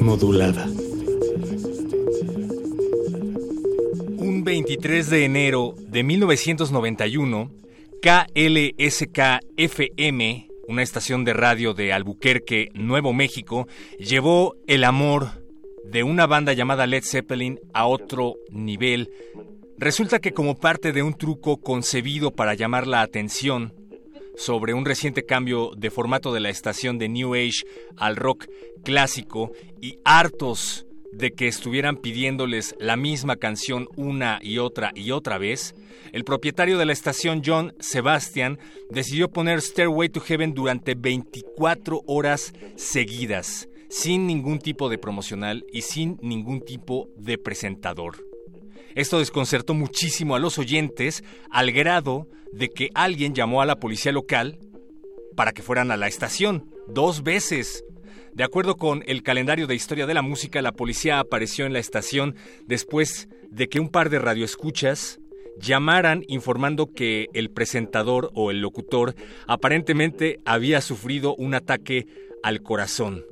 Modulada. Un 23 de enero de 1991, KLSK-FM, una estación de radio de Albuquerque, Nuevo México, llevó el amor de una banda llamada Led Zeppelin a otro nivel. Resulta que como parte de un truco concebido para llamar la atención, sobre un reciente cambio de formato de la estación de New Age al rock clásico y hartos de que estuvieran pidiéndoles la misma canción una y otra y otra vez, el propietario de la estación John Sebastian decidió poner Stairway to Heaven durante 24 horas seguidas, sin ningún tipo de promocional y sin ningún tipo de presentador. Esto desconcertó muchísimo a los oyentes al grado de que alguien llamó a la policía local para que fueran a la estación dos veces. De acuerdo con el calendario de historia de la música, la policía apareció en la estación después de que un par de radioescuchas llamaran informando que el presentador o el locutor aparentemente había sufrido un ataque al corazón.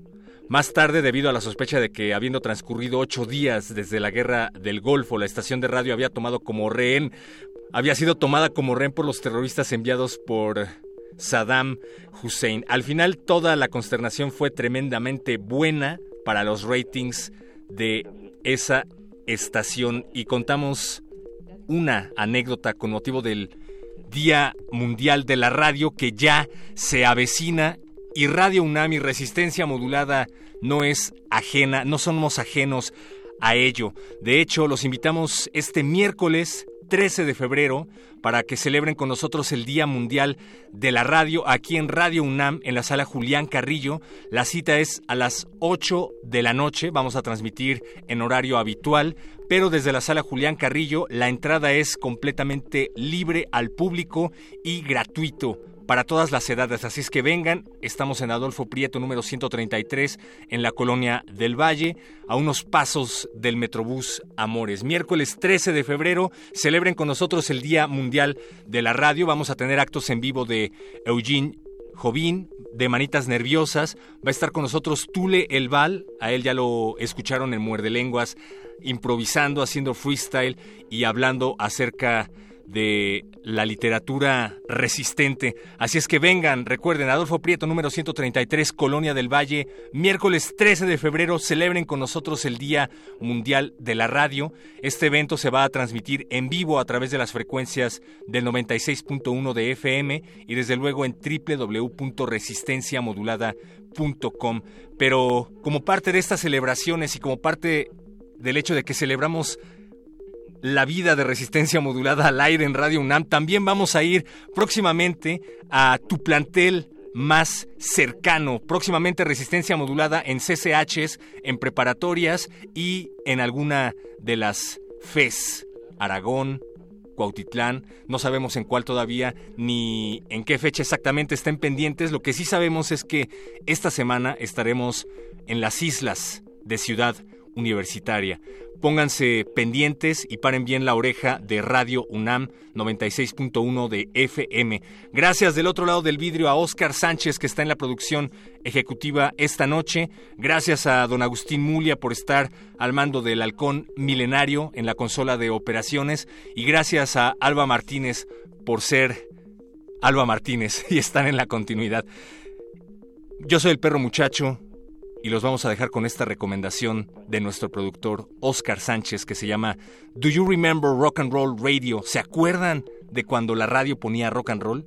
Más tarde, debido a la sospecha de que, habiendo transcurrido ocho días desde la guerra del Golfo, la estación de radio había tomado como rehén, había sido tomada como rehén por los terroristas enviados por Saddam Hussein. Al final, toda la consternación fue tremendamente buena para los ratings de esa estación y contamos una anécdota con motivo del Día Mundial de la Radio que ya se avecina y Radio UNAM y Resistencia Modulada no es ajena, no somos ajenos a ello. De hecho, los invitamos este miércoles 13 de febrero para que celebren con nosotros el Día Mundial de la Radio aquí en Radio UNAM en la sala Julián Carrillo. La cita es a las 8 de la noche, vamos a transmitir en horario habitual, pero desde la sala Julián Carrillo la entrada es completamente libre al público y gratuito para todas las edades. Así es que vengan, estamos en Adolfo Prieto número 133 en la colonia del Valle, a unos pasos del Metrobús Amores. Miércoles 13 de febrero, celebren con nosotros el Día Mundial de la Radio. Vamos a tener actos en vivo de Eugene Jovín, de Manitas Nerviosas. Va a estar con nosotros Tule El Val, a él ya lo escucharon en Muerde Lenguas, improvisando, haciendo freestyle y hablando acerca de la literatura resistente. Así es que vengan, recuerden, Adolfo Prieto, número 133, Colonia del Valle, miércoles 13 de febrero, celebren con nosotros el Día Mundial de la Radio. Este evento se va a transmitir en vivo a través de las frecuencias del 96.1 de FM y desde luego en www.resistenciamodulada.com. Pero como parte de estas celebraciones y como parte del hecho de que celebramos la vida de resistencia modulada al aire en Radio UNAM. También vamos a ir próximamente a tu plantel más cercano. Próximamente resistencia modulada en CCHs, en preparatorias y en alguna de las FES. Aragón, Cuautitlán, no sabemos en cuál todavía ni en qué fecha exactamente estén pendientes. Lo que sí sabemos es que esta semana estaremos en las islas de Ciudad universitaria. Pónganse pendientes y paren bien la oreja de Radio UNAM 96.1 de FM. Gracias del otro lado del vidrio a Oscar Sánchez que está en la producción ejecutiva esta noche. Gracias a don Agustín Mulia por estar al mando del halcón milenario en la consola de operaciones. Y gracias a Alba Martínez por ser Alba Martínez y estar en la continuidad. Yo soy el perro muchacho y los vamos a dejar con esta recomendación de nuestro productor Oscar Sánchez que se llama Do You Remember Rock and Roll Radio? ¿Se acuerdan de cuando la radio ponía rock and roll?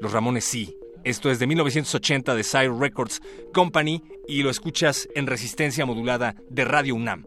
Los Ramones sí. Esto es de 1980 de Sire Records Company y lo escuchas en resistencia modulada de Radio UNAM.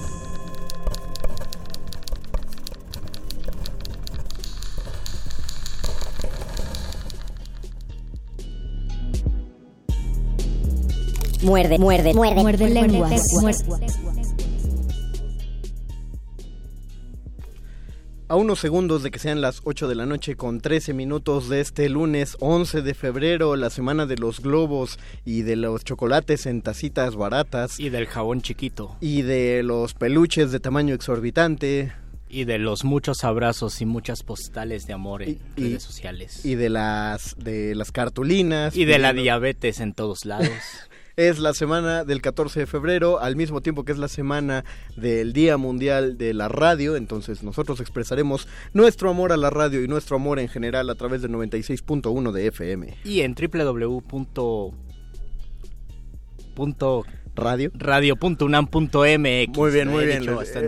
Muerde, muerde, muerde. Muerde lenguas. A unos segundos de que sean las 8 de la noche con 13 minutos de este lunes 11 de febrero, la semana de los globos y de los chocolates en tacitas baratas. Y del jabón chiquito. Y de los peluches de tamaño exorbitante. Y de los muchos abrazos y muchas postales de amor en redes sociales. Y de las, de las cartulinas. Y de la diabetes en todos lados. es la semana del 14 de febrero, al mismo tiempo que es la semana del Día Mundial de la Radio, entonces nosotros expresaremos nuestro amor a la radio y nuestro amor en general a través del 96.1 de FM. Y en www radio. Radio.unam.mx. Muy bien, muy bien.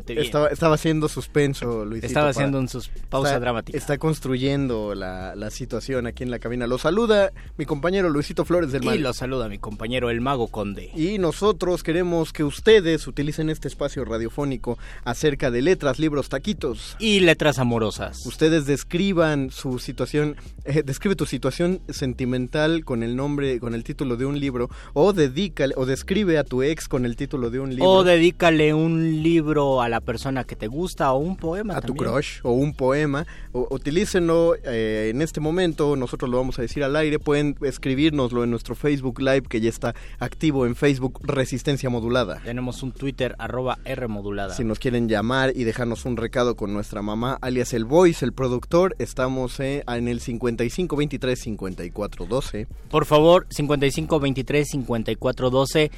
Estaba, estaba haciendo suspenso, Luisito. Estaba haciendo un sus pausa dramática. Está construyendo la, la, situación aquí en la cabina. Lo saluda mi compañero Luisito Flores del Mar. Y lo saluda mi compañero el Mago Conde. Y nosotros queremos que ustedes utilicen este espacio radiofónico acerca de letras, libros, taquitos. Y letras amorosas. Ustedes describan su situación, eh, describe tu situación sentimental con el nombre, con el título de un libro, o dedícale, o describe a tu ex con el título de un libro. O dedícale un libro a la persona que te gusta o un poema. A tu crush o un poema. O, utilícenlo eh, en este momento, nosotros lo vamos a decir al aire. Pueden escribirnoslo en nuestro Facebook Live que ya está activo en Facebook Resistencia Modulada. Tenemos un Twitter arroba R modulada. Si nos quieren llamar y dejarnos un recado con nuestra mamá, alias el Voice, el productor, estamos eh, en el 55 23 54 12. Por favor, 55 23 54 12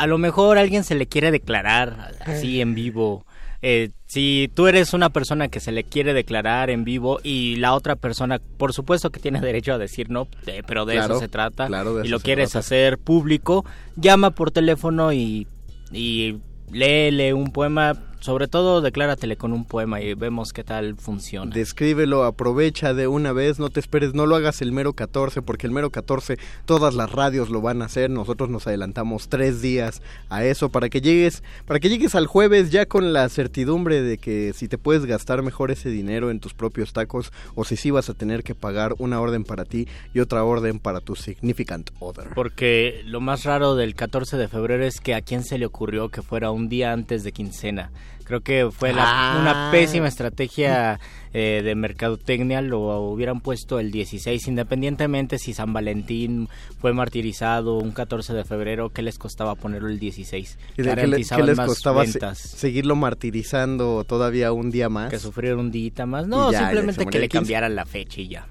a lo mejor alguien se le quiere declarar así en vivo. Eh, si tú eres una persona que se le quiere declarar en vivo y la otra persona, por supuesto que tiene derecho a decir no, pero de eso se trata, y lo quieres hacer público, llama por teléfono y, y léele un poema sobre todo decláratele con un poema y vemos qué tal funciona. Descríbelo, aprovecha de una vez, no te esperes, no lo hagas el mero 14, porque el mero 14 todas las radios lo van a hacer, nosotros nos adelantamos tres días a eso para que llegues, para que llegues al jueves ya con la certidumbre de que si te puedes gastar mejor ese dinero en tus propios tacos o si sí vas a tener que pagar una orden para ti y otra orden para tu significant other. Porque lo más raro del 14 de febrero es que a quién se le ocurrió que fuera un día antes de quincena. Creo que fue una ah. pésima estrategia eh, de mercadotecnia. Lo hubieran puesto el 16, independientemente si San Valentín fue martirizado un 14 de febrero. ¿Qué les costaba ponerlo el 16? ¿Y de qué, les costaba seguirlo martirizando todavía un día más? Que sufriera un día más. No, simplemente que le cambiaran la fecha y ya.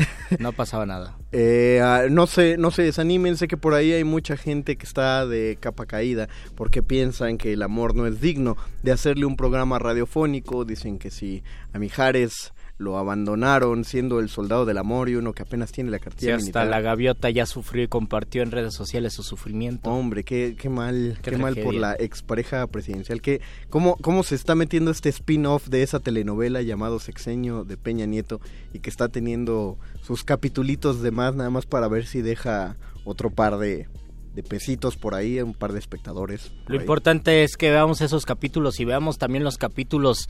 No pasaba nada. Eh, ah, no sé, no se desanimen, sé que por ahí hay mucha gente que está de capa caída porque piensan que el amor no es digno de hacerle un programa radiofónico, dicen que si a Mijares lo abandonaron siendo el soldado del amor y uno que apenas tiene la cartilla sí, hasta la gaviota ya sufrió y compartió en redes sociales su sufrimiento. Hombre, qué, qué mal, qué, mal por la expareja presidencial. Que, ¿cómo, ¿Cómo se está metiendo este spin-off de esa telenovela llamado Sexenio de Peña Nieto y que está teniendo sus capitulitos de más nada más para ver si deja otro par de, de pesitos por ahí, un par de espectadores. Lo importante es que veamos esos capítulos y veamos también los capítulos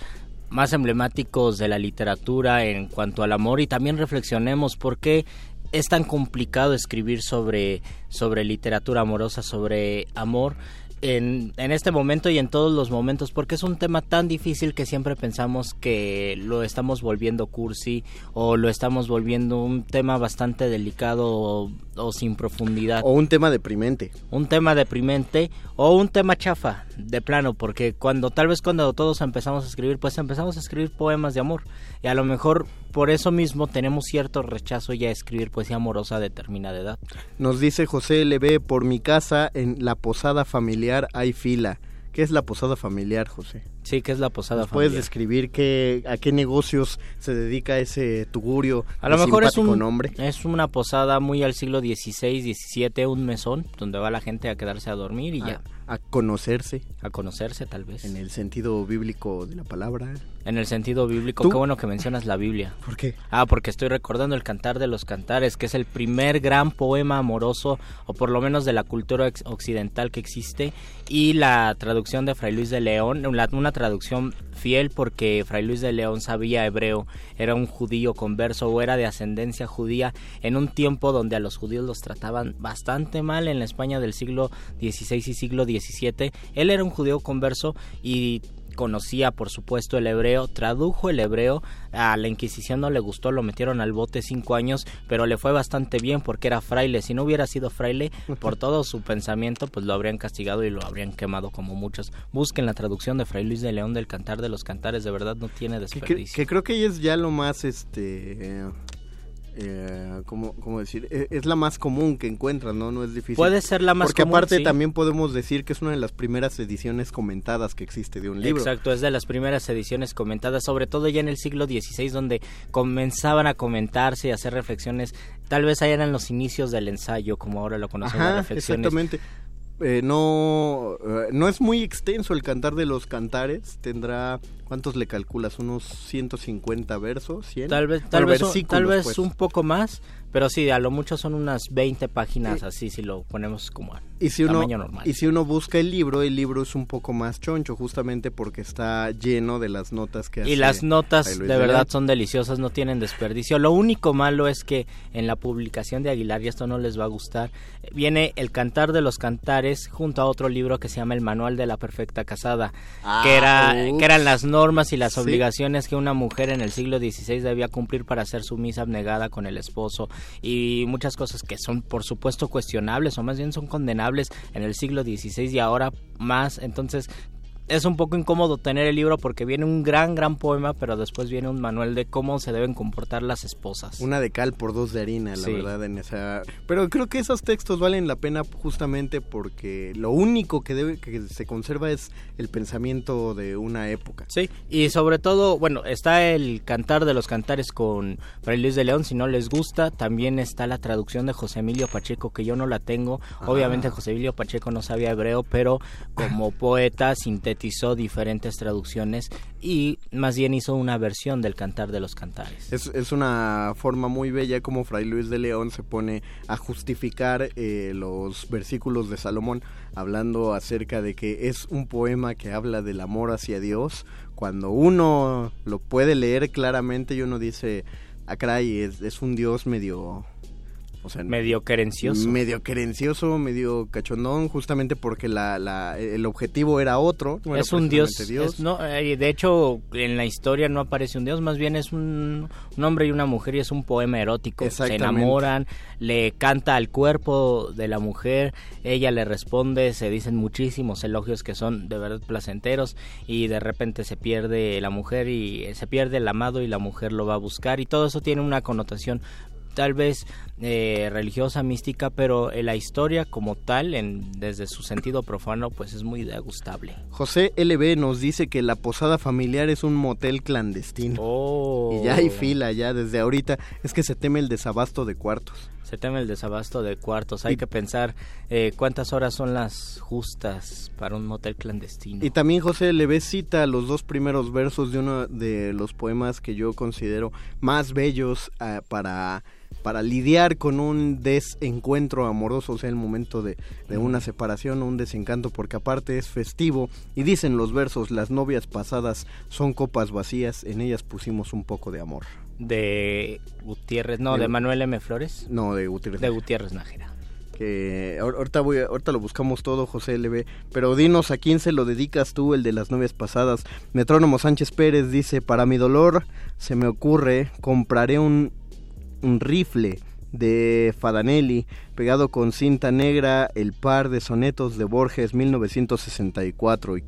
más emblemáticos de la literatura en cuanto al amor. Y también reflexionemos por qué es tan complicado escribir sobre, sobre literatura amorosa, sobre amor en, en, este momento y en todos los momentos, porque es un tema tan difícil que siempre pensamos que lo estamos volviendo cursi o lo estamos volviendo un tema bastante delicado o, sin profundidad. O un tema deprimente. Un tema deprimente o un tema chafa, de plano, porque cuando tal vez cuando todos empezamos a escribir, pues empezamos a escribir poemas de amor y a lo mejor por eso mismo tenemos cierto rechazo ya a escribir poesía amorosa a determinada edad. Nos dice José LB, por mi casa en la posada familiar hay fila. ¿Qué es la posada familiar, José? Sí, ¿qué es la posada familiar? ¿Puedes describir qué, a qué negocios se dedica ese tugurio? A lo mejor es un nombre? es una posada muy al siglo XVI, XVII, un mesón donde va la gente a quedarse a dormir y ya. A conocerse. A conocerse, tal vez. En el sentido bíblico de la palabra. En el sentido bíblico, qué bueno que mencionas la Biblia. ¿Por qué? Ah, porque estoy recordando el Cantar de los Cantares, que es el primer gran poema amoroso, o por lo menos de la cultura occidental que existe, y la traducción de Fray Luis de León, una, traducción fiel porque Fray Luis de León sabía hebreo, era un judío converso o era de ascendencia judía en un tiempo donde a los judíos los trataban bastante mal en la España del siglo XVI y siglo XVII. Él era un judío converso y conocía por supuesto el hebreo, tradujo el hebreo, a la Inquisición no le gustó, lo metieron al bote cinco años, pero le fue bastante bien porque era fraile, si no hubiera sido fraile, por todo su pensamiento, pues lo habrían castigado y lo habrían quemado como muchos. Busquen la traducción de Fray Luis de León del Cantar de los Cantares, de verdad no tiene desperdicio. Que, creo que es ya lo más, este eh, ¿cómo, decir? E, es la más común que encuentran, ¿no? No es difícil. Puede ser la más Porque común. Porque aparte también podemos decir que es una de las primeras ediciones comentadas que existe de un libro. Exacto, es de las primeras ediciones comentadas, sobre todo ya en el siglo XVI, donde comenzaban a comentarse y hacer reflexiones. Tal vez ahí eran los inicios del ensayo, como ahora lo conocemos, Ajá, reflexiones. Exactamente. Eh, no, eh, no es muy extenso el cantar de los cantares. Tendrá, ¿cuántos le calculas? ¿Unos 150 versos? ¿100? Tal vez, tal vez, tal vez pues. un poco más, pero sí, a lo mucho son unas 20 páginas así si lo ponemos como a y si tamaño normal. Y si uno busca el libro, el libro es un poco más choncho, justamente porque está lleno de las notas que hace. Y las notas de verdad son deliciosas, no tienen desperdicio. Lo único malo es que en la publicación de Aguilar, y esto no les va a gustar, viene El Cantar de los Cantares junto a otro libro que se llama El Manual de la Perfecta Casada, que, era, que eran las normas y las obligaciones que una mujer en el siglo XVI debía cumplir para hacer su misa abnegada con el esposo y muchas cosas que son por supuesto cuestionables o más bien son condenables en el siglo XVI y ahora más. Entonces es un poco incómodo tener el libro porque viene un gran, gran poema, pero después viene un manual de cómo se deben comportar las esposas. Una de cal por dos de harina, la verdad, en esa... Pero creo que esos textos valen la pena justamente porque lo único que, debe, que se conserva es el pensamiento de una época. Sí, y sobre todo, bueno, está el Cantar de los Cantares con Fray Luis de León, si no les gusta, también está la traducción de José Emilio Pacheco, que yo no la tengo. Obviamente ah. José Emilio Pacheco no sabía hebreo, pero como poeta sintético diferentes traducciones y más bien hizo una versión del Cantar de los Cantares. Es, una forma muy bella como Fray Luis de León se pone a justificar eh, los versículos de Salomón hablando acerca de que es un poema que habla del amor hacia Dios. Cuando uno lo puede leer claramente y uno dice, acá es, es un Dios medio medio querencioso. Medio querencioso, medio cachondón, justamente porque la, la el objetivo era otro. es un dios. no, eh, de hecho, en la historia no aparece un dios, más bien es un, hombre y una mujer y es un poema erótico. Se enamoran, le canta al cuerpo de la mujer, ella le responde, se dicen muchísimos elogios que son de verdad placenteros y de repente se pierde la mujer y se pierde el amado y la mujer lo va a buscar y todo eso tiene una connotación tal vez eh, religiosa, mística, pero la historia como tal, en, desde su sentido profano, pues es muy degustable. José LB nos dice que la posada familiar es un motel clandestino. Oh. Y ya hay fila, ya desde ahorita. Es que se teme el desabasto de cuartos. Se teme el desabasto de cuartos. Hay que pensar eh, cuántas horas son las justas para un motel clandestino. Y también José LB cita los dos primeros versos de uno de los poemas que yo considero más bellos ah, para para lidiar con un desencuentro amoroso, o sea, el momento de, una separación o un desencanto, porque aparte es festivo. Y dicen los versos, las novias pasadas son copas vacías, en ellas pusimos un poco de amor. De Gutiérrez, no, de, Manuel M. Flores. No, de Gutiérrez. De Gutiérrez Nájera. Ahorita, voy, ahorita lo buscamos todo, José LB. Pero dinos a quién se lo dedicas tú, el de las novias pasadas. Metrónomo Sánchez Pérez dice, para mi dolor se me ocurre, compraré un un rifle de Fadanelli, pegado con cinta negra, el par de sonetos de Borges 1964, eh,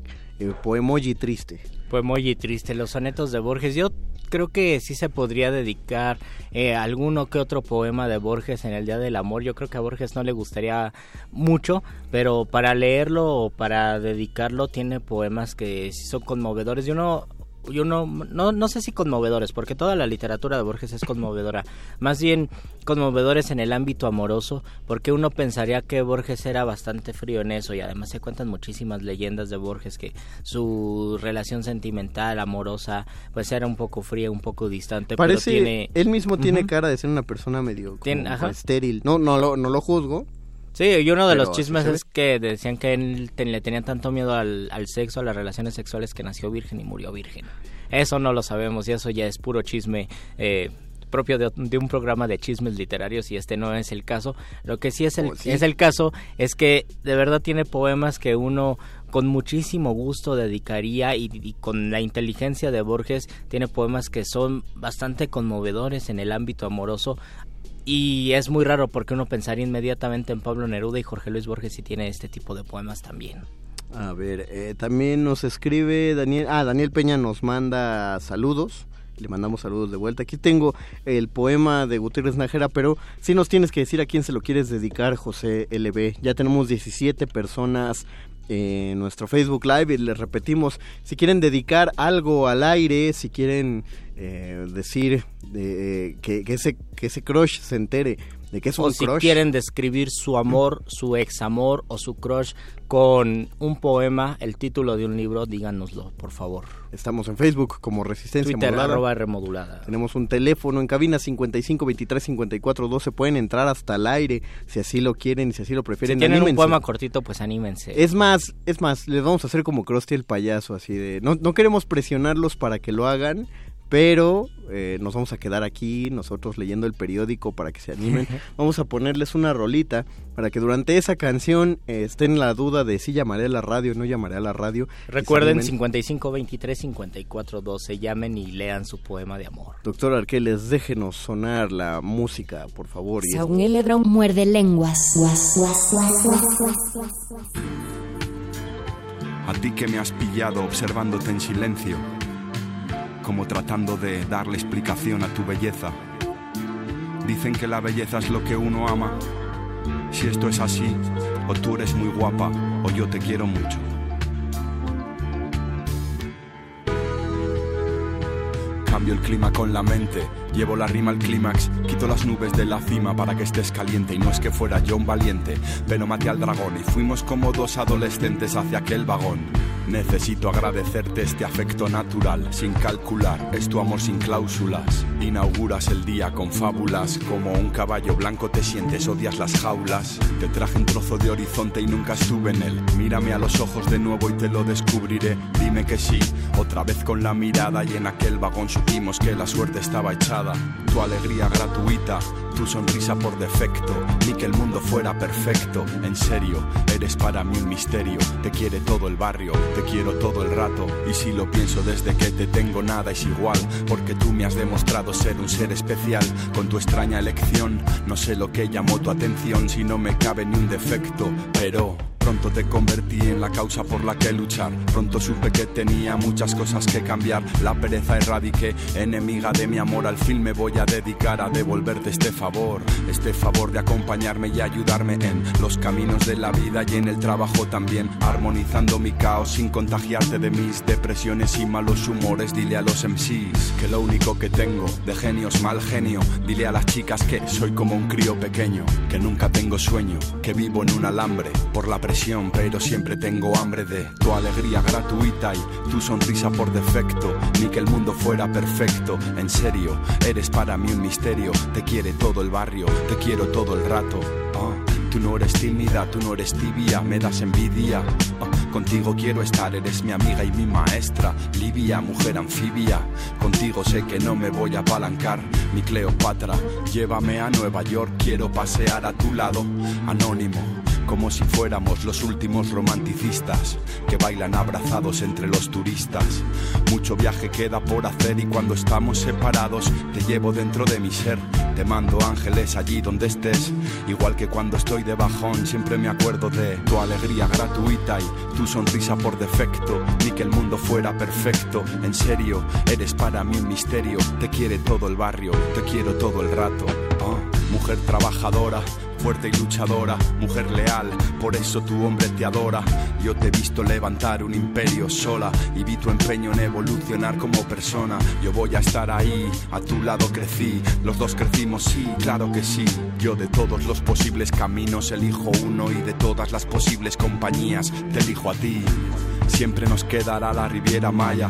Poemoji Triste. Poemoji Triste, los sonetos de Borges. Yo creo que sí se podría dedicar eh, alguno que otro poema de Borges en el Día del Amor. Yo creo que a Borges no le gustaría mucho, pero para leerlo o para dedicarlo tiene poemas que son conmovedores. Y uno yo no, no, no sé si conmovedores, porque toda la literatura de Borges es conmovedora, más bien conmovedores en el ámbito amoroso, porque uno pensaría que Borges era bastante frío en eso y además se cuentan muchísimas leyendas de Borges que su relación sentimental, amorosa, pues era un poco fría, un poco distante. Parece, pero tiene... él mismo tiene cara de ser una persona medio como estéril. No, no lo, no lo juzgo, Sí, y uno de los chismes es que decían que él le tenían tanto miedo al, sexo, a las relaciones sexuales, que nació virgen y murió virgen. Eso no lo sabemos y eso ya es puro chisme. Eh, propio de, un programa de chismes literarios y este no es el caso. Lo que sí es el, oh, es el caso es que de verdad tiene poemas que uno con muchísimo gusto dedicaría y, y, con la inteligencia de Borges tiene poemas que son bastante conmovedores en el ámbito amoroso y es muy raro porque uno pensaría inmediatamente en Pablo Neruda y Jorge Luis Borges si tiene este tipo de poemas también. A ver, eh, también nos escribe Daniel, ah, Daniel Peña nos manda saludos. Le mandamos saludos de vuelta. Aquí tengo el poema de Gutiérrez Najera, pero sí nos tienes que decir a quién se lo quieres dedicar, José LB. Ya tenemos 17 personas en nuestro Facebook Live y les repetimos, si quieren dedicar algo al aire, si quieren eh, decir eh, que, ese, que ese crush se entere de que es un o si quieren describir su amor, su ex amor o su crush con un poema, el título de un libro, díganoslo, por favor. Estamos en Facebook como Resistencia Twitter, Modulada. remodulada. Tenemos un teléfono en cabina 55 23 54 12. Pueden entrar hasta el aire si así lo quieren y si así lo prefieren. Si tienen un poema cortito, pues anímense. Es más, es más, les vamos a hacer como Krusty el payaso, así de... No, no queremos presionarlos para que lo hagan, pero eh, nos vamos a quedar aquí nosotros leyendo el periódico para que se animen. Vamos a ponerles una rolita para que durante esa canción eh, estén en la duda de si llamaré a la radio o no llamaré a la radio. Recuerden 55 23 54 12, llamen y lean su poema de amor. Doctor Arqueles, déjenos sonar la música, por favor. un muerde lenguas. A ti que me has pillado observándote en silencio como tratando de darle explicación a tu belleza. Dicen que la belleza es lo que uno ama. Si esto es así, o tú eres muy guapa, o yo te quiero mucho. Cambio el clima con la mente, llevo la rima al clímax, quito las nubes de la cima para que estés caliente y no es que fuera yo un valiente, pero maté al dragón y fuimos como dos adolescentes hacia aquel vagón. Necesito agradecerte este afecto natural, sin calcular, es tu amor sin cláusulas. Inauguras el día con fábulas, como un caballo blanco te sientes, odias las jaulas. Te traje un trozo de horizonte y nunca estuve en él. Mírame a los ojos de nuevo y te lo descubriré. Dime que sí, otra vez con la mirada y en aquel vagón supimos que la suerte estaba echada. Tu alegría gratuita, tu sonrisa por defecto, ni que el mundo fuera perfecto. En serio, eres para mí un misterio. Te quiere todo el barrio, te quiero todo el rato. Y si lo pienso desde que te tengo, nada es igual. Porque tú me has demostrado ser un ser especial. Con tu extraña elección, no sé lo que llamó tu atención, si no me cabe ni un defecto. Pero Pronto te convertí en la causa por la que luchar. Pronto supe que tenía muchas cosas que cambiar. La pereza erradiqué, enemiga de mi amor. Al fin me voy a dedicar a devolverte este favor. Este favor de acompañarme y ayudarme en los caminos de la vida y en el trabajo también. Armonizando mi caos sin contagiarte de mis depresiones y malos humores. Dile a los MCs que lo único que tengo de genio es mal genio. Dile a las chicas que soy como un crío pequeño. Que nunca tengo sueño, que vivo en un alambre por la presión pero siempre tengo hambre de tu alegría gratuita y tu sonrisa por defecto. Ni que el mundo fuera perfecto, en serio, eres para mí un misterio. Te quiere todo el barrio, te quiero todo el rato. Ah, tú no eres tímida, tú no eres tibia, me das envidia. Ah, contigo quiero estar, eres mi amiga y mi maestra. Livia, mujer anfibia. Contigo sé que no me voy a apalancar. Mi Cleopatra, llévame a Nueva York, quiero pasear a tu lado. Anónimo como si fuéramos los últimos romanticistas que bailan abrazados entre los turistas. Mucho viaje queda por hacer y cuando estamos separados te llevo dentro de mi ser. Te mando ángeles allí donde estés, igual que cuando estoy de bajón siempre me acuerdo de tu alegría gratuita y tu sonrisa por defecto, ni que el mundo fuera perfecto. En serio, eres para mí un misterio, te quiere todo el barrio, te quiero todo el rato. Oh, mujer trabajadora fuerte y luchadora, mujer leal, por eso tu hombre te adora. Yo te he visto levantar un imperio sola y vi tu empeño en evolucionar como persona. Yo voy a estar ahí, a tu lado crecí, los dos crecimos, sí, claro que sí. Yo de todos los posibles caminos elijo uno y de todas las posibles compañías te elijo a ti. Siempre nos quedará la Riviera Maya.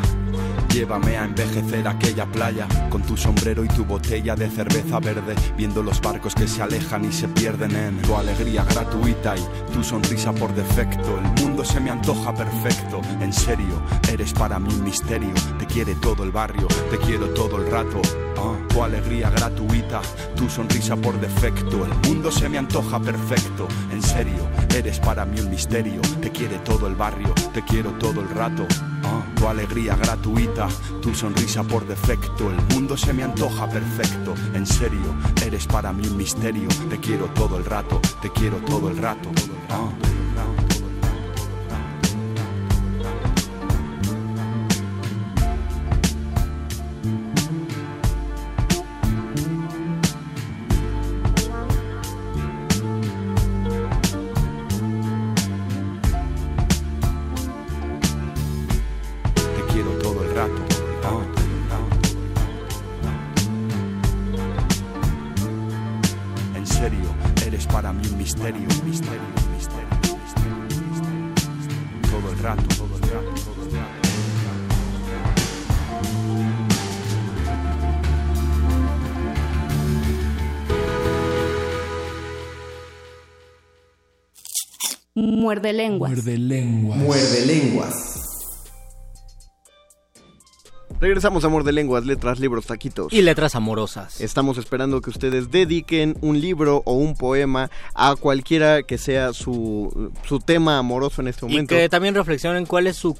Llévame a envejecer aquella playa con tu sombrero y tu botella de cerveza verde, viendo los barcos que se alejan y se pierden en tu alegría gratuita y tu sonrisa por defecto. El mundo se me antoja perfecto, en serio, eres para mí un misterio. Te quiere todo el barrio, te quiero todo el rato. Ah, tu alegría gratuita, tu sonrisa por defecto. El mundo se me antoja perfecto, en serio, eres para mí un misterio. Te quiere todo el barrio, te quiero todo el rato. Ah, tu alegría gratuita, tu sonrisa por defecto. El mundo se me antoja perfecto, en serio, eres para mí un misterio. Te quiero todo el rato, te quiero todo el rato. Ah. Muerde lenguas. Muerde lenguas. Muerde lenguas. Regresamos a Amor de Lenguas, Letras, Libros, Taquitos. Y letras amorosas. Estamos esperando que ustedes dediquen un libro o un poema a cualquiera que sea su, su tema amoroso en este Y momento. que también reflexionen cuál es su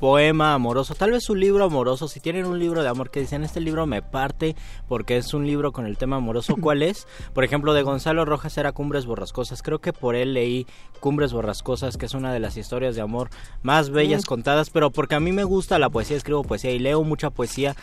poema amoroso, tal vez su libro amoroso, si tienen un libro de amor que dicen este libro me parte porque es un libro con el tema amoroso, ¿cuál es? Por ejemplo, de Gonzalo Rojas era Cumbres Borrascosas, creo que por él leí Cumbres Borrascosas, que es una de las historias de amor más bellas Mm. contadas, pero porque a mí me gusta la poesía, escribo poesía y leo mucha poesía,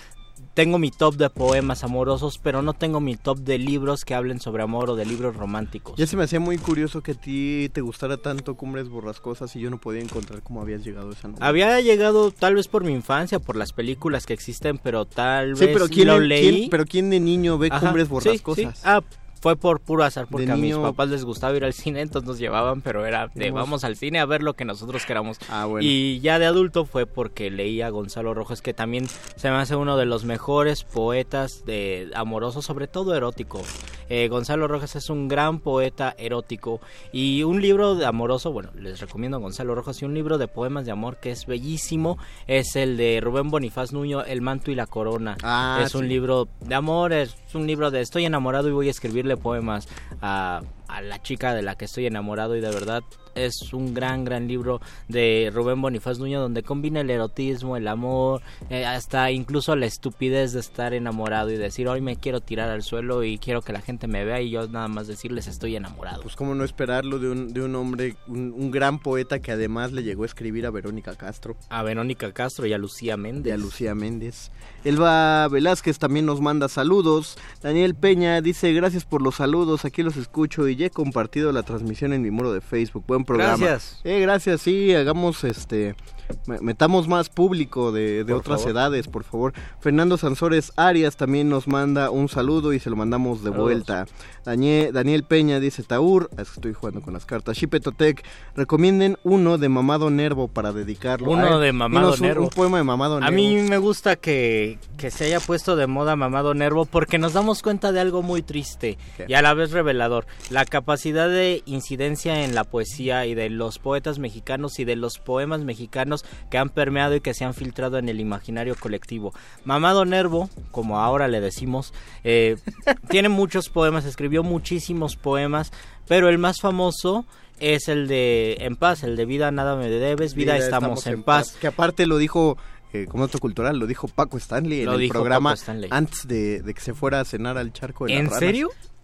tengo mi top de poemas amorosos, pero no tengo mi top de libros que hablen sobre amor o de libros románticos. Ya se me hacía muy curioso que a ti te gustara tanto Cumbres Borrascosas y yo no podía encontrar cómo habías llegado a esa novela. Había llegado tal vez por mi infancia, por las películas que existen, pero tal Sí, vez pero ¿quién, lo leí. quién- pero ¿quién de niño ve Ajá, Cumbres sí, Borrascosas? sí. Ah, fue por puro azar, porque De a mis papás les gustaba ir al cine, entonces nos llevaban, pero era de vamos al cine a ver lo que nosotros queramos. Ah, bueno. Y ya de adulto fue porque leía a Gonzalo Rojas, que también se me hace uno de los mejores poetas de amorosos, sobre todo erótico. Eh, Gonzalo Rojas es un gran poeta erótico y un libro de amoroso, bueno, les recomiendo a Gonzalo Rojas y un libro de poemas de amor que es bellísimo, es el de Rubén Bonifaz Nuño, El manto y la corona. Ah, es un libro de amor, es un libro de estoy enamorado y voy a poemas a, a la chica de la que estoy enamorado y de verdad es un gran, gran libro de Rubén Bonifaz Nuño donde combina el erotismo, el amor, eh, hasta incluso la estupidez de estar enamorado y decir hoy me quiero tirar al suelo y quiero que la gente me vea y yo nada más decirles estoy enamorado. Pues cómo no esperarlo de un, de un hombre, un, un gran poeta que además le llegó a escribir a Verónica Castro. A Verónica Castro y a Lucía Méndez. Y a Lucía Méndez. Elba Velázquez también nos manda saludos. Daniel Peña dice gracias por los saludos, aquí los escucho y ya he compartido la transmisión en mi muro de Facebook. Buen programa. Gracias. Eh, gracias, sí, hagamos este... me- Metamos más público de, otras favor. edades, por favor. Fernando Sansores Arias también nos manda un saludo y se lo mandamos de Saludos. vuelta. Daniel, Daniel Peña dice Taur, es que estoy jugando con las cartas. Shipetotec, recomienden uno de Mamado Nervo para dedicarlo. Uno A de Mamado un- Nervo. Un, poema de Mamado A Nervo. mí me gusta que, que se haya puesto de moda Mamado Nervo porque nos damos cuenta de algo muy triste ¿Qué? y a la vez revelador. La capacidad de incidencia en la poesía y de los poetas mexicanos y de los poemas mexicanos que han permeado y que se han filtrado en el imaginario colectivo. Mamado Nervo, como ahora le decimos, eh, tiene muchos poemas, escribió muchísimos poemas, pero el más famoso es el de En paz, el de Vida nada me debes, Vida, estamos, en paz. Que aparte lo dijo, eh, como dato cultural, lo dijo Paco Stanley Lo en el programa antes de, de que se fuera a cenar al charco de las ¿En ranas.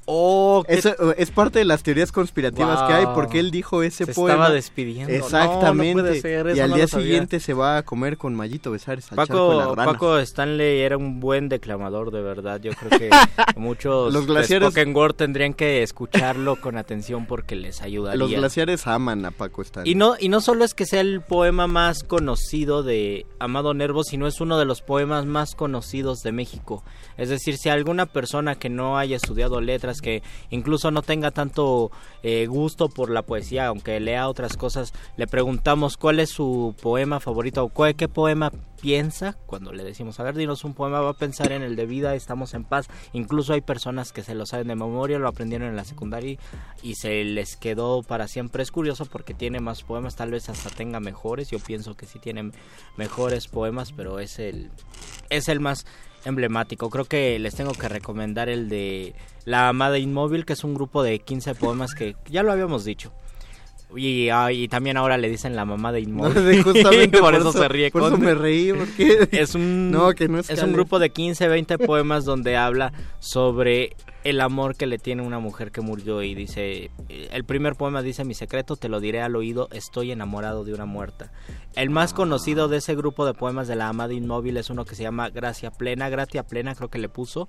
Oh, Eso, eh, es parte de las teorías conspirativas que hay porque él dijo ese Se poema. estaba despidiendo. No, no Exactamente. ser, y al no día siguiente se va a comer con Mayito Besares al Paco. Paco Stanley era un buen declamador, de verdad. Yo creo que muchos Los glaciares- word tendrían que escucharlo con atención porque les ayudaría. Los glaciares aman a Paco Stanley. Y no, y no solo es que sea el poema más conocido de Amado Nervo, sino es uno de los poemas más conocidos de México. Es decir, si alguna persona que no haya estudiado letras, que incluso no tenga tanto eh, gusto por la poesía, aunque lea otras cosas, le preguntamos cuál es su poema favorito o qué poema piensa, cuando le decimos, a ver, dinos un poema, va a pensar en el de vida, estamos en paz. Incluso hay personas que se lo saben de memoria, lo aprendieron en la secundaria y se les quedó para siempre. Es curioso porque tiene más poemas, tal vez hasta tenga mejores. Yo pienso que sí tiene mejores poemas, pero es el, es el más emblemático. Creo que les tengo que recomendar el de La Amada Inmóvil, que es un grupo de 15 poemas que ya lo habíamos dicho. Y, ah, y también ahora le dicen la mamá de inmóvil. Justamente por, eso, se ríe. Por eso me reí, porque... Es un, No, que no es un grupo de 15, 20 poemas donde habla sobre el amor que le tiene una mujer que murió y dice, el primer poema dice, mi secreto te lo diré al oído, estoy enamorado de una muerta. El más conocido de ese grupo de poemas de la amada inmóvil es uno que se llama Gracia Plena, Gracia Plena creo que le puso,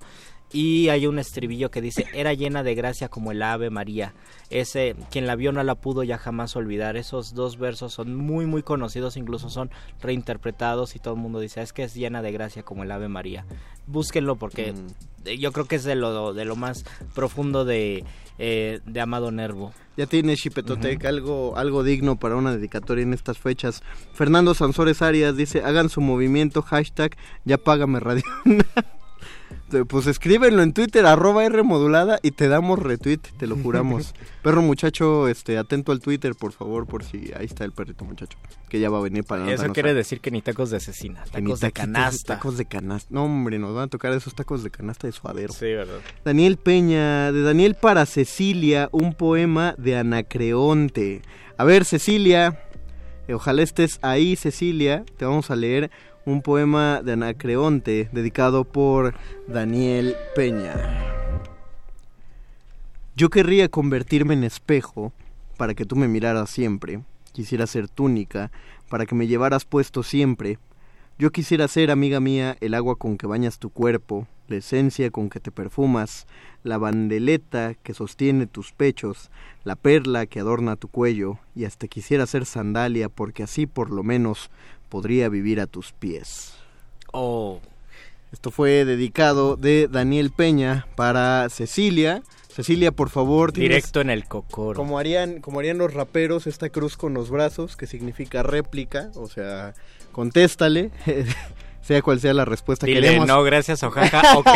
y hay un estribillo que dice, era llena de gracia como el ave María. Ese, quien la vio no la pudo ya jamás olvidar. Esos dos versos son muy, muy conocidos, incluso son reinterpretados y todo el mundo dice, es que es llena de gracia como el ave María. Búsquenlo porque eh, yo creo que es de lo, de lo más profundo de, eh, de Amado Nervo. Ya tiene Chipetotec algo, algo digno para una dedicatoria en estas fechas. Fernando Sansores Arias dice, hagan su movimiento, hashtag, ya págame radio. pues escríbenlo en Twitter, arroba R modulada y te damos retweet, te lo juramos. Perro muchacho, este, atento al Twitter, por favor, por si ahí está el perrito muchacho, que ya va a venir para Eso quiere a- decir que ni tacos de asesina, tacos de canasta. Tacos de canasta. No, hombre, nos van a tocar esos tacos de canasta de suadero. Sí, verdad. Daniel Peña, de Daniel para Cecilia, un poema de Anacreonte. A ver, Cecilia, eh, ojalá estés ahí, Cecilia, te vamos a leer un poema de Anacreonte dedicado por Daniel Peña. Yo querría convertirme en espejo para que tú me miraras siempre. Quisiera ser túnica para que me llevaras puesto siempre. Yo quisiera ser, amiga mía, el agua con que bañas tu cuerpo, la esencia con que te perfumas, la bandeleta que sostiene tus pechos, la perla que adorna tu cuello, y hasta quisiera ser sandalia porque así por lo menos podría vivir a tus pies. Oh. Esto fue dedicado de Daniel Peña para Cecilia. Cecilia, por favor, Directo en el cocoro. como harían, como harían los raperos, esta cruz con los brazos, que significa réplica, o sea, contéstale, sea cual sea la respuesta que Dile queremos. no, gracias o jaja, ok.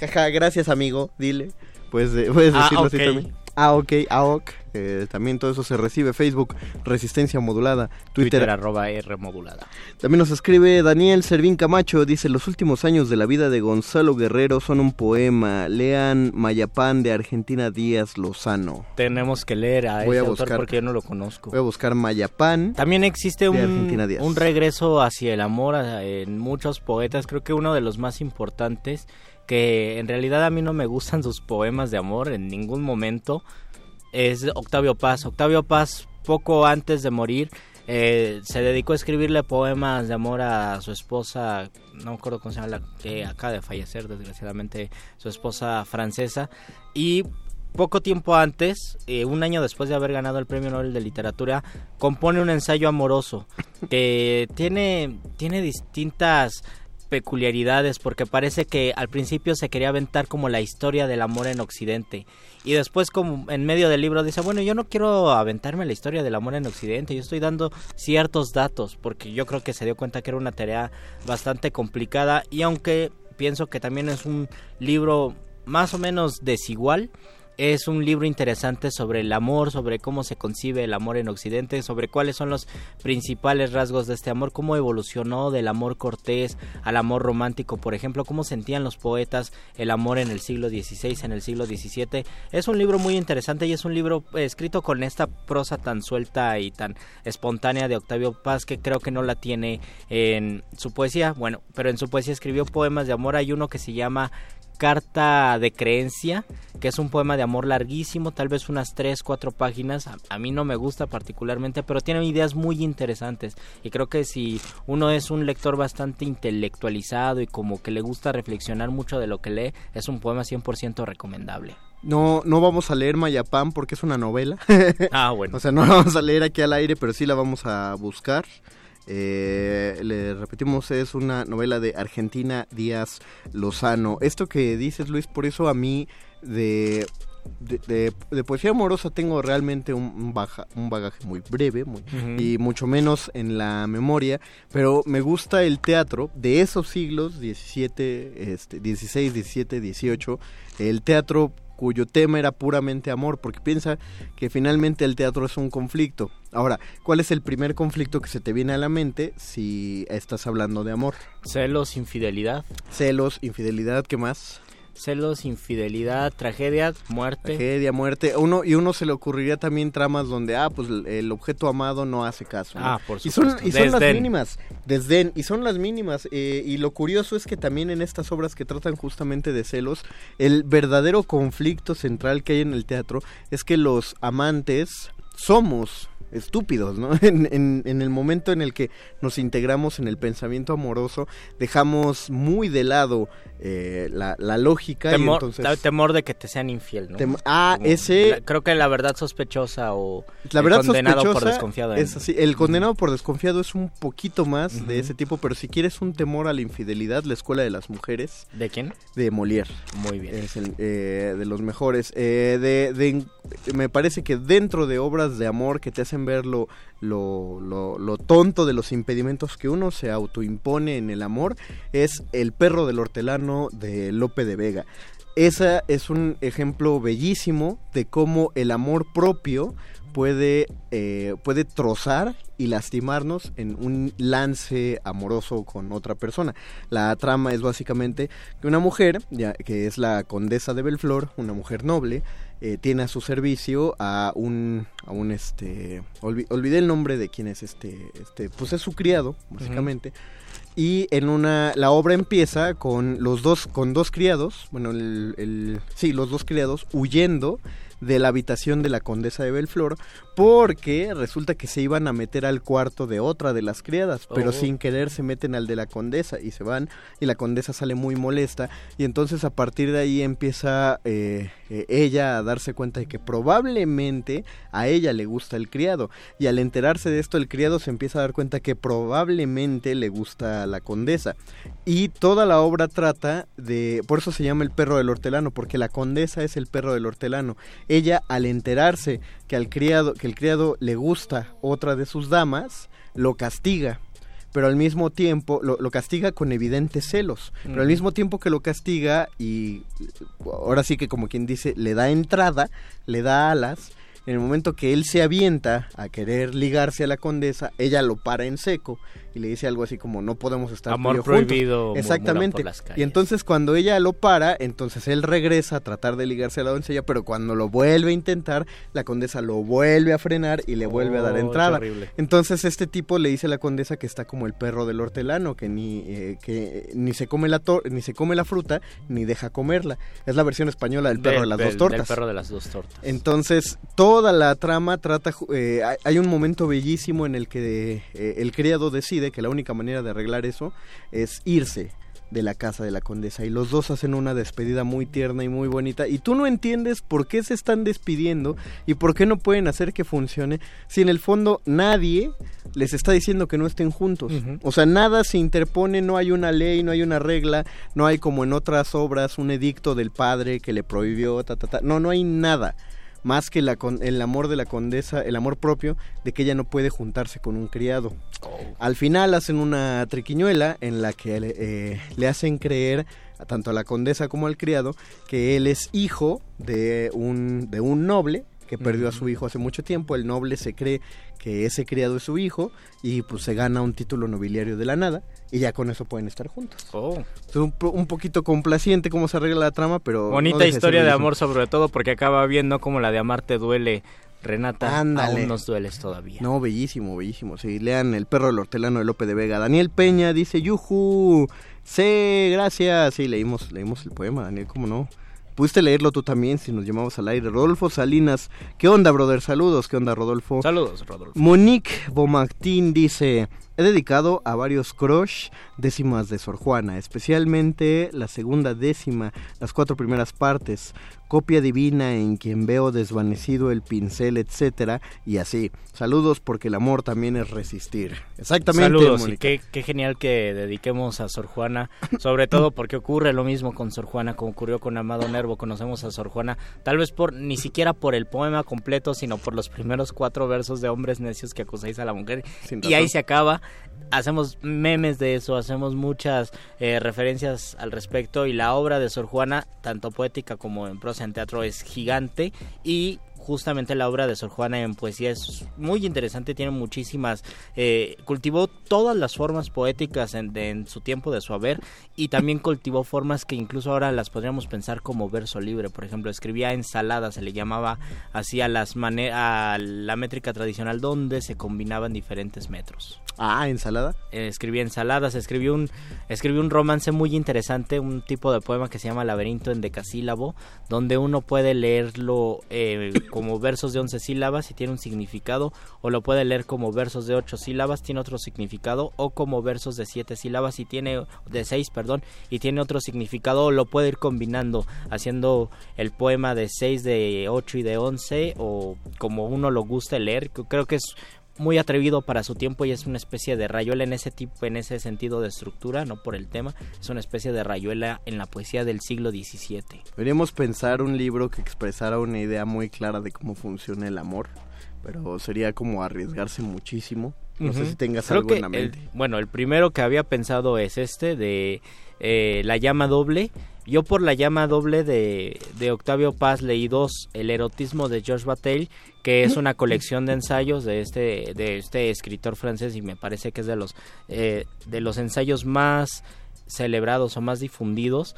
Jaja, gracias amigo, dile. Puedes, de- puedes Ah, decirlo así también. Ah, ok, ah, ok. Eh, también todo eso se recibe. Facebook, Resistencia Modulada. Twitter, Twitter arroba R modulada. También nos escribe Daniel Servín Camacho, dice, los últimos años de la vida de Gonzalo Guerrero son un poema. Lean Mayapán de Argentina Díaz Lozano. Tenemos que leer a Voy ese a autor buscar. porque yo no lo conozco. Voy a buscar Mayapán. También existe un, un regreso hacia el amor en muchos poetas. Creo que uno de los más importantes, que en realidad a mí no me gustan sus poemas de amor en ningún momento, es Octavio Paz. Octavio Paz, poco antes de morir, eh, se dedicó a escribirle poemas de amor a su esposa, no me acuerdo cómo se llama, la que acaba de fallecer desgraciadamente, su esposa francesa, y poco tiempo antes, eh, un año después de haber ganado el Premio Nobel de Literatura, compone un ensayo amoroso que tiene, tiene distintas peculiaridades porque parece que al principio se quería aventar como la historia del amor en Occidente. Y después como en medio del libro dice bueno yo no quiero aventarme la historia del amor en Occidente yo estoy dando ciertos datos porque yo creo que se dio cuenta que era una tarea bastante complicada. Y aunque pienso que también es un libro más o menos desigual es un libro interesante sobre el amor, sobre cómo se concibe el amor en Occidente, sobre cuáles son los principales rasgos de este amor, cómo evolucionó del amor cortés al amor romántico, por ejemplo, cómo sentían los poetas el amor en el siglo XVI, en el siglo XVII. Es un libro muy interesante y es un libro eh, escrito con esta prosa tan suelta y tan espontánea de Octavio Paz que creo que no la tiene en su poesía. Bueno, pero en su poesía escribió poemas de amor. Hay uno que se llama Carta de Creencia, que es un poema de amor larguísimo, tal vez unas tres, cuatro páginas. A, a, mí no me gusta particularmente, pero tiene ideas muy interesantes. Y creo que si uno es un lector bastante intelectualizado y como que le gusta reflexionar mucho de lo que lee, es un poema 100% recomendable. No, no vamos a leer Mayapam porque es una novela. Ah, bueno. o sea, no la vamos a leer aquí al aire, pero sí la vamos a buscar. Eh, le repetimos, es una novela de Argentina Díaz Lozano. Esto que dices, Luis, por eso a mí de, de, de, de poesía amorosa tengo realmente un, un, baja, un bagaje muy breve muy, uh -huh. y mucho menos en la memoria, pero me gusta el teatro de esos siglos, 17, este, 16, 17, 18, el teatro cuyo tema era puramente amor, porque piensa que finalmente el teatro es un conflicto. Ahora, ¿cuál es el primer conflicto que se te viene a la mente si estás hablando de amor? Celos, infidelidad. Celos, infidelidad, ¿qué más? Celos, infidelidad, tragedia, muerte. Tragedia, muerte. Uno, y uno se le ocurriría también tramas donde, ah, pues el objeto amado no hace caso. ¿no? Ah, por supuesto. Y son, y son las mínimas, desdén, y son las mínimas. Eh, y lo curioso es que también en estas obras que tratan justamente de celos, el verdadero conflicto central que hay en el teatro es que los amantes somos estúpidos, ¿no? En, en, en, el momento en el que nos integramos en el pensamiento amoroso, dejamos muy de lado eh, la, la, lógica temor, y entonces... temor de que te sean infiel, ¿no? Tem ah, Como ese... La, creo que la verdad sospechosa o la verdad el condenado sospechosa por desconfiado. Es así, el condenado por desconfiado es un poquito más uh -huh. de ese tipo, pero si quieres un temor a la infidelidad, la escuela de las mujeres... ¿De quién? De Molière. Muy bien. Es el, eh, de los mejores. Eh, de, de, me parece que dentro de obras de amor que te hacen ver lo, tonto de los impedimentos que uno se autoimpone en el amor es El perro del hortelano de Lope de Vega. Esa es un ejemplo bellísimo de cómo el amor propio puede, eh, puede trozar y lastimarnos en un lance amoroso con otra persona. La trama es básicamente que una mujer, ya, que es la condesa de Belflor, una mujer noble, eh, tiene a su servicio a un, a un este, olvi olvidé el nombre de quién es este, este, pues es su criado, básicamente. Uh -huh. Y en una, la obra empieza con los dos, con dos criados, bueno, el, el, sí, los dos criados huyendo de la habitación de la condesa de Belflor porque resulta que se iban a meter al cuarto de otra de las criadas, pero oh. sin querer se meten al de la condesa y se van y la condesa sale muy molesta y entonces a partir de ahí empieza eh, eh, ella a darse cuenta de que probablemente a ella le gusta el criado y al enterarse de esto el criado se empieza a dar cuenta que probablemente le gusta a la condesa y toda la obra trata de por eso se llama el perro del hortelano porque la condesa es el perro del hortelano ella al enterarse que al criado que el criado le gusta otra de sus damas lo castiga pero al mismo tiempo lo, lo castiga con evidentes celos mm. pero al mismo tiempo que lo castiga y ahora sí que como quien dice le da entrada le da alas en el momento que él se avienta a querer ligarse a la condesa, ella lo para en seco y le dice algo así como no podemos estar amor prohibido juntos. exactamente. y entonces cuando ella lo para entonces él regresa a tratar de ligarse a la doncella pero cuando lo vuelve a intentar la condesa lo vuelve a frenar y le vuelve oh, a dar entrada. terrible. entonces este tipo le dice a la condesa que está como el perro del hortelano que ni eh, que ni se come la ni se come la fruta ni deja comerla. Es la versión española del perro de, de las del, dos tortas. del perro de las dos tortas. Entonces toda la trama trata eh, hay un momento bellísimo en el que eh, el criado decide que la única manera de arreglar eso es irse de la casa de la condesa y los dos hacen una despedida muy tierna y muy bonita y tú no entiendes por qué se están despidiendo y por qué no pueden hacer que funcione si en el fondo nadie les está diciendo que no estén juntos. Uh -huh. O sea, nada se interpone, no hay una ley, no hay una regla, no hay como en otras obras un edicto del padre que le prohibió, ta, ta, ta. no, no hay nada más que la, el amor de la condesa, el amor propio de que ella no puede juntarse con un criado. Oh. Al final hacen una triquiñuela en la que eh, le hacen creer a tanto a la condesa como al criado que él es hijo de un, de un noble que perdió a su hijo hace mucho tiempo, el noble se cree que ese criado es su hijo y pues se gana un título nobiliario de la nada y ya con eso pueden estar juntos. Oh. Es un, un, poquito complaciente cómo se arregla la trama, pero... Bonita no historia de amor sobre todo porque acaba viendo como la de Amarte duele Renata, Ándale. aún nos dueles todavía. No, bellísimo, bellísimo. Sí, lean El perro del hortelano de Lope de Vega. Daniel Peña dice, yuju, sí, gracias. Sí, leímos, leímos el poema, Daniel, ¿cómo no? Pudiste leerlo tú también si nos llamamos al aire. Rodolfo Salinas, ¿qué onda, brother? Saludos, ¿qué onda, Rodolfo? Saludos, Rodolfo. Monique Bomactin dice, he dedicado a varios crush décimas de Sor Juana, especialmente la segunda décima, las cuatro primeras partes, copia divina en quien veo desvanecido el pincel, etcétera, y así. Saludos porque el amor también es resistir. Exactamente. Saludos y qué, qué genial que dediquemos a Sor Juana, sobre todo porque ocurre lo mismo con Sor Juana como ocurrió con Amado Nervo, conocemos a Sor Juana, tal vez por ni siquiera por el poema completo, sino por los primeros cuatro versos de hombres necios que acusáis a la mujer Sin y ahí se acaba. Hacemos memes de eso, hacemos muchas eh, referencias al respecto y la obra de Sor Juana, tanto poética como en prosa en teatro, es gigante y justamente la obra de Sor Juana en poesía es muy interesante, tiene muchísimas, eh, cultivó todas las formas poéticas en, su tiempo de su haber y también cultivó formas que incluso ahora las podríamos pensar como verso libre, por ejemplo, escribía ensaladas, se le llamaba así a, las a la métrica tradicional donde se combinaban diferentes metros. Ah, ensalada. Eh, escribía ensaladas, escribió un, escribió un romance muy interesante, un tipo de poema que se llama Laberinto en decasílabo, donde uno puede leerlo eh, como versos de 11 sílabas y tiene un significado, o lo puede leer como versos de 8 sílabas, tiene otro significado, o como versos de 7 sílabas y tiene, de 6, perdón, y tiene otro significado, o lo puede ir combinando, haciendo el poema de 6, de 8 y de 11, o como uno lo guste leer, creo que es muy atrevido para su tiempo y es una especie de rayuela en ese tipo, en ese sentido de estructura, no por el tema, es una especie de rayuela en la poesía del siglo XVII. Deberíamos pensar un libro que expresara una idea muy clara de cómo funciona el amor, pero sería como arriesgarse muchísimo. No sé si tengas Creo algo en la el- mente. bueno, el primero que había pensado es este de eh, La llama doble. Yo por La llama doble de, de Octavio Paz leí dos, El erotismo de Georges Bataille, que es una colección de ensayos de este, de este escritor francés y me parece que es de los, eh, de los ensayos más celebrados o más difundidos.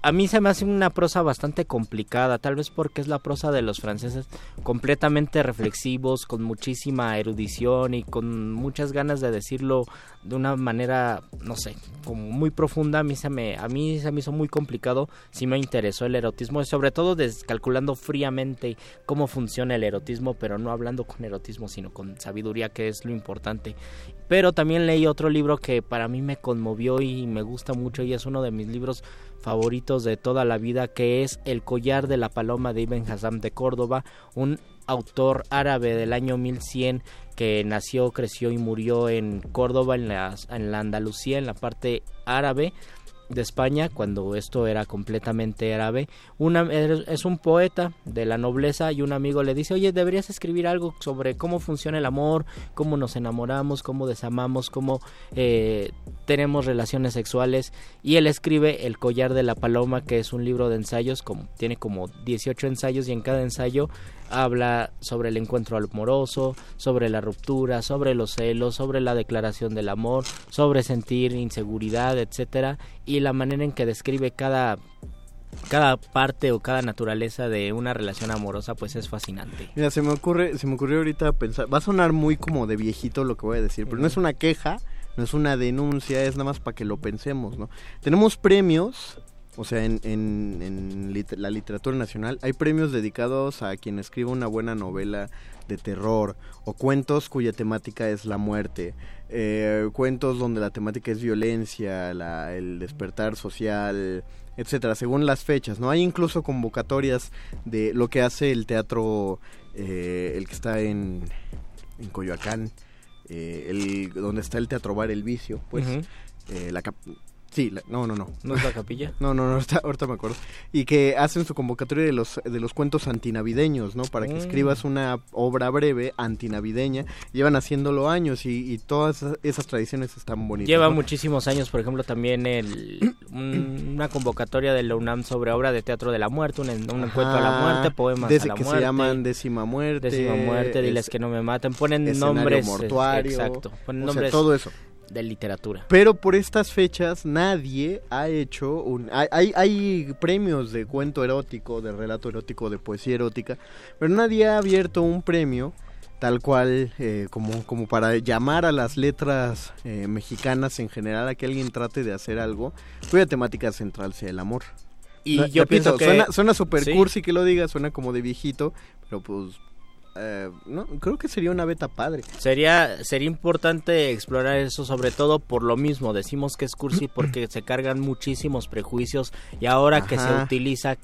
A mí se me hace una prosa bastante complicada, tal vez porque es la prosa de los franceses completamente reflexivos, con muchísima erudición y con muchas ganas de decirlo de una manera, no sé, como muy profunda. A mí se me, a mí se me hizo muy complicado, sí me interesó el erotismo y sobre todo descalculando fríamente cómo funciona el erotismo, pero no hablando con erotismo, sino con sabiduría, que es lo importante. Pero también leí otro libro que para mí me conmovió y me gusta mucho y es uno de mis libros favoritos de toda la vida, que es El collar de la paloma de Ibn Hazam de Córdoba, un autor árabe del año 1100 que nació, creció y murió en Córdoba, en la, en la Andalucía, en la parte árabe de España, cuando esto era completamente árabe. Una, es un poeta de la nobleza y un amigo le dice, oye, deberías escribir algo sobre cómo funciona el amor, cómo nos enamoramos, cómo desamamos, cómo eh, tenemos relaciones sexuales. Y él escribe El collar de la paloma, que es un libro de ensayos, como, tiene como 18 ensayos y en cada ensayo habla sobre el encuentro amoroso, sobre la ruptura, sobre los celos, sobre la declaración del amor, sobre sentir inseguridad, etcétera, y la manera en que describe cada cada parte o cada naturaleza de una relación amorosa pues es fascinante. Mira, se me ocurre, se me ocurrió ahorita pensar, va a sonar muy como de viejito lo que voy a decir, pero no es una queja, no es una denuncia, es nada más para que lo pensemos, ¿no? Tenemos premios, o sea, en, en, la literatura nacional hay premios dedicados a quien escriba una buena novela de terror o cuentos cuya temática es la muerte, eh, cuentos donde la temática es violencia, la- el despertar social, etcétera, según las fechas, ¿no? Hay incluso convocatorias de lo que hace el teatro, eh, el que está en, en Coyoacán, eh, el, donde está el Teatro Bar El Vicio, pues, eh, la Sí, la- no, no, no. ¿No es la capilla? No, no, no, ahorita, ahorita me acuerdo. Y que hacen su convocatoria de los, de los cuentos antinavideños, ¿no? Para que Mm. escribas una obra breve antinavideña. Llevan haciéndolo años y, y todas esas, tradiciones están bonitas. Lleva ¿no? muchísimos años, por ejemplo, también el, un- una convocatoria de la UNAM sobre obra de teatro de la muerte, un, un encuentro a la muerte, poemas desde a la que muerte. se llaman décima muerte. Décima muerte, diles es- que no me maten. Ponen nombres. mortuario, Exacto. Ponen o sea, nombres. todo eso. De literatura. Pero por estas fechas nadie ha hecho un... Hay, hay, hay, premios de cuento erótico, de relato erótico, de poesía erótica, pero nadie ha abierto un premio tal cual eh, como, como para llamar a las letras eh, mexicanas en general a que alguien trate de hacer algo cuya temática central sea el amor. Y yo pienso que... Suena, suena super cursi que lo diga, suena como de viejito, pero pues eh, no, creo que sería una beta padre. Sería, sería importante explorar eso, sobre todo por lo mismo. Decimos que es cursi porque se cargan muchísimos prejuicios y ahora que se utiliza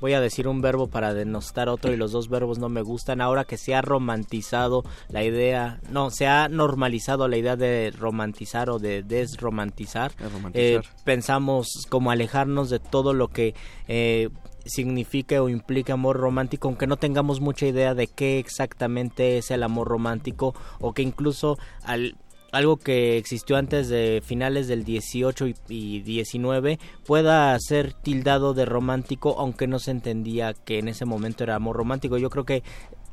voy a decir un verbo para denostar otro y los dos verbos no me gustan. Ahora que se ha romantizado la idea, no, se ha normalizado la idea de romantizar o de desromantizar, eh, pensamos como alejarnos de todo lo que... Eh, signifique o implique amor romántico, aunque no tengamos mucha idea de qué exactamente es el amor romántico o que incluso al algo que existió antes de finales del 18 y, 19 pueda ser tildado de romántico aunque no se entendía que en ese momento era amor romántico. Yo creo que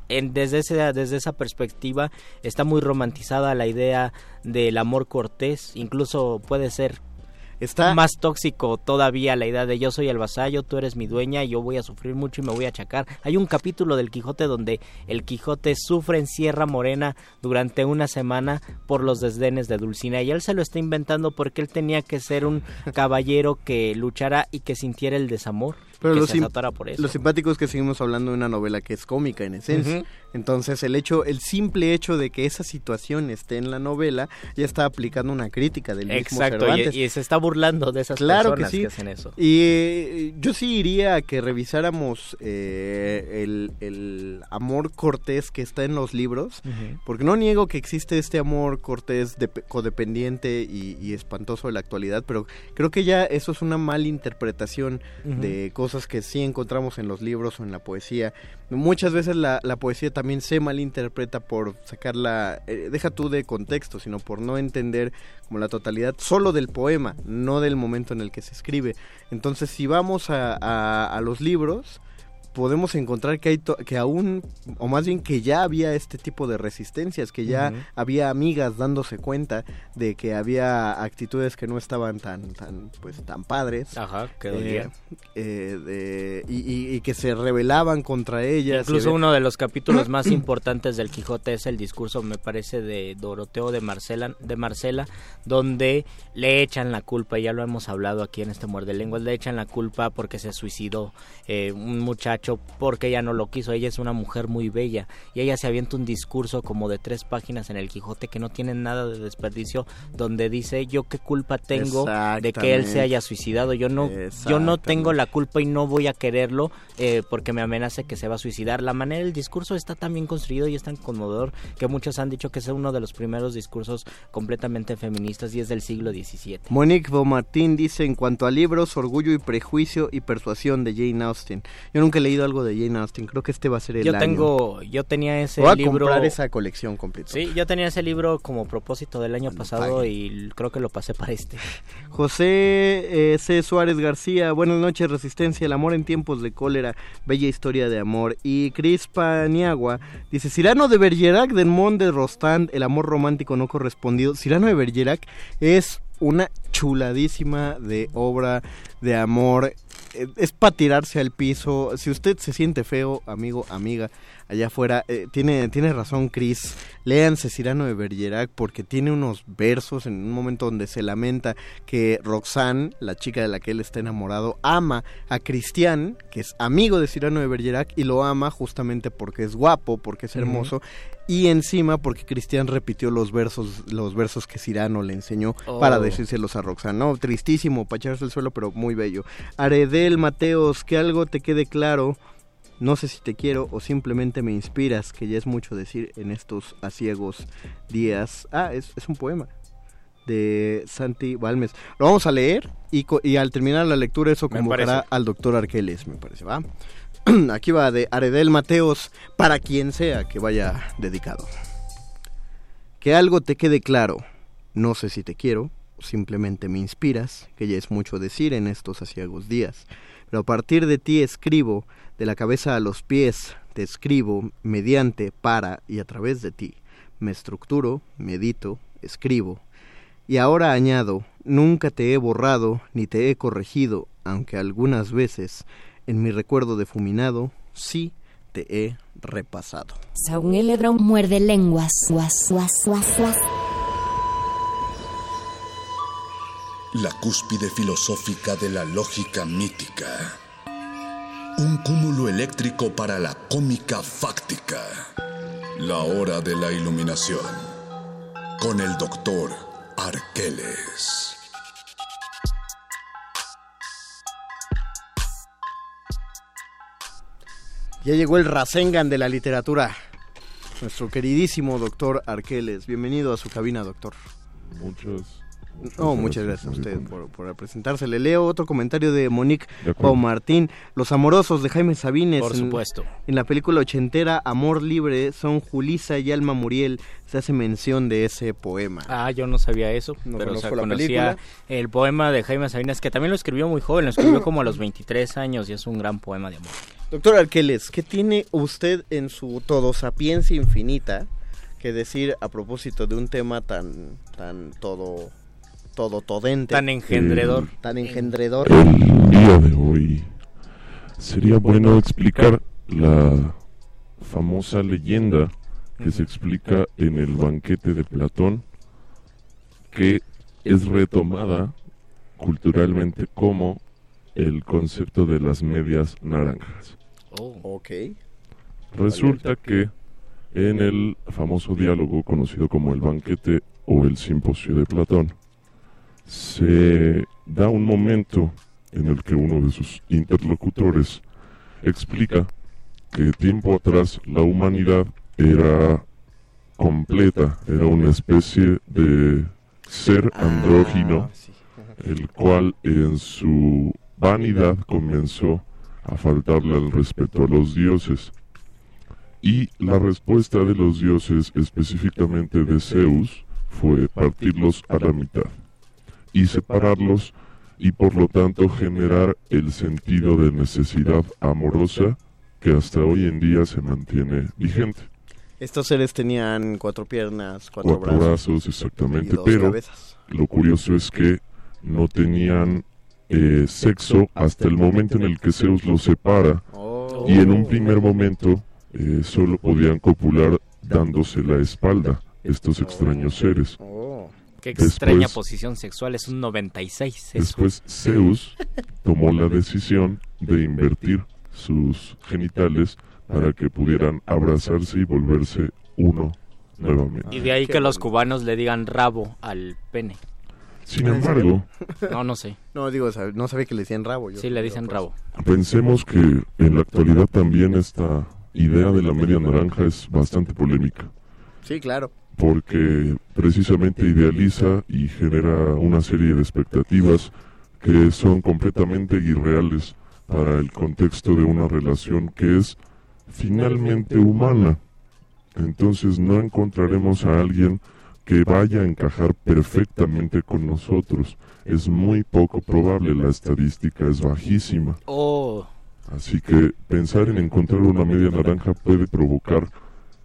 en, desde, ese, desde esa perspectiva está muy romantizada la idea del amor cortés, incluso puede ser Está más tóxico todavía la idea de yo soy el vasallo, tú eres mi dueña, yo voy a sufrir mucho y me voy a achacar. Hay un capítulo del Quijote donde el Quijote sufre en Sierra Morena durante una semana por los desdenes de Dulcinea y él se lo está inventando porque él tenía que ser un caballero que luchara y que sintiera el desamor. Pero lo, simpático es que seguimos hablando de una novela que es cómica en esencia. Entonces el hecho, el simple hecho de que esa situación esté en la novela ya está aplicando una crítica del mismo Exacto, Y, se está burlando de esas claro personas que, sí. hacen eso. Y eh, yo sí iría a que revisáramos eh, el, amor cortés que está en los libros, porque no niego que existe este amor cortés de, codependiente y, espantoso de la actualidad, pero creo que ya eso es una mala interpretación de cosas cosas que sí encontramos en los libros o en la poesía. Muchas veces la, poesía también se malinterpreta por sacarla, eh, deja tú de contexto, sino por no entender como la totalidad solo del poema, no del momento en el que se escribe. Entonces, si vamos a, a los libros, podemos encontrar que hay que aún o más bien que ya había este tipo de resistencias que ya había amigas dándose cuenta de que había actitudes que no estaban tan tan pues tan padres Ajá, que eh, eh, y, que se rebelaban contra ellas incluso uno de los capítulos más importantes del Quijote es el discurso me parece de Doroteo de Marcela de Marcela donde le echan la culpa ya lo hemos hablado aquí en este muerde lenguas le echan la culpa porque se suicidó eh, un muchacho porque ella no lo quiso. Ella es una mujer muy bella y ella se avienta un discurso como de tres páginas en el Quijote que no tiene nada de desperdicio, donde dice yo qué culpa tengo de que él se haya suicidado. Yo no, yo no tengo la culpa y no voy a quererlo eh, porque me amenace que se va a suicidar. La manera del discurso está tan bien construido y es tan conmovedor que muchos han dicho que es uno de los primeros discursos completamente feministas y es del siglo XVII. Monique Beaumartin dice en cuanto a libros, orgullo y prejuicio y persuasión de Jane Austen. Yo nunca he leído algo de Jane Austen. Creo que este va a ser el yo tengo, Yo tenía ese Voy a libro... comprar esa colección completa. Sí, yo tenía ese libro como propósito del año pasado y creo que lo pasé para este. José eh, C. Suárez García, buenas noches, Resistencia, el amor en tiempos de cólera, bella historia de amor. Y Cris Paniagua dice, Cirano de Bergerac, del Mont de Rostand, el amor romántico no correspondido. Cirano de Bergerac es una chuladísima de obra de amor. Eh, es para tirarse al piso. Si usted se siente feo, amigo, amiga, allá afuera, eh, tiene, tiene razón Chris. Léanse Cirano de Bergerac porque tiene unos versos en un momento donde se lamenta que Roxanne, la chica de la que él está enamorado, ama a Cristian, que es amigo de Cirano de Bergerac, y lo ama justamente porque es guapo, porque es hermoso y encima porque Cristian repitió los versos los versos que Cirano le enseñó para oh. decírselos a Roxanne. No, tristísimo, para echarse el suelo, pero muy bello. Aredel Mateos, que algo te quede claro. No sé si te quiero o simplemente me inspiras, que ya es mucho decir en estos asiegos días. Ah, es, es un poema de Santi Balmes. Lo vamos a leer y, y al terminar la lectura eso convocará al doctor Arqueles, me parece, ¿va? Aquí va de Aredel Mateos para quien sea que vaya dedicado. Que algo te quede claro. No sé si te quiero, simplemente me inspiras, que ya es mucho decir en estos asiagos días. Pero a partir de ti escribo, de la cabeza a los pies, te escribo, mediante, para y a través de ti. Me estructuro, medito, escribo. Y ahora añado, nunca te he borrado ni te he corregido, aunque algunas veces, en mi recuerdo difuminado, sí te he repasado. Muerde lenguas. La cúspide filosófica de la lógica mítica. Un cúmulo eléctrico para la cómica fáctica. La hora de la iluminación. Con el doctor Arqueles. Ya llegó el Rasengan de la literatura. Nuestro queridísimo doctor Arqueles. Bienvenido a su cabina, doctor. Muchas no, muchas gracias a usted por, presentarse. Le leo otro comentario de Monique Martín. Los amorosos de Jaime Sabines. Por supuesto. En, la película ochentera Amor Libre son Julisa y Alma Muriel. Se hace mención de ese poema. Ah, yo no sabía eso, no pero o conocía el poema de Jaime Sabines, que también lo escribió muy joven, lo escribió como a los 23 años y es un gran poema de amor. Doctor Arqueles, ¿qué tiene usted en su todo sapiencia infinita que decir a propósito de un tema tan, tan todo todo todente. Tan engendredor. tan engendredor. El día de hoy sería bueno explicar la famosa leyenda que se explica en el banquete de Platón, que es retomada culturalmente como el concepto de las medias naranjas. Oh. Ok. Resulta que en el famoso diálogo conocido como el banquete o el simposio de Platón, se da un momento en el que uno de sus interlocutores explica que tiempo atrás la humanidad era completa, era una especie de ser ah, andrógino, el cual en su vanidad comenzó a faltarle el respeto a los dioses. Y la respuesta de los dioses, específicamente de Zeus, fue partirlos a la mitad y separarlos y por lo tanto generar el sentido de necesidad amorosa que hasta hoy en día se mantiene vigente. Estos seres tenían cuatro piernas, cuatro, brazos, exactamente, pero lo curioso es que no tenían eh, sexo hasta el momento en el que Zeus los separa y en un primer momento eh, solo podían copular dándose la espalda estos extraños seres. Qué extraña posición sexual, es un 96. Después Zeus tomó la decisión de invertir sus genitales para que pudieran abrazarse y volverse uno nuevamente. Y de ahí que los cubanos le digan rabo al pene. Sin embargo... No, no sé. No, digo, no sabía que le decían rabo. sí, le dicen rabo. Pensemos que en la actualidad también esta idea de la media naranja es bastante polémica. Sí, claro porque precisamente idealiza y genera una serie de expectativas que son completamente irreales para el contexto de una relación que es finalmente humana. Entonces no encontraremos a alguien que vaya a encajar perfectamente con nosotros. Es muy poco probable, la estadística es bajísima. Oh. Así que pensar en encontrar una media naranja puede provocar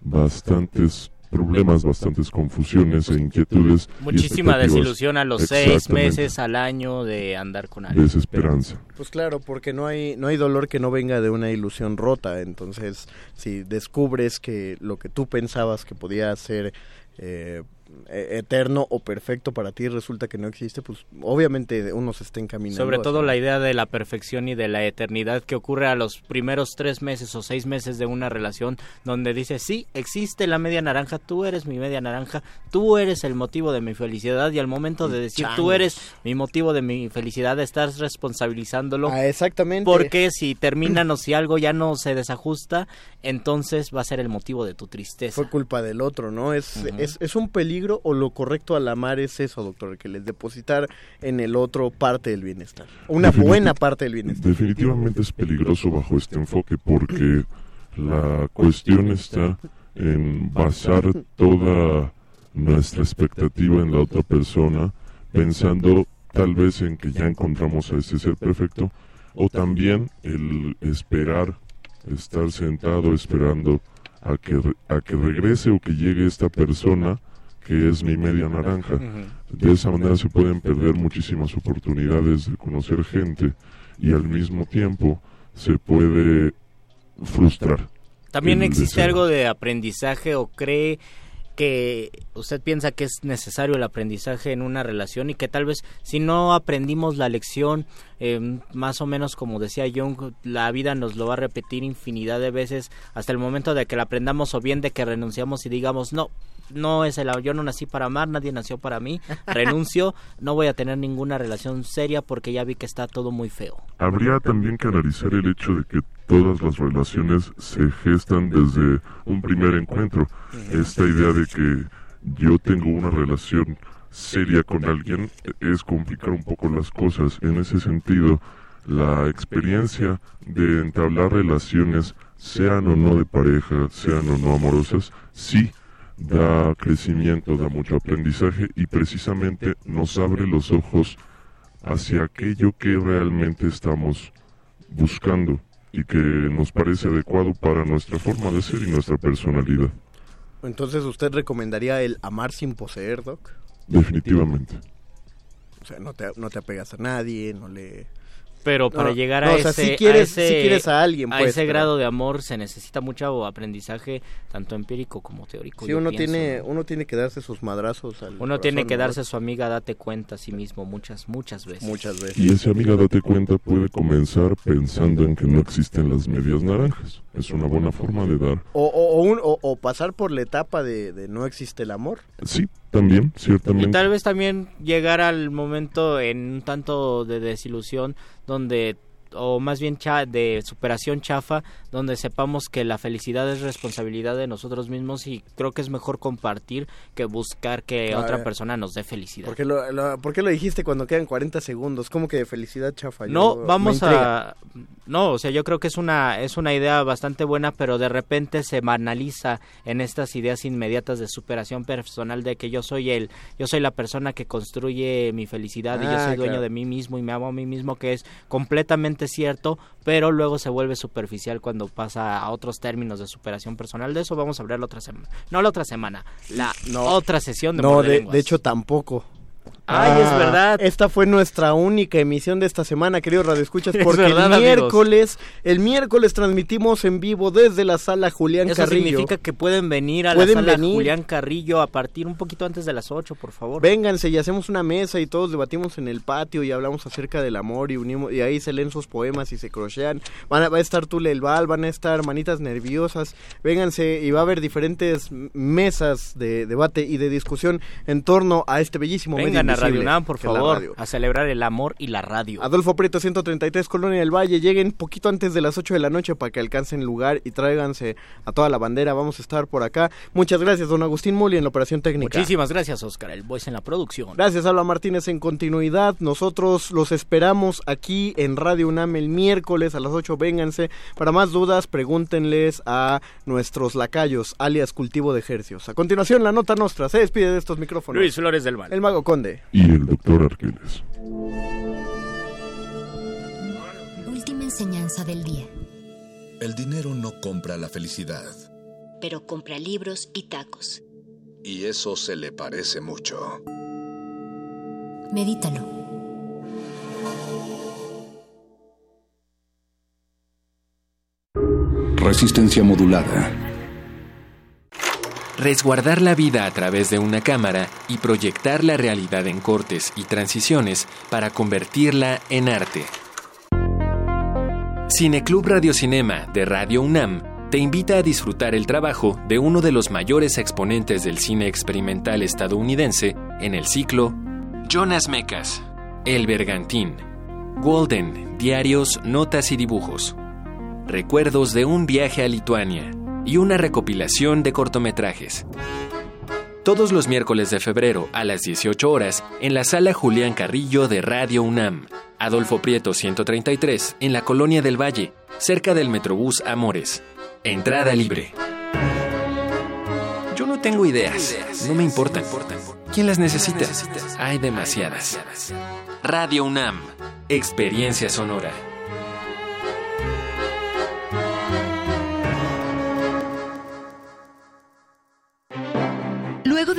bastantes problemas, bastantes confusiones e inquietudes. Muchísima desilusión a los seis meses al año de andar con alguien. Desesperanza. Pues claro, porque no hay, no hay dolor que no venga de una ilusión rota. Entonces, si descubres que lo que tú pensabas que podía ser eh, eterno o perfecto para ti resulta que no existe, pues obviamente uno se está encaminando. Sobre todo la idea de la perfección y de la eternidad que ocurre a los primeros tres meses o seis meses de una relación donde dice, sí, existe la media naranja, tú eres mi media naranja, tú eres el motivo de mi felicidad y al momento de decir tú eres mi motivo de mi felicidad estás responsabilizándolo. Ah, exactamente. Porque si terminan o si algo ya no se desajusta, entonces va a ser el motivo de tu tristeza. Fue culpa del otro, ¿no? Es, es, es un peligro o lo correcto al amar es eso, doctor, que les depositar en el otro parte del bienestar, una buena parte del bienestar. Definitivamente es peligroso bajo este enfoque porque la cuestión está en basar toda nuestra expectativa en la otra persona, pensando tal vez en que ya encontramos a ese ser perfecto, o también el esperar, estar sentado esperando a que, a que regrese o que llegue esta persona que es mi media naranja. De esa manera se pueden perder muchísimas oportunidades de conocer gente y al mismo tiempo se puede frustrar. ¿También existe deseo. algo de aprendizaje o cree que usted piensa que es necesario el aprendizaje en una relación y que tal vez si no aprendimos la lección, eh, más o menos como decía Jung, la vida nos lo va a repetir infinidad de veces hasta el momento de que la aprendamos o bien de que renunciamos y digamos, no, no es el yo no nací para amar, nadie nació para mí, renuncio, no voy a tener ninguna relación seria porque ya vi que está todo muy feo. Habría también que analizar el hecho de que todas las relaciones se gestan desde un primer encuentro. Esta idea de que yo tengo una relación seria con alguien es complicar un poco las cosas. En ese sentido, la experiencia de entablar relaciones, sean o no de pareja, sean o no amorosas, sí da crecimiento, da mucho aprendizaje y precisamente nos abre los ojos hacia aquello que realmente estamos buscando y que nos parece adecuado para nuestra forma de ser y nuestra personalidad. Entonces, ¿usted recomendaría el amar sin poseer, Doc? Definitivamente. O sea, no te, no te apegas a nadie, no le... Pero para No, llegar a no, o sea, ese, si quieres, a ese, si quieres a alguien, a pues, ese pero- grado de amor se necesita mucho aprendizaje, tanto empírico como teórico. Sí, uno pienso, tiene, ¿no? uno tiene que darse sus madrazos al Uno tiene que ¿no? darse su amiga, date cuenta a sí mismo muchas, muchas veces. Muchas veces. Y ese amiga, date cuenta, puede comenzar pensando en que no existen las medias naranjas. Es una buena forma de dar. O, o, o un- o- o pasar por la etapa de, de no existe el amor. Sí, también, Y ciertamente. tal vez también llegar al momento en un tanto de desilusión donde o más bien cha- de superación chafa donde sepamos que la felicidad es responsabilidad de nosotros mismos y creo que es mejor compartir que buscar que otra persona nos dé felicidad. ¿Por qué lo, lo- por qué lo dijiste cuando quedan 40 segundos? ¿Cómo que de felicidad chafa? No, Yo- vamos a no, o sea, yo creo que es una es una idea bastante buena, pero de repente se banaliza en estas ideas inmediatas de superación personal de que yo soy el yo soy la persona que construye mi felicidad y yo Ah, soy dueño claro. de mí mismo y me amo a mí mismo, que es completamente cierto, pero luego se vuelve superficial cuando pasa a otros términos de superación personal. De eso vamos a hablar la otra semana. No la otra semana, la otra sesión de No, de hecho tampoco. Ay, es verdad. Esta fue nuestra única emisión de esta semana, queridos radioescuchas, Es porque verdad, el amigos. miércoles, el miércoles transmitimos en vivo desde la sala Julián Eso Carrillo. significa que pueden venir a Pueden la sala venir. Julián Carrillo a partir un poquito antes de las 8, por favor. Vénganse y hacemos una mesa y todos debatimos en el patio y hablamos acerca del amor y unimos y ahí se leen sus poemas y se crochean. Van a, va a estar Tule el Val, van a estar manitas nerviosas. Vénganse y va a haber diferentes mesas de debate y de discusión en torno a este bellísimo medio Radio UNAM, por favor, a celebrar el amor y la radio. Adolfo Prieto 133 Colonia del Valle, lleguen poquito antes de las 8 de la noche para que alcancen lugar y tráiganse a toda la bandera, vamos a estar por acá. Muchas gracias, don Agustín Muli en la operación técnica. Muchísimas gracias, Oscar, el voice en la producción. Gracias, Alba Martínez, en continuidad. Nosotros los esperamos aquí en Radio UNAM el miércoles a las 8. Vénganse. Para más dudas, pregúntenles a nuestros lacayos, alias Cultivo de Ejercios. A continuación, la nota nostra. Se despide de estos micrófonos. Luis Flores del Val. El Mago Conde. Y el doctor Arqueles. Última enseñanza del día. El dinero no compra la felicidad. Pero compra libros y tacos. Y eso se le parece mucho. Medítalo. Resistencia modulada. Resguardar la vida a través de una cámara y proyectar la realidad en cortes y transiciones para convertirla en arte. Cineclub Radiocinema de Radio UNAM te invita a disfrutar el trabajo de uno de los mayores exponentes del cine experimental estadounidense en el ciclo Jonas Mekas, El Bergantín, Golden, Diarios, Notas y Dibujos, Recuerdos de un viaje a Lituania y una recopilación de cortometrajes. Todos los miércoles de febrero a las 18 horas en la sala Julián Carrillo de Radio UNAM, Adolfo Prieto 133, en la Colonia del Valle, cerca del Metrobús Amores. Entrada libre. Yo no tengo ideas, no me importan. ¿Quién las necesita? Hay demasiadas. Radio UNAM, experiencia sonora.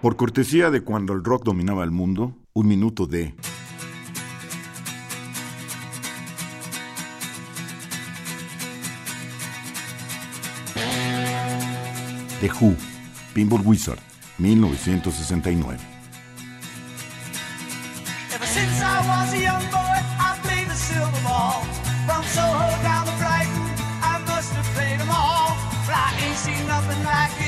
Por cortesía de cuando el rock dominaba el mundo, un minuto de... The Who, Pinball Wizard, 1969. Ever since I was a young boy, I played the silver ball. From Soho down to Brighton, I must have played them all. But I ain't seen nothing like him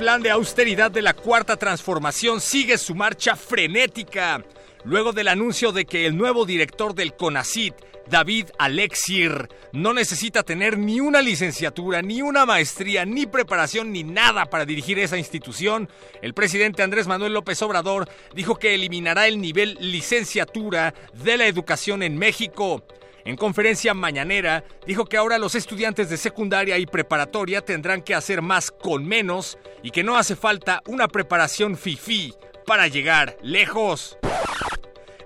Plan de austeridad de la cuarta transformación sigue su marcha frenética. Luego del anuncio de que el nuevo director del CONACIT, David Alexir, no necesita tener ni una licenciatura, ni una maestría, ni preparación, ni nada para dirigir esa institución, el presidente Andrés Manuel López Obrador dijo que eliminará el nivel licenciatura de la educación en México. En conferencia mañanera, dijo que ahora los estudiantes de secundaria y preparatoria tendrán que hacer más con menos y que no hace falta una preparación FIFI para llegar lejos.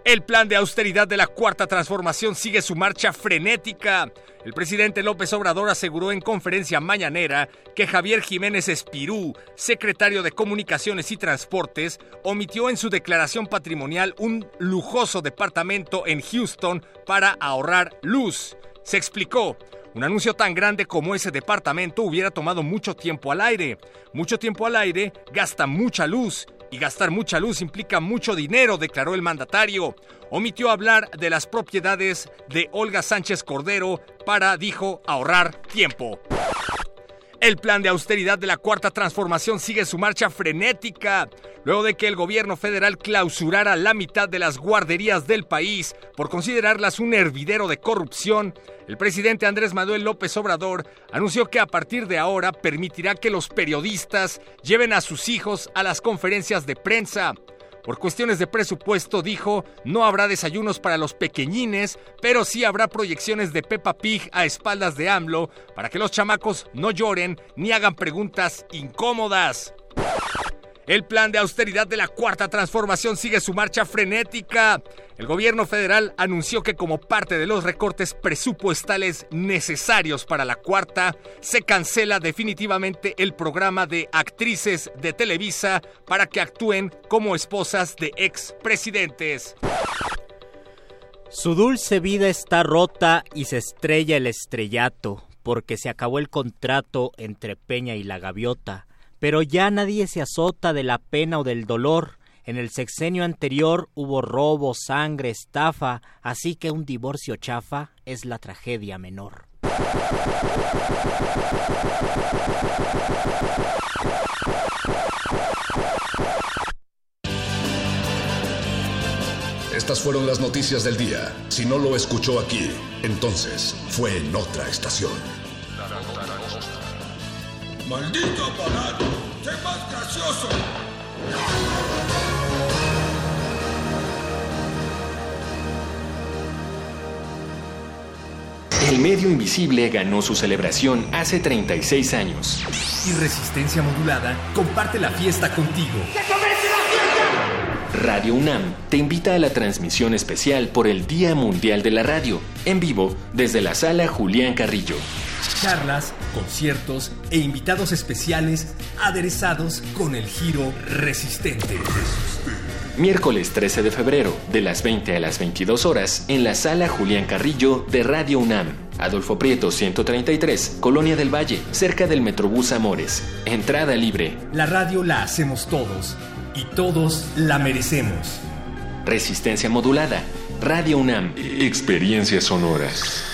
El plan de austeridad de la cuarta transformación sigue su marcha frenética. El presidente López Obrador aseguró en conferencia mañanera que Javier Jiménez Espirú, secretario de Comunicaciones y Transportes, omitió en su declaración patrimonial un lujoso departamento en Houston para ahorrar luz. Se explicó. Un anuncio tan grande como ese departamento hubiera tomado mucho tiempo al aire. Mucho tiempo al aire gasta mucha luz y gastar mucha luz implica mucho dinero, declaró el mandatario. Omitió hablar de las propiedades de Olga Sánchez Cordero para, dijo, ahorrar tiempo. El plan de austeridad de la cuarta transformación sigue su marcha frenética. Luego de que el gobierno federal clausurara la mitad de las guarderías del país por considerarlas un hervidero de corrupción, el presidente Andrés Manuel López Obrador anunció que a partir de ahora permitirá que los periodistas lleven a sus hijos a las conferencias de prensa. Por cuestiones de presupuesto, dijo, no habrá desayunos para los pequeñines, pero sí habrá proyecciones de Peppa Pig a espaldas de AMLO para que los chamacos no lloren ni hagan preguntas incómodas. El plan de austeridad de la cuarta transformación sigue su marcha frenética. El gobierno federal anunció que como parte de los recortes presupuestales necesarios para la cuarta, se cancela definitivamente el programa de actrices de Televisa para que actúen como esposas de expresidentes. Su dulce vida está rota y se estrella el estrellato, porque se acabó el contrato entre Peña y la gaviota. Pero ya nadie se azota de la pena o del dolor. En el sexenio anterior hubo robo, sangre, estafa, así que un divorcio chafa es la tragedia menor. Estas fueron las noticias del día. Si no lo escuchó aquí, entonces fue en otra estación. ¡Maldito aparato! ¡Sé más gracioso! El medio invisible ganó su celebración hace 36 años. Y Resistencia Modulada comparte la fiesta contigo. Radio UNAM te invita a la transmisión especial por el Día Mundial de la Radio, en vivo desde la sala Julián Carrillo. Charlas, conciertos e invitados especiales aderezados con el giro resistente. Miércoles 13 de febrero, de las 20 a las 22 horas, en la sala Julián Carrillo de Radio UNAM. Adolfo Prieto 133, Colonia del Valle, cerca del Metrobús Amores. Entrada libre. La radio la hacemos todos y todos la merecemos. Resistencia modulada. Radio UNAM. Experiencias sonoras.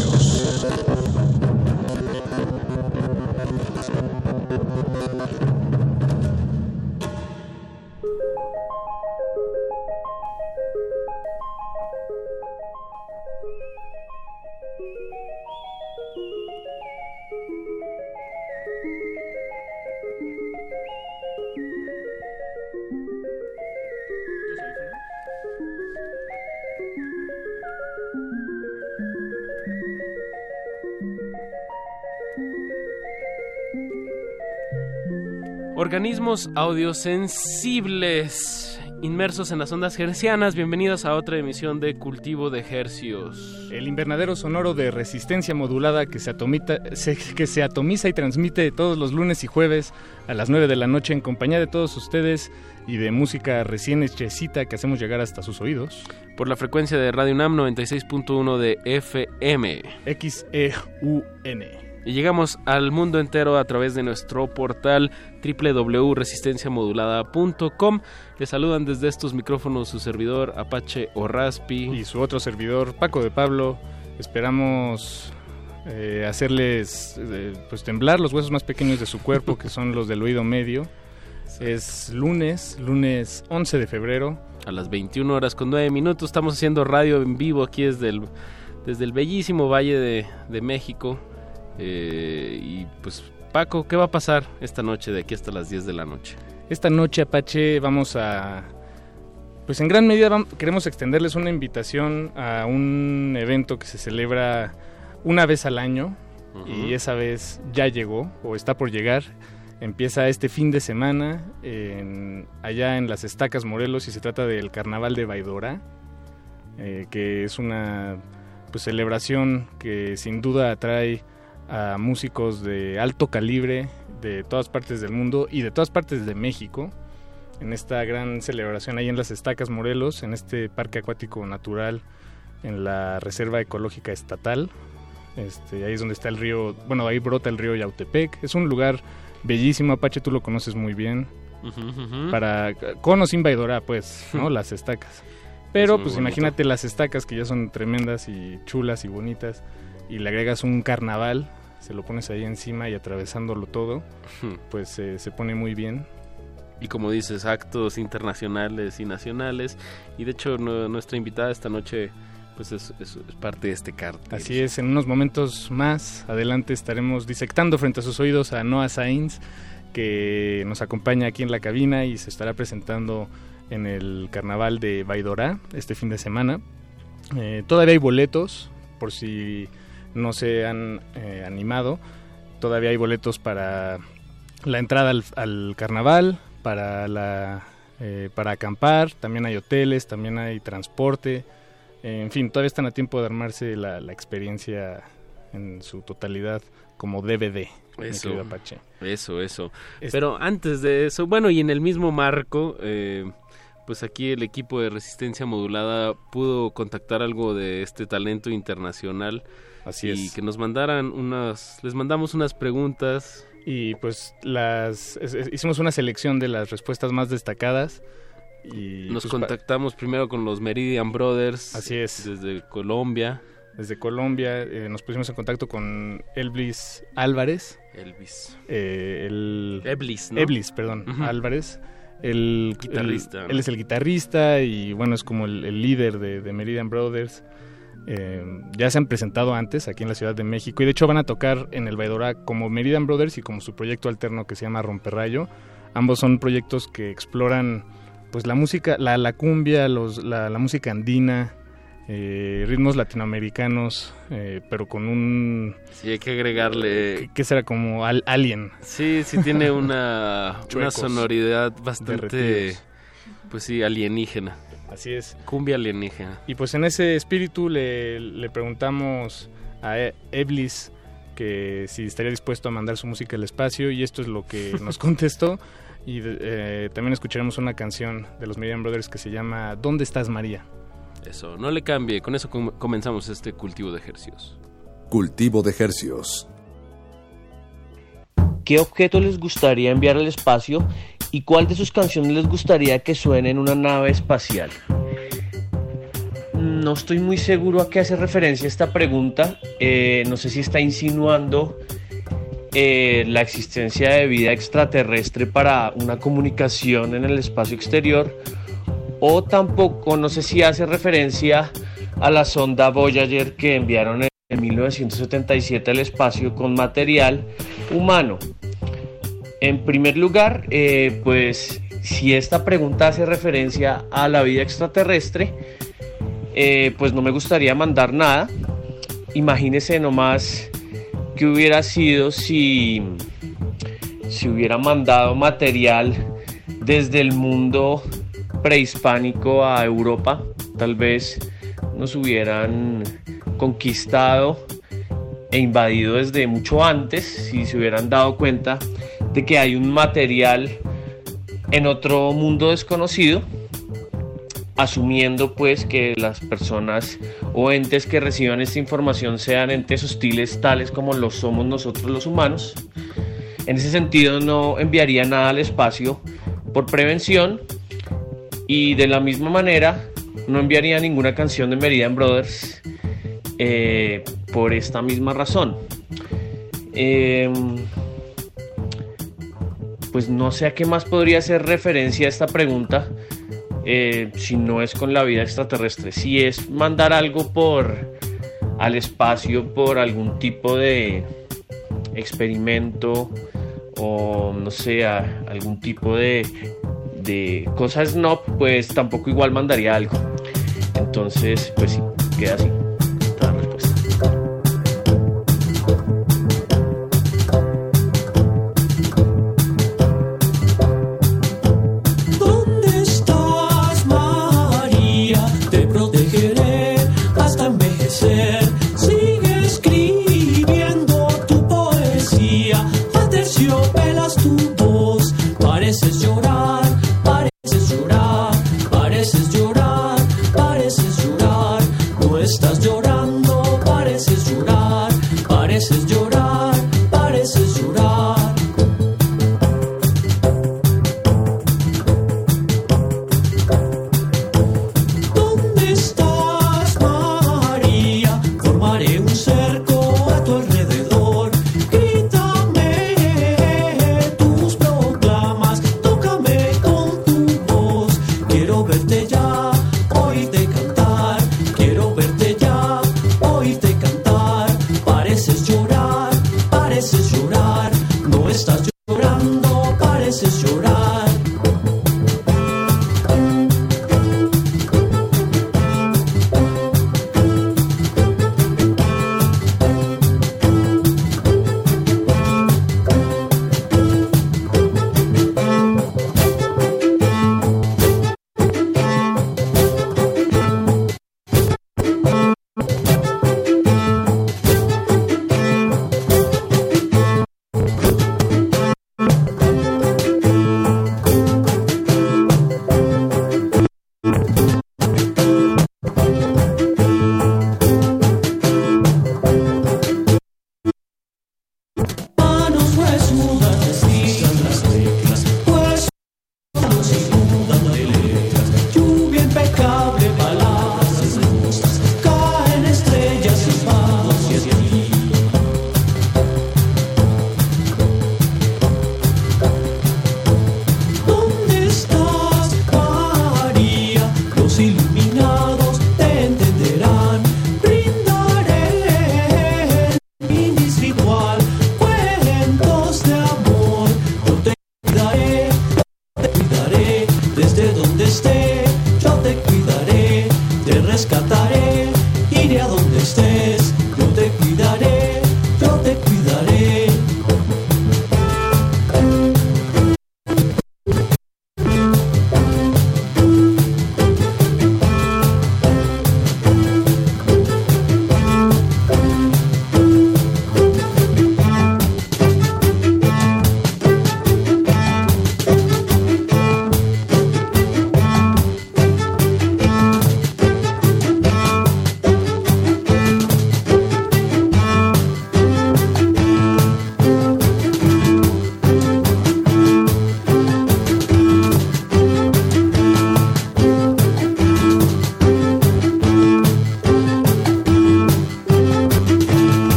Organismos audiosensibles inmersos en las ondas hercianas, bienvenidos a otra emisión de Cultivo de Hercios. El invernadero sonoro de resistencia modulada que se, atomita, se- que se atomiza y transmite todos los lunes y jueves a las 9 de la noche en compañía de todos ustedes y de música recién hechecita que hacemos llegar hasta sus oídos. Por la frecuencia de Radio UNAM 96.1 de FM. X-E-U-N. Y llegamos al mundo entero a través de nuestro portal www.resistenciamodulada.com. Les saludan desde estos micrófonos su servidor Apache o Raspi. Y su otro servidor, Paco de Pablo. Esperamos eh, hacerles eh, pues temblar los huesos más pequeños de su cuerpo, que son los del oído medio. Es lunes, lunes 11 de febrero. A las 21 horas con 9 minutos estamos haciendo radio en vivo aquí desde el, desde el bellísimo Valle de, de México. Eh, y pues Paco, ¿qué va a pasar esta noche de aquí hasta las 10 de la noche? Esta noche, Apache, vamos a... Pues en gran medida vam- queremos extenderles una invitación a un evento que se celebra una vez al año y esa vez ya llegó o está por llegar. Empieza este fin de semana en- allá en las Estacas Morelos y se trata del Carnaval de Baidora, eh, que es una pues, celebración que sin duda atrae a músicos de alto calibre de todas partes del mundo y de todas partes de México en esta gran celebración ahí en las Estacas Morelos, en este parque acuático natural, en la Reserva Ecológica Estatal. Este, ahí es donde está el río, bueno, ahí brota el río Yautepec. Es un lugar bellísimo, Apache, tú lo conoces muy bien. Para, con o sin Baidora, pues, ¿no? las estacas. Pero, pues bonito. imagínate las estacas que ya son tremendas y chulas y bonitas, y le agregas un carnaval, se lo pones ahí encima y atravesándolo todo, pues eh, se pone muy bien. Y como dices, actos internacionales y nacionales. Y de hecho, nu- nuestra invitada esta noche pues es, es- es parte de este cartel. Así es, en unos momentos más adelante estaremos disectando frente a sus oídos a Noah Sainz, que nos acompaña aquí en la cabina y se estará presentando en el carnaval de Baidora este fin de semana. Eh, todavía hay boletos, por si no se han eh, animado. todavía hay boletos para la entrada al, al carnaval, para la eh, para acampar, también hay hoteles, también hay transporte, en fin, todavía están a tiempo de armarse la, la experiencia en su totalidad como DVD. Eso, Apache. eso, eso. Es- Pero antes de eso, bueno, y en el mismo marco, eh, pues aquí el equipo de resistencia modulada pudo contactar algo de este talento internacional. Así y es. que nos mandaran unas, les mandamos unas preguntas. Y pues las es- es- hicimos una selección de las respuestas más destacadas y Nos pues, contactamos primero con los Meridian Brothers. Así es. Desde Colombia. desde Colombia eh, nos pusimos en contacto con Elvis Álvarez. Elvis. Eh, el Eblis, ¿no? Eblis, perdón. Álvarez. El Guitarrista, él es el guitarrista y bueno, es como el, el líder de, de Meridian Brothers. Eh, ya se han presentado antes aquí en la Ciudad de México y de hecho van a tocar en el Baidora como Meridian Brothers y como su proyecto alterno que se llama Romperrayo. Ambos son proyectos que exploran pues la música, la, la cumbia, los, la, la música andina, eh, ritmos latinoamericanos, eh, pero con un... Sí, hay que agregarle... ¿Qué, será? Como al, alien. Sí, sí tiene una, una sonoridad bastante, derretidos. pues sí, alienígena. Así es. Cumbia alienígena. Y pues en ese espíritu le, le preguntamos a E- Eblis que si estaría dispuesto a mandar su música al espacio y esto es lo que nos contestó. Y eh, también escucharemos una canción de los Meridian Brothers que se llama ¿Dónde estás María? Eso, no le cambie. Con eso com- comenzamos este cultivo de ejercicios. Cultivo de hercios. ¿Qué objeto les gustaría enviar al espacio y cuál de sus canciones les gustaría que suene en una nave espacial? No estoy muy seguro a qué hace referencia esta pregunta. Eh, no sé si está insinuando eh, la existencia de vida extraterrestre para una comunicación en el espacio exterior o tampoco, no sé si hace referencia a la sonda Voyager que enviaron en en 1977 al espacio con material humano. En primer lugar, eh, pues si esta pregunta hace referencia a la vida extraterrestre, eh, pues no me gustaría mandar nada. Imagínese nomás que hubiera sido si, si hubiera mandado material desde el mundo prehispánico a Europa. Tal vez nos hubieran conquistado e invadido desde mucho antes, si se hubieran dado cuenta de que hay un material en otro mundo desconocido, asumiendo pues que las personas o entes que reciban esta información sean entes hostiles tales como lo somos nosotros los humanos. En ese sentido no enviaría nada al espacio por prevención y de la misma manera no enviaría ninguna canción de Meridian Brothers eh, por esta misma razón. Eh, pues no sé a qué más podría hacer referencia esta pregunta eh, si no es con la vida extraterrestre. Si es mandar algo por al espacio por algún tipo de experimento o no sé, a- algún tipo de, de cosa snob, pues tampoco igual mandaría algo. Entonces, pues sí, queda así.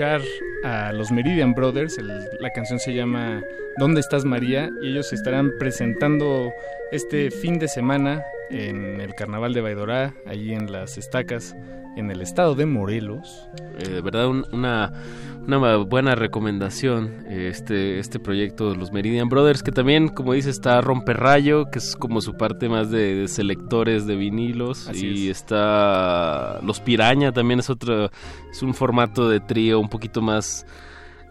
A los Meridian Brothers, el- la canción se llama ¿Dónde estás María? Y ellos se estarán presentando este fin de semana en el Carnaval de Baidorá, allí en las estacas, en el estado de Morelos. Eh, de verdad, un- una, una buena recomendación este, este proyecto de los Meridian Brothers, que también, como dice, está Romperrayo, que es como su parte más de, de selectores de vinilos. Así y está Los Piraña, también es otro, es un formato de trío un poquito más,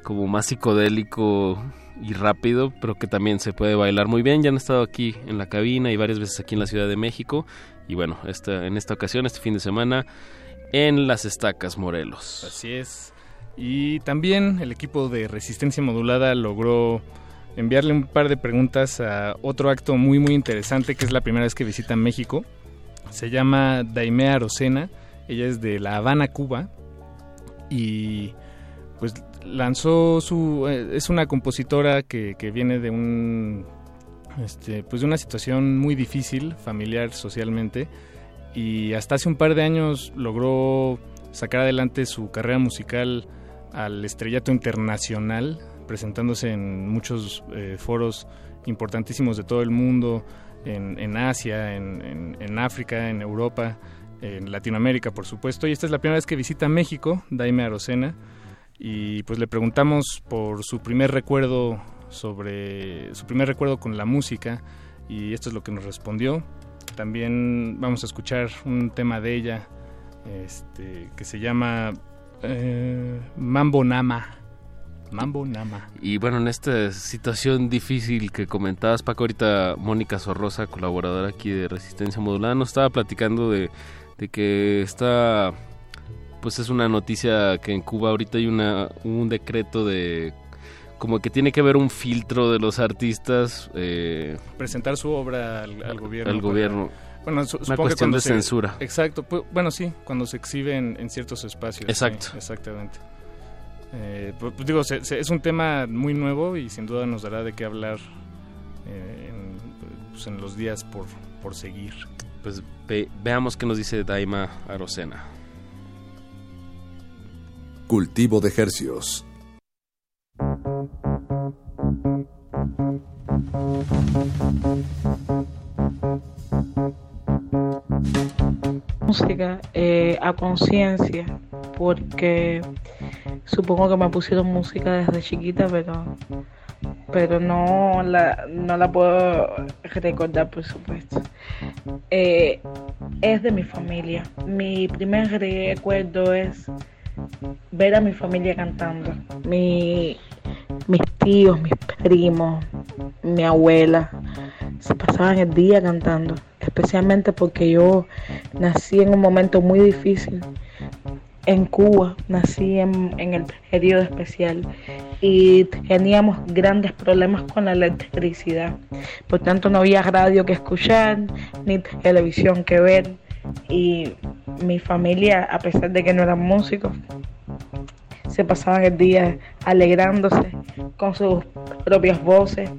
como más psicodélico y rápido, pero que también se puede bailar muy bien. Ya han estado aquí en la cabina y varias veces aquí en la Ciudad de México. Y bueno, esta, en esta ocasión, este fin de semana, en Las Estacas, Morelos. Así es. Y también el equipo de resistencia modulada logró enviarle un par de preguntas a otro acto muy muy interesante que es la primera vez que visita México. Se llama Daimea Arocena, ella es de La Habana, Cuba. Y pues lanzó su eh, es una compositora que, que viene de un este pues de una situación muy difícil familiar socialmente. Y hasta hace un par de años logró sacar adelante su carrera musical al estrellato internacional, presentándose en muchos eh, foros importantísimos de todo el mundo, en, Asia, en, en- en África, en Europa, en Latinoamérica, por supuesto. Y esta es la primera vez que visita México, Daime Arocena, y pues le preguntamos por su primer recuerdo sobre su primer recuerdo con la música, y esto es lo que nos respondió. También vamos a escuchar un tema de ella este, que se llama eh, Mambo Nama. Mambo Nama. Y bueno, en esta situación difícil que comentabas, Paco, ahorita Mónica Sorrosa, colaboradora aquí de Resistencia Modulada, nos estaba platicando de, de que está, pues es una noticia que en Cuba ahorita hay una, un decreto de como que tiene que haber un filtro de los artistas. eh, Presentar su obra al, al gobierno. Al para- gobierno. Bueno, su- Una supongo que cuestión cuando de se- censura. Exacto. pu- Bueno, sí, cuando se exhibe en, en ciertos espacios. Exacto. sí, exactamente. Eh, pu- pues digo, se- se- es un tema muy nuevo y sin duda nos dará de qué hablar eh, en, pues, en los días por, por seguir. Pues ve- veamos qué nos dice Daima Arocena. Cultivo de ejercicios. Música eh, a conciencia porque supongo que me pusieron música desde chiquita pero pero no la no la puedo recordar por supuesto. Eh, es de mi familia. Mi primer recuerdo es ver a mi familia cantando mi mis tíos mis primos mi abuela se pasaban el día cantando, especialmente porque yo nací en un momento muy difícil en Cuba, nací en, en el periodo especial y teníamos grandes problemas con la electricidad. Por tanto, no había radio que escuchar, ni televisión que ver. Y mi familia, a pesar de que no eran músicos, se pasaban el día alegrándose con sus propias voces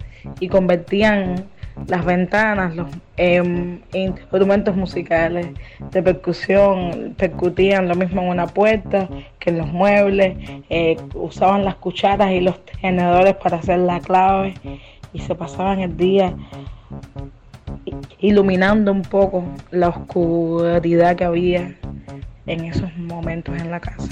y convertían las ventanas, los em, instrumentos musicales de percusión percutían lo mismo en una puerta que en los muebles, eh, usaban las cucharas y los tenedores para hacer la clave y se pasaban el día iluminando un poco la oscuridad que había en esos momentos en la casa.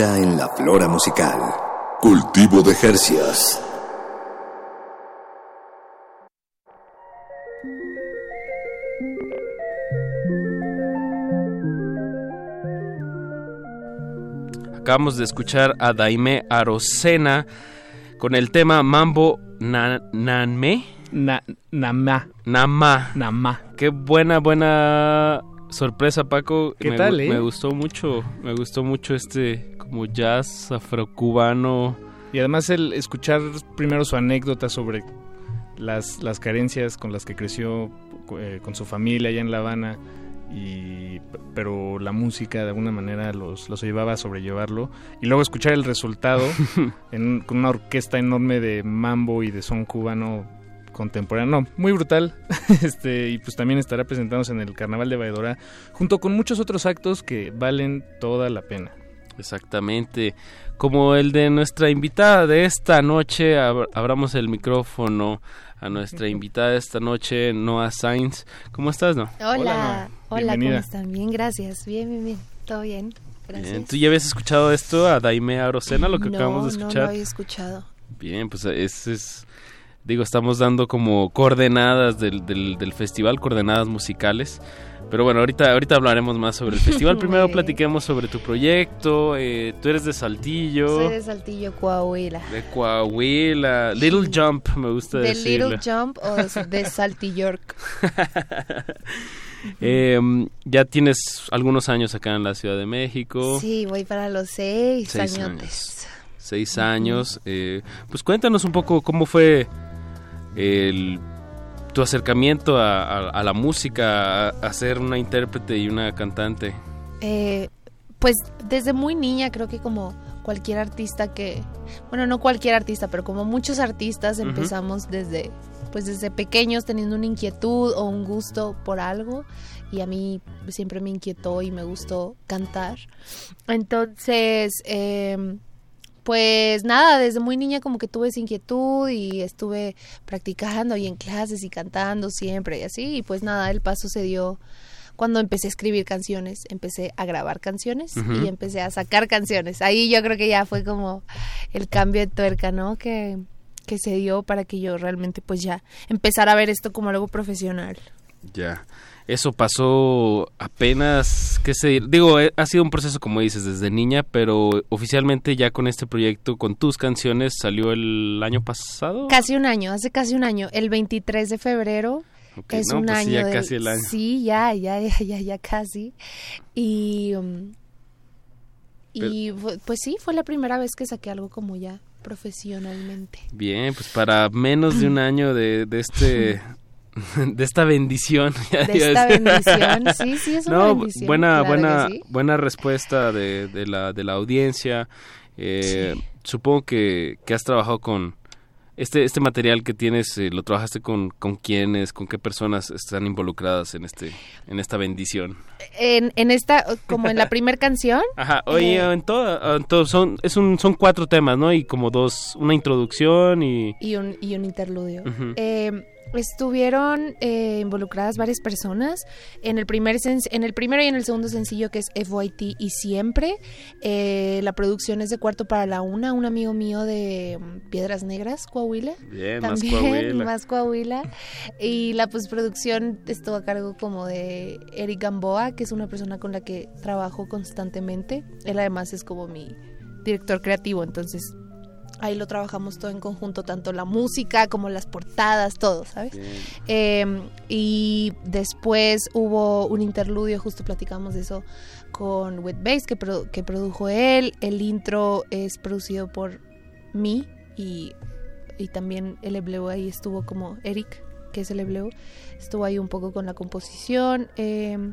En la flora musical. Cultivo de Jercias. Acabamos de escuchar a Daime Arocena con el tema Mambo na, Nanme. Na, nama. Nama. Nama. Qué buena, buena sorpresa, Paco. ¿Qué me, tal, gu- eh? Me gustó mucho, me gustó mucho este como jazz afrocubano. Y además el escuchar primero su anécdota sobre las, las carencias con las que creció eh, con su familia allá en La Habana, y, pero la música de alguna manera los, los llevaba a sobrellevarlo. Y luego escuchar el resultado en- con una orquesta enorme de mambo y de son cubano contemporáneo. No, muy brutal. este Y pues también estará presentándose en el Carnaval de Valledora, junto con muchos otros actos que valen toda la pena. Exactamente. Como el de nuestra invitada de esta noche, ab- abramos el micrófono a nuestra invitada de esta noche, Noah Sainz. ¿Cómo estás, no? Hola, hola, ¿cómo Bienvenida. están? Bien, gracias. Bien, bien, bien. Todo bien. Gracias. Bien, ¿Tú ya habías escuchado esto a Daime Arocena, lo que no, acabamos de No, escuchar? lo había escuchado. Bien, pues es, es- digo, estamos dando como coordenadas del, del, del festival, coordenadas musicales. Pero bueno, ahorita, ahorita hablaremos más sobre el festival. Primero platiquemos sobre tu proyecto. eh, tú eres de Saltillo. Soy de Saltillo, Coahuila. De Coahuila. Little Jump, me gusta De decirlo. Little Jump o de, de Saltillork. Eh, ya tienes algunos años acá en la Ciudad de México. Sí, voy para los seis, Seis añotes. Seis años. eh, pues cuéntanos un poco cómo fue el, tu acercamiento a, a- a la música, a, a ser una intérprete y una cantante. Eh, pues desde muy niña creo que como cualquier artista que, bueno, no cualquier artista, pero como muchos artistas empezamos desde, pues desde pequeños teniendo una inquietud o un gusto por algo y a mí siempre me inquietó y me gustó cantar. Entonces, em, pues nada, desde muy niña como que tuve esa inquietud y estuve practicando y en clases y cantando siempre y así. Y pues nada, el paso se dio cuando empecé a escribir canciones, empecé a grabar canciones y empecé a sacar canciones. Ahí yo creo que ya fue como el cambio de tuerca, ¿no? Que, que se dio para que yo realmente pues ya empezara a ver esto como algo profesional. Ya. Eso pasó apenas, qué sé, digo, eh, ha sido un proceso como dices desde niña, pero oficialmente ya con este proyecto, con tus canciones, salió el año pasado. Casi un año, hace casi un año, el 23 de febrero. Es no, un pues sí, año. ya casi el año. Sí, ya, ya, ya, ya, ya casi. Y, um, y pues sí, fue la primera vez que saqué algo como ya profesionalmente. Bien, pues para menos de un año de, de este de esta bendición. De esta bendición, sí, sí, es una No, bendición, Buena, claro buena, sí. buena respuesta de, de la, de la audiencia. Eh, Supongo que, que has trabajado con este, este material que tienes, eh, lo trabajaste con, con quiénes, con qué personas están involucradas en este, en esta bendición. En, en esta, como en la primera canción, Ajá, oye, Eh. en todo, en todo son, es un, son cuatro temas, ¿no? Y como dos, una introducción y... y un, y un interludio. Eh, estuvieron eh, involucradas varias personas. En el primer en el primero y en el segundo sencillo que es FYT y siempre Eh, la producción es de cuarto para la una un amigo mío de mm, Piedras Negras Coahuila. Bien, más también Coahuila. más Coahuila. Y la postproducción estuvo a cargo como de Eric Gamboa que es una persona con la que trabajo constantemente. Él además es como mi director creativo entonces ahí lo trabajamos todo en conjunto, tanto la música como las portadas, todo, ¿sabes? Eh, y después hubo un interludio, justo platicamos de eso con Wet Bass, que, produ- que produjo él. El intro es producido por mí y, y también el Ebleu ahí estuvo como Eric, que es el Ebleu, estuvo ahí un poco con la composición. Eh,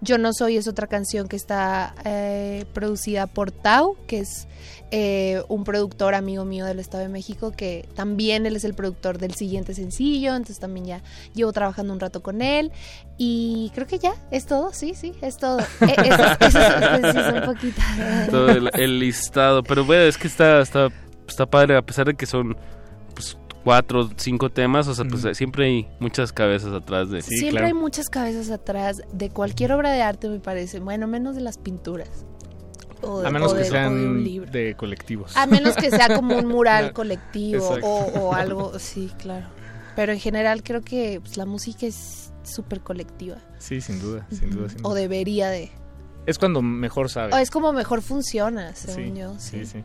yo no soy es otra canción que está eh, producida por Tau, que es eh, un productor amigo mío del Estado de México, que también él es el productor del siguiente sencillo, entonces también ya llevo trabajando un rato con él y creo que ya es todo, sí, sí, es todo. Eh, eso eso un poquito. todo el, el listado. Pero bueno, es que está, está, está padre, a pesar de que son cuatro, cinco temas, o sea, pues siempre hay muchas cabezas atrás de... Siempre hay muchas cabezas atrás de cualquier obra de arte, me parece, bueno, menos de las pinturas. O de- A menos que de- de sean libro. de colectivos. A menos que sea como un mural colectivo o, o algo, sí, claro. Pero en general creo que pues, la música es súper colectiva. Sí, sin duda, sin duda. sin O debería de. Es cuando mejor sabe. O es como mejor funciona, según Sí, yo. Sí. sí, sí.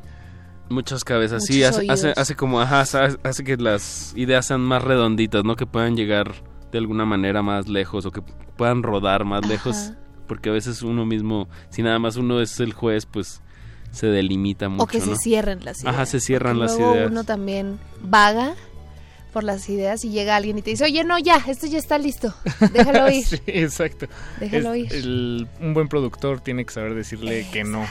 Muchas cabezas, Muchos sí, hace, hace, hace como, ajá, hace, hace que las ideas sean más redonditas, ¿no? Que puedan llegar de alguna manera más lejos o que puedan rodar más Ajá. lejos, porque a veces uno mismo, si nada más uno es el juez, pues se delimita mucho, o que ¿no? se cierren las ideas. Ajá, se cierran Porque las luego ideas. uno también vaga por las ideas y llega alguien y te dice, oye, no, ya, esto ya está listo, déjalo ir. sí, exacto. Déjalo Es- ir. el- un buen productor tiene que saber decirle que no.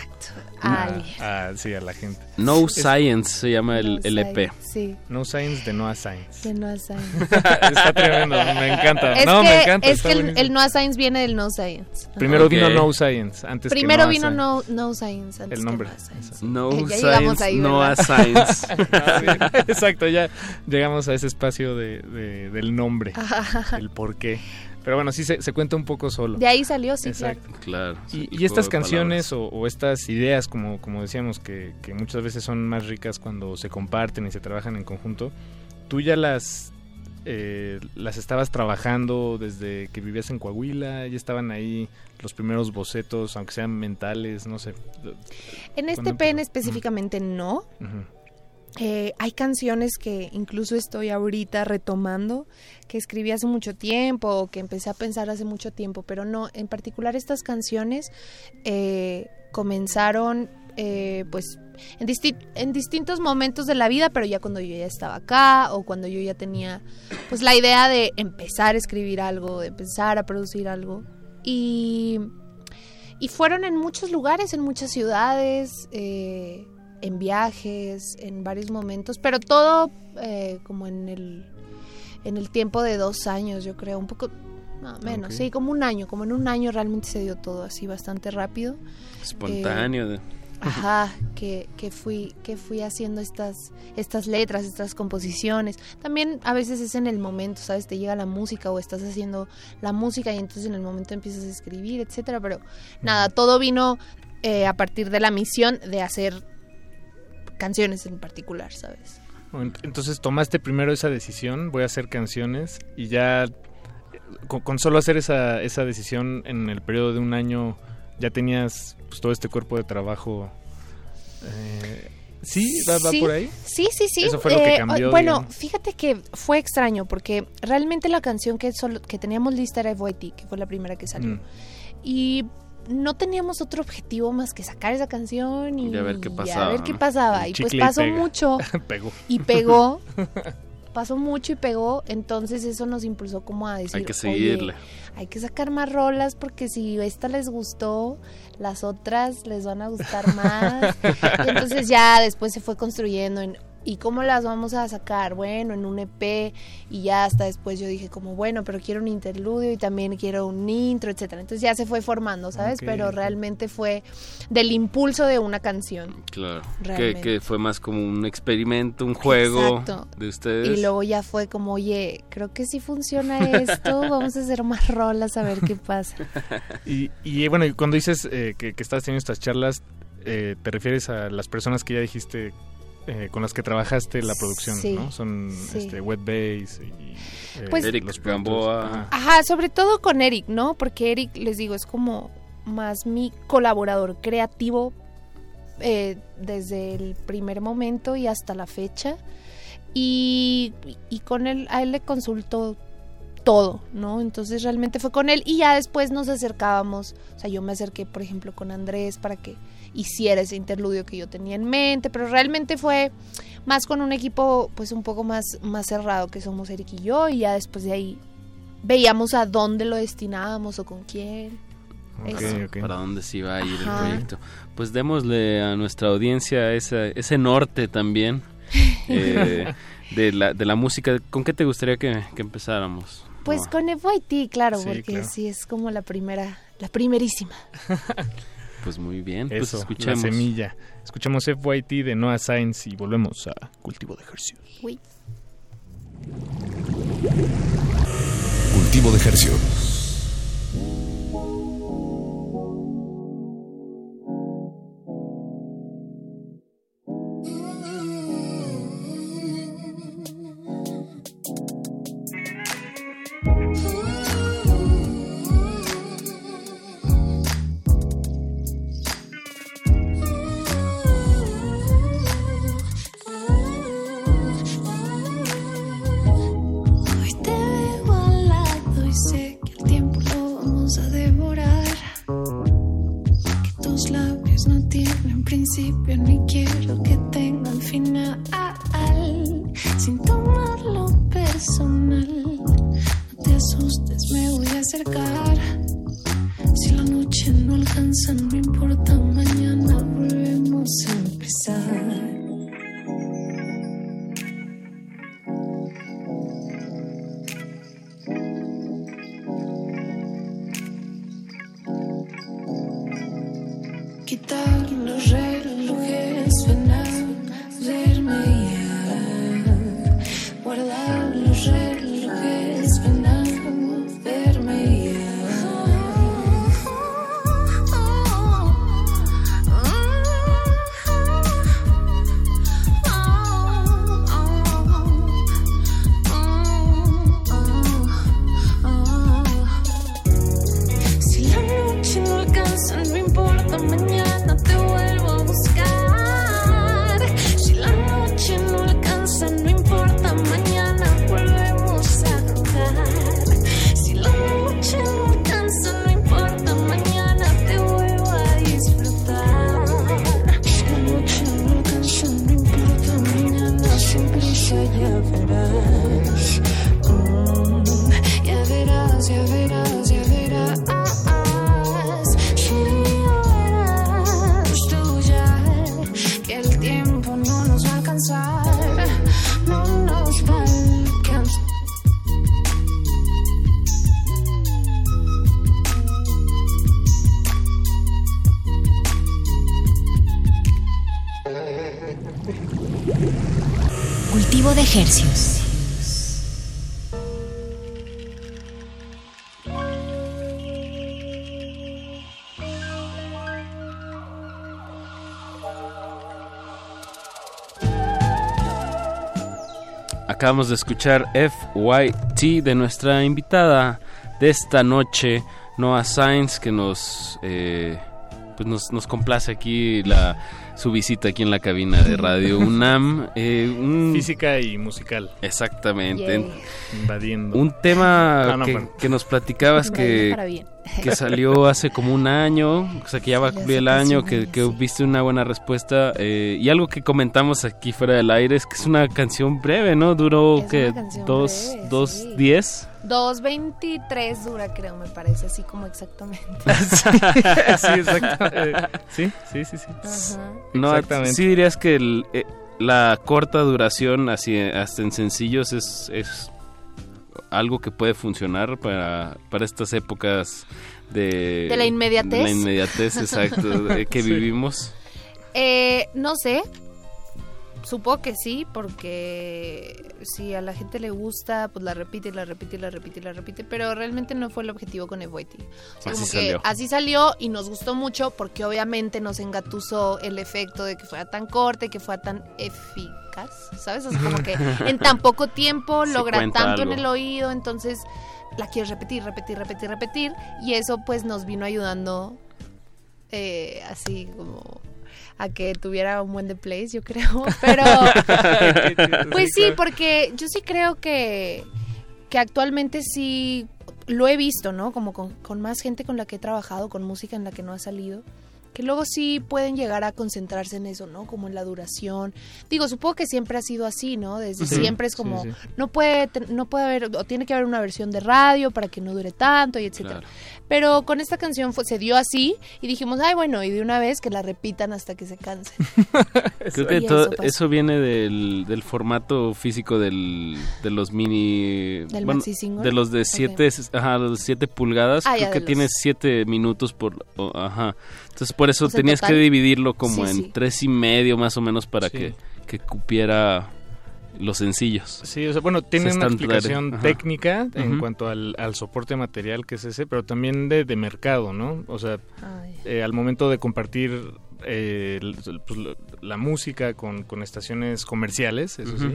A a, sí, a la gente. No Es- Science se llama el, No el EP. science, Sí, No Science de Noah Science. de no science. está tremendo, me encanta. Es no, que, me encanta. es que el, el no science viene del no science. Primero Ok. vino No Science, antes que Primero Noah vino no, no science. Antes El que nombre. Noah Science. No ya llegamos Science, ahí, no ¿verdad? Science. Ah. Exacto, ya llegamos a ese espacio de, de- del nombre, Ajá. el por qué. Pero bueno, sí se, se cuenta un poco solo. De ahí salió, sí, Exacto. Claro. sí, Y, estas canciones o, o estas ideas, como, como decíamos, que, que muchas veces son más ricas cuando se comparten y se trabajan en conjunto, tú ya las eh, las estabas trabajando desde que vivías en Coahuila, ya estaban ahí los primeros bocetos, aunque sean mentales, no sé. En este ¿Cuándo pen específicamente no. Ujú. Eh, hay canciones que incluso estoy ahorita retomando, que escribí hace mucho tiempo o que empecé a pensar hace mucho tiempo, pero no, en particular estas canciones eh, comenzaron eh, pues en, disti- en distintos momentos de la vida, pero ya cuando yo ya estaba acá o cuando yo ya tenía pues la idea de empezar a escribir algo, de empezar a producir algo. Y, y fueron en muchos lugares, en muchas ciudades. En viajes, en varios momentos, pero todo eh, como en el, en el tiempo de dos años, yo creo, un poco no, menos, sí, como un año, como en un año realmente se dio todo así bastante rápido. Espontáneo. de- Ajá, que, que fui que fui haciendo estas estas letras, estas composiciones. También a veces es en el momento, ¿sabes? Te llega la música o estás haciendo la música y entonces en el momento empiezas a escribir, etcétera, pero nada, todo vino eh, a partir de la misión de hacer canciones en particular, ¿sabes? Ent- Entonces tomaste primero esa decisión, voy a hacer canciones y ya con, con solo hacer esa, esa decisión en el periodo de un año ya tenías pues, todo este cuerpo de trabajo. eh, ¿Sí? ¿Va, va Sí, por ahí? Sí, sí, sí. Eso fue lo que Eh, cambió, Bueno, digamos. fíjate que fue extraño porque realmente la canción que, solo, que teníamos lista era FYT, que fue la primera que salió. Mm. Y no teníamos otro objetivo más que sacar esa canción y, Y a ver qué y pasaba, a ver qué pasaba. Y pues y pasó pega. mucho. Pegó. Y pegó. pasó mucho y pegó. Entonces eso nos impulsó como a decir, Hay que "Oye, seguirle. hay que sacar más rolas porque si esta les gustó, las otras les van a gustar más. y entonces ya después se fue construyendo en ¿y cómo las vamos a sacar? Bueno, en un EP y ya hasta después yo dije como, bueno, pero quiero un interludio y también quiero un intro, etcétera. Entonces ya se fue formando, ¿sabes? Pero realmente fue del impulso de una canción. Claro. Que, que fue más como un experimento, un juego Exacto. de ustedes. Y luego ya fue como, oye, creo que sí funciona esto, vamos a hacer más rolas a ver qué pasa. Y, y, bueno, y cuando dices eh, que, que estás teniendo estas charlas, eh, te refieres a las personas que ya dijiste eh, con las que trabajaste la producción, Sí, ¿no? Son sí. este, Wet Bass y eh, Pues- Eric los Gamboa. productores. Ajá. Ajá, sobre todo con Eric, ¿no? Porque Eric, les digo, es como más mi colaborador creativo eh, desde el primer momento y hasta la fecha. Y, y con él, a él le consultó todo, ¿no? Entonces realmente fue con él y ya después nos acercábamos, o sea, yo me acerqué, por ejemplo, con Andrés para que hiciera ese interludio que yo tenía en mente, pero realmente fue más con un equipo pues un poco más, más cerrado que somos Eric y yo y ya después de ahí veíamos a dónde lo destinábamos o con quién. ¿Para dónde se iba a ir Ajá. el proyecto? Pues démosle a nuestra audiencia esa, ese norte también eh, de, la, de la música. ¿Con qué te gustaría que, que empezáramos? Pues con FYT, claro, Sí, porque claro. sí es como la primera, la primerísima. Pues muy bien, pues escuchemos. la semilla. Escuchamos FYT de Noah Sainz y volvemos a Cultivo de Ejercicios. Uy. Cultivo de Hercio. Acabamos de escuchar FYT de nuestra invitada de esta noche, Noah Sainz, que nos, eh, pues nos, nos complace aquí la, su visita aquí en la cabina de Radio UNAM. Eh, un- Física y musical. Exactamente. Invadiendo. Un tema Ah, no, que, bueno. que nos platicabas que, que salió hace como un año, o sea que ya va a cumplir el año, que, que viste una buena respuesta. eh, y algo que comentamos aquí fuera del aire es que es una canción breve, ¿no? Duró que dos, breve, dos sí. diez. 2.23 dura, creo, me parece, así como exactamente. sí. Eh, sí, sí, sí, sí. Ajá. No, Exactamente. sí dirías que el, eh, la corta duración, así hasta en sencillos, es, es algo que puede funcionar para, para estas épocas de... ¿De la inmediatez? La inmediatez, exacto, que Sí. vivimos. Eh, no sé. Supongo que sí, porque si a la gente le gusta, pues la repite y la repite y la repite y la repite, pero realmente no fue el objetivo con Evoity. O sea, Así como que salió. así salió y nos gustó mucho porque obviamente nos engatusó el efecto de que fuera tan corta y que fuera tan eficaz, ¿sabes? Como que en tan poco tiempo logra tanto en el oído, entonces la quieres repetir, repetir, repetir, repetir y eso pues nos vino ayudando eh, así como a que tuviera un buen de plays, yo creo. Pero, pues sí, porque yo sí creo que, que actualmente sí lo he visto, ¿no? Como con, con más gente con la que he trabajado, con música en la que no ha salido. Que luego sí pueden llegar a concentrarse en eso, ¿no? Como en la duración. Digo, supongo que siempre ha sido así, ¿no? Desde Sí, siempre es como, sí. no puede no puede haber, o tiene que haber una versión de radio para que no dure tanto y etcétera. Claro. Pero con esta canción fue, se dio así y dijimos, ay, bueno, y de una vez que la repitan hasta que se cansen. Creo que todo eso viene del, del formato físico del, de los mini... ¿Del maxi single? De los de Ok. 7 ajá, los de siete pulgadas. Ah, Creo que los- tienes 7 minutos por... ajá. Entonces por eso O sea, en tenías total- que dividirlo como Sí, en sí. tres y medio más o menos para Sí. que, que cupiera los sencillos. Sí, o sea, bueno, tiene Se una explicación ajá. técnica en cuanto al, al soporte material que es ese, pero también de, de mercado, ¿no? O sea, eh, al momento de compartir eh, pues, la música con, con estaciones comerciales, eso sí,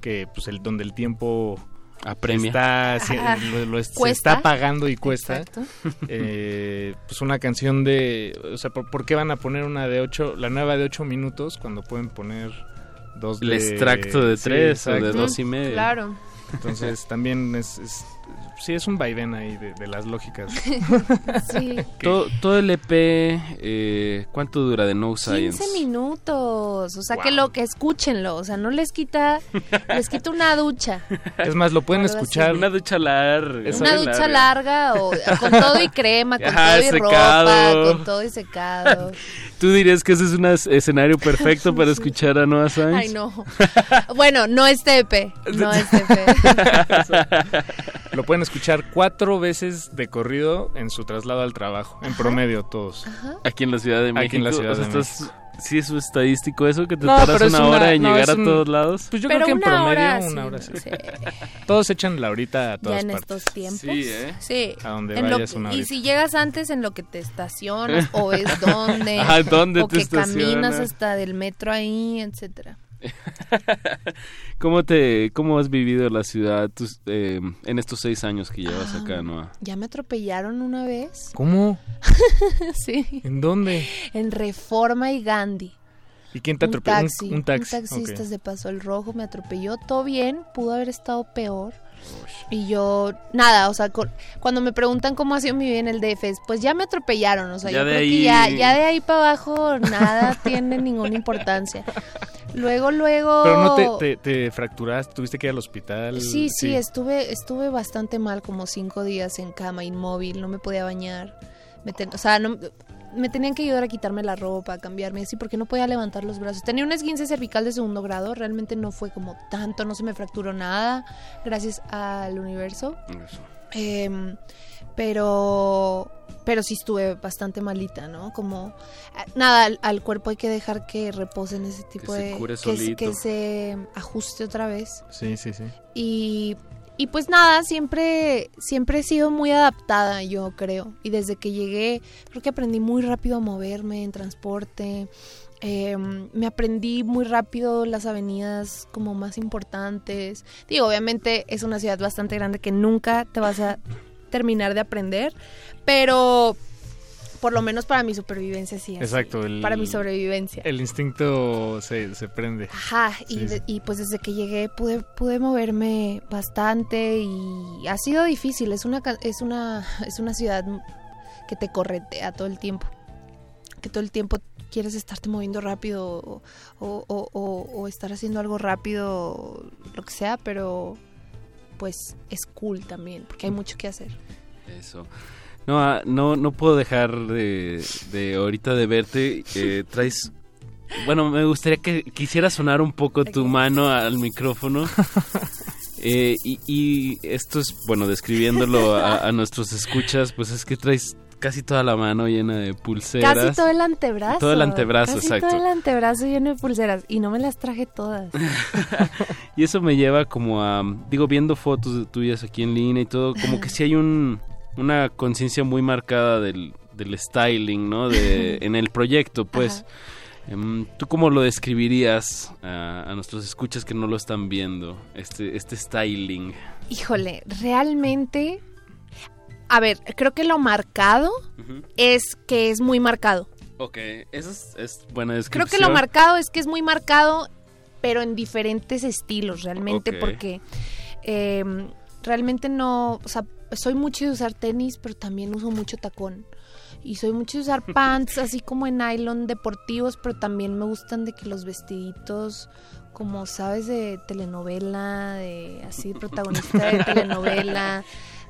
que pues el donde el tiempo Apremia. está, sí, Ajá. lo- se está pagando y cuesta. Exacto. Eh, pues una canción de, o sea, ¿por, por qué van a poner una de ocho, la nueva de ocho minutos cuando pueden poner dos El de extracto de Sí, tres o de exacto. dos y medio. Claro. Entonces también es, es- sí es un vaivén ahí de, de las lógicas. sí. Todo, todo el EP, eh, ¿cuánto dura de No 15 Science? minutos, o sea, que lo que escúchenlo, o sea, no les quita les quita una ducha. Es más, lo pueden así. escuchar. Una ducha larga. Una ducha larga o con todo y crema, con Ajá, todo y secado. ropa, con todo y secado. ¿Tú dirías que ese es un es- escenario perfecto para escuchar a Noah Sainz? Ay, no. Bueno, no este EP, no este EP. Lo pueden escuchar cuatro veces de corrido en su traslado al trabajo, en promedio todos. Aquí en la Ciudad de México. Aquí en la Ciudad O sea, de estás- ¿Sí es estadístico eso? ¿Que te No, tardas es una una- hora en no, llegar es a todos lados? Pues yo Pero creo que en promedio hora, una sí, hora sí. sí. Todos echan la horita a Ya todas en partes. estos tiempos. Sí, ¿eh? Sí. A donde En lo- vayas una y horita. si llegas antes en lo que te estacionas o ves dónde, Ajá, ¿dónde o te que caminas estacionas? hasta del metro ahí, etcétera. ¿Cómo, te, ¿Cómo has vivido la ciudad tus- eh, en estos seis años que llevas acá, Noah? Ya me atropellaron una vez. ¿Cómo? sí. ¿En dónde? En Reforma y Gandhi. ¿Y quién te Un atropelló? taxi, Un, taxi. taxista ok. se pasó el rojo, me atropelló, todo bien, pudo haber estado peor. Y yo, nada, o sea, cuando me preguntan cómo ha sido mi vida en el DF, es, pues ya me atropellaron, o sea, Ya yo creo ahí- que ya, ya de ahí para abajo nada tiene ninguna importancia. Luego, luego... Pero no te, te, te fracturaste, tuviste que ir al hospital. Sí, sí, estuve, estuve bastante mal, como cinco días en cama, inmóvil, no me podía bañar. Me ten- o sea, no, me tenían que ayudar a quitarme la ropa, a cambiarme así, porque no podía levantar los brazos. Tenía un esguince cervical de segundo grado, realmente no fue como tanto, no se me fracturó nada, gracias al universo. Em, pero pero sí estuve bastante malita, ¿no? Como, eh, nada, al, al cuerpo hay que dejar que repose en ese tipo se de... cure que, se- que se ajuste otra vez. Sí, sí, sí. Y, y pues nada, siempre, siempre he sido muy adaptada, yo creo. Y desde que llegué, creo que aprendí muy rápido a moverme en transporte. Eh, me aprendí muy rápido las avenidas como más importantes. Digo, obviamente es una ciudad bastante grande que nunca te vas a terminar de aprender, pero por lo menos para mi supervivencia sí. así. Exacto. el- para mi sobrevivencia. El instinto se, se prende. Ajá, y, Sí, de- sí. y pues desde que llegué pude, pude moverme bastante y ha sido difícil. Es una, ca- es una, es una ciudad que te corretea todo el tiempo. Que todo el tiempo quieres estarte moviendo rápido o, o- o- o- o estar haciendo algo rápido, lo que sea, pero pues es cool también, porque hay mucho que hacer. Eso. No, ah, no, no puedo dejar de, de ahorita de verte. eh, traes. Bueno, me gustaría que quisiera sonar un poco tu mano al micrófono. Eh, y, y esto es, bueno, describiéndolo a, a nuestros escuchas, pues es que traes casi toda la mano llena de pulseras. Casi todo el antebrazo. Todo el antebrazo, casi exacto. todo el antebrazo lleno de pulseras y no me las traje todas. Y eso me lleva como a, digo, viendo fotos de tuyas aquí en línea y todo, como que sí hay un, una conciencia muy marcada del, del styling, ¿no? De, en el proyecto, pues. Em, ¿Tú cómo lo describirías a, a nuestros escuchas que no lo están viendo, este, este styling? Híjole, realmente. A ver, creo que lo marcado es que es muy marcado. Ok, eso es, es buena Creo descripción. que lo marcado es que es muy marcado, pero en diferentes estilos, realmente, porque eh, realmente no. O sea, soy mucho de usar tenis, pero también uso mucho tacón. Y soy mucho de usar pants, así como en nylon deportivos, pero también me gustan de que los vestiditos, como sabes, de telenovela, de así, protagonista de telenovela,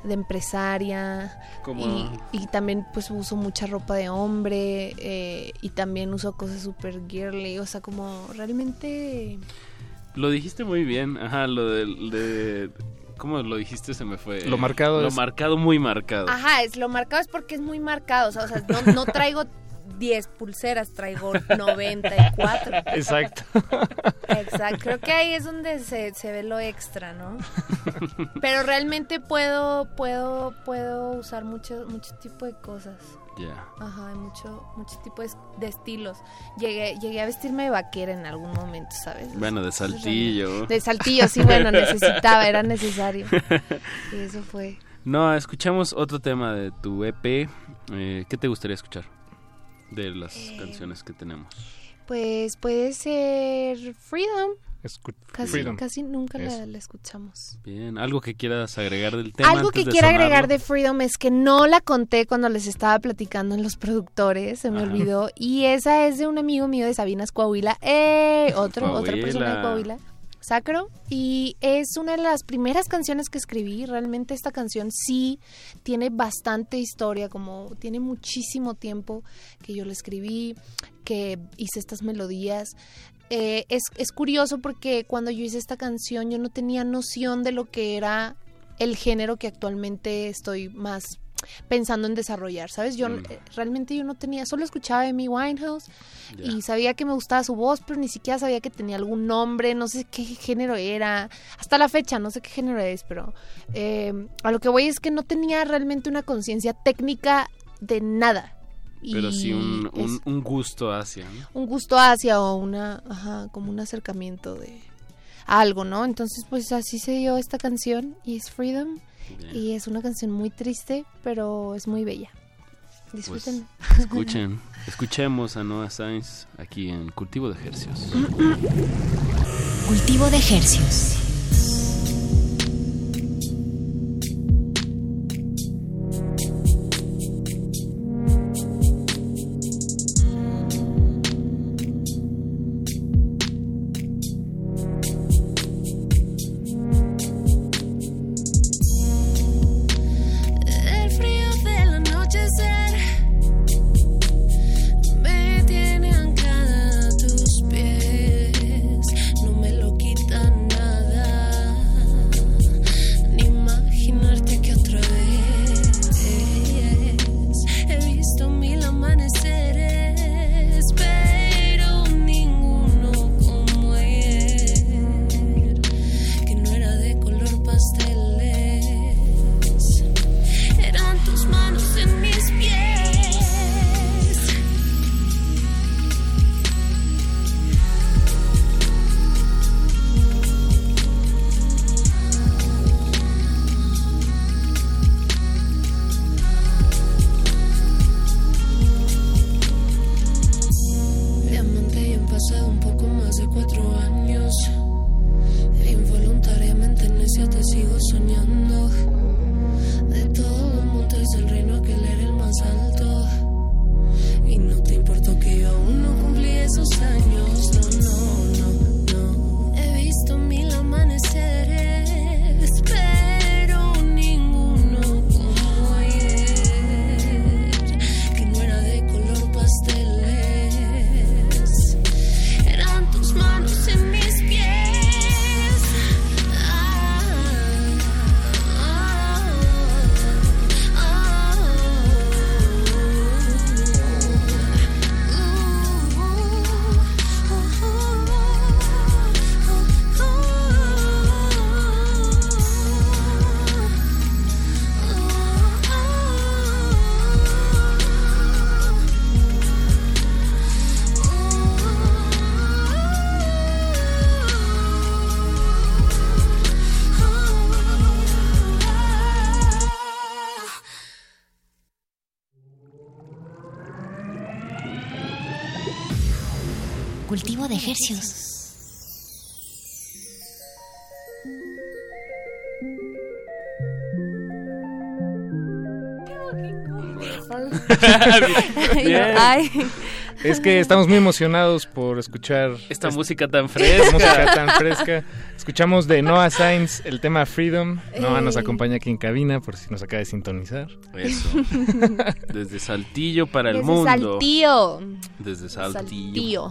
de empresaria. Como- Y, y también pues uso mucha ropa de hombre eh, y también uso cosas super girly, o sea, como realmente... Lo dijiste muy bien, ajá, lo del- de... ¿Cómo lo dijiste? Se me fue. Lo marcado Lo es- marcado, muy marcado. Ajá, es lo marcado es porque es muy marcado, o sea, o sea, no, no traigo 10 pulseras, traigo 94. Exacto. Exacto, creo que ahí es donde se, se ve lo extra, ¿no? Pero realmente puedo, puedo, puedo usar mucho, mucho tipo de cosas. Ya. Ajá, hay mucho, mucho tipo de, de estilos. Llegué, llegué a vestirme de vaquera en algún momento, ¿sabes? Bueno, de saltillo. De saltillo, sí, bueno, necesitaba, era necesario. Y eso fue. No, escuchamos otro tema de tu EP. Eh, ¿Qué te gustaría escuchar de las Eh, canciones que tenemos? Pues puede ser Freedom. Escu- Casi, Freedom. casi nunca la, escuchamos. Bien, algo que quieras agregar del tema. Algo antes que sonarlo? agregar de Freedom es que no la conté cuando les estaba platicando en los productores, se me Ajá. olvidó. Y esa es de un amigo mío de Sabinas Coahuila, ¡eh! Otro, otra persona de. Coahuila. Sacro y es una de las primeras canciones que escribí. Realmente esta canción sí tiene bastante historia, como tiene muchísimo tiempo que yo la escribí, que hice estas melodías. Eh, es, es curioso porque cuando yo hice esta canción yo no tenía noción de lo que era el género que actualmente estoy más pensando en desarrollar, ¿sabes? Yo Mm. eh, realmente yo no tenía, solo escuchaba a Amy Winehouse y sabía que me gustaba su voz, pero ni siquiera sabía que tenía algún nombre, no sé qué género era, hasta la fecha no sé qué género es, pero eh, a lo que voy es que no tenía realmente una conciencia técnica de nada. Pero Y sí un, un, es un gusto hacia. ¿no? un gusto hacia o una, ajá, como un acercamiento de algo, ¿no? Entonces, pues así se dio esta canción y es Freedom Bien. y es una canción muy triste, pero es muy bella. Pues, Disfruten. escuchen, escuchemos a Noah Sainz aquí en Cultivo de Ejercios. Cultivo de ejercios. Ay. Es que estamos muy emocionados por escuchar Esta música tan esta fresca. música tan fresca. Escuchamos de Noah Sainz el tema Freedom. Noah nos acompaña aquí en cabina por si nos acaba de sintonizar. Eso. Desde Saltillo para el Desde mundo. Saltillo. Desde Saltillo. Saltillo.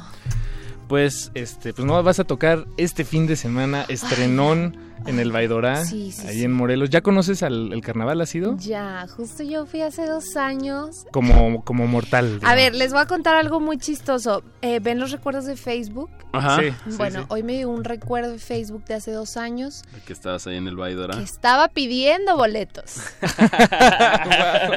Pues, este, pues no vas a tocar este fin de semana estrenón en el Baidorá, Sí, sí, ahí sí. en Morelos. ¿Ya conoces al el carnaval? ¿Has ido? Ya, justo yo fui hace dos años. Como, como mortal. A ver, les voy a contar algo muy chistoso. Eh, ¿Ven los recuerdos de Facebook? Ajá. Sí, bueno, sí. hoy me dio un recuerdo de Facebook de hace dos años Que estabas ahí en el Baidora. que estaba pidiendo boletos.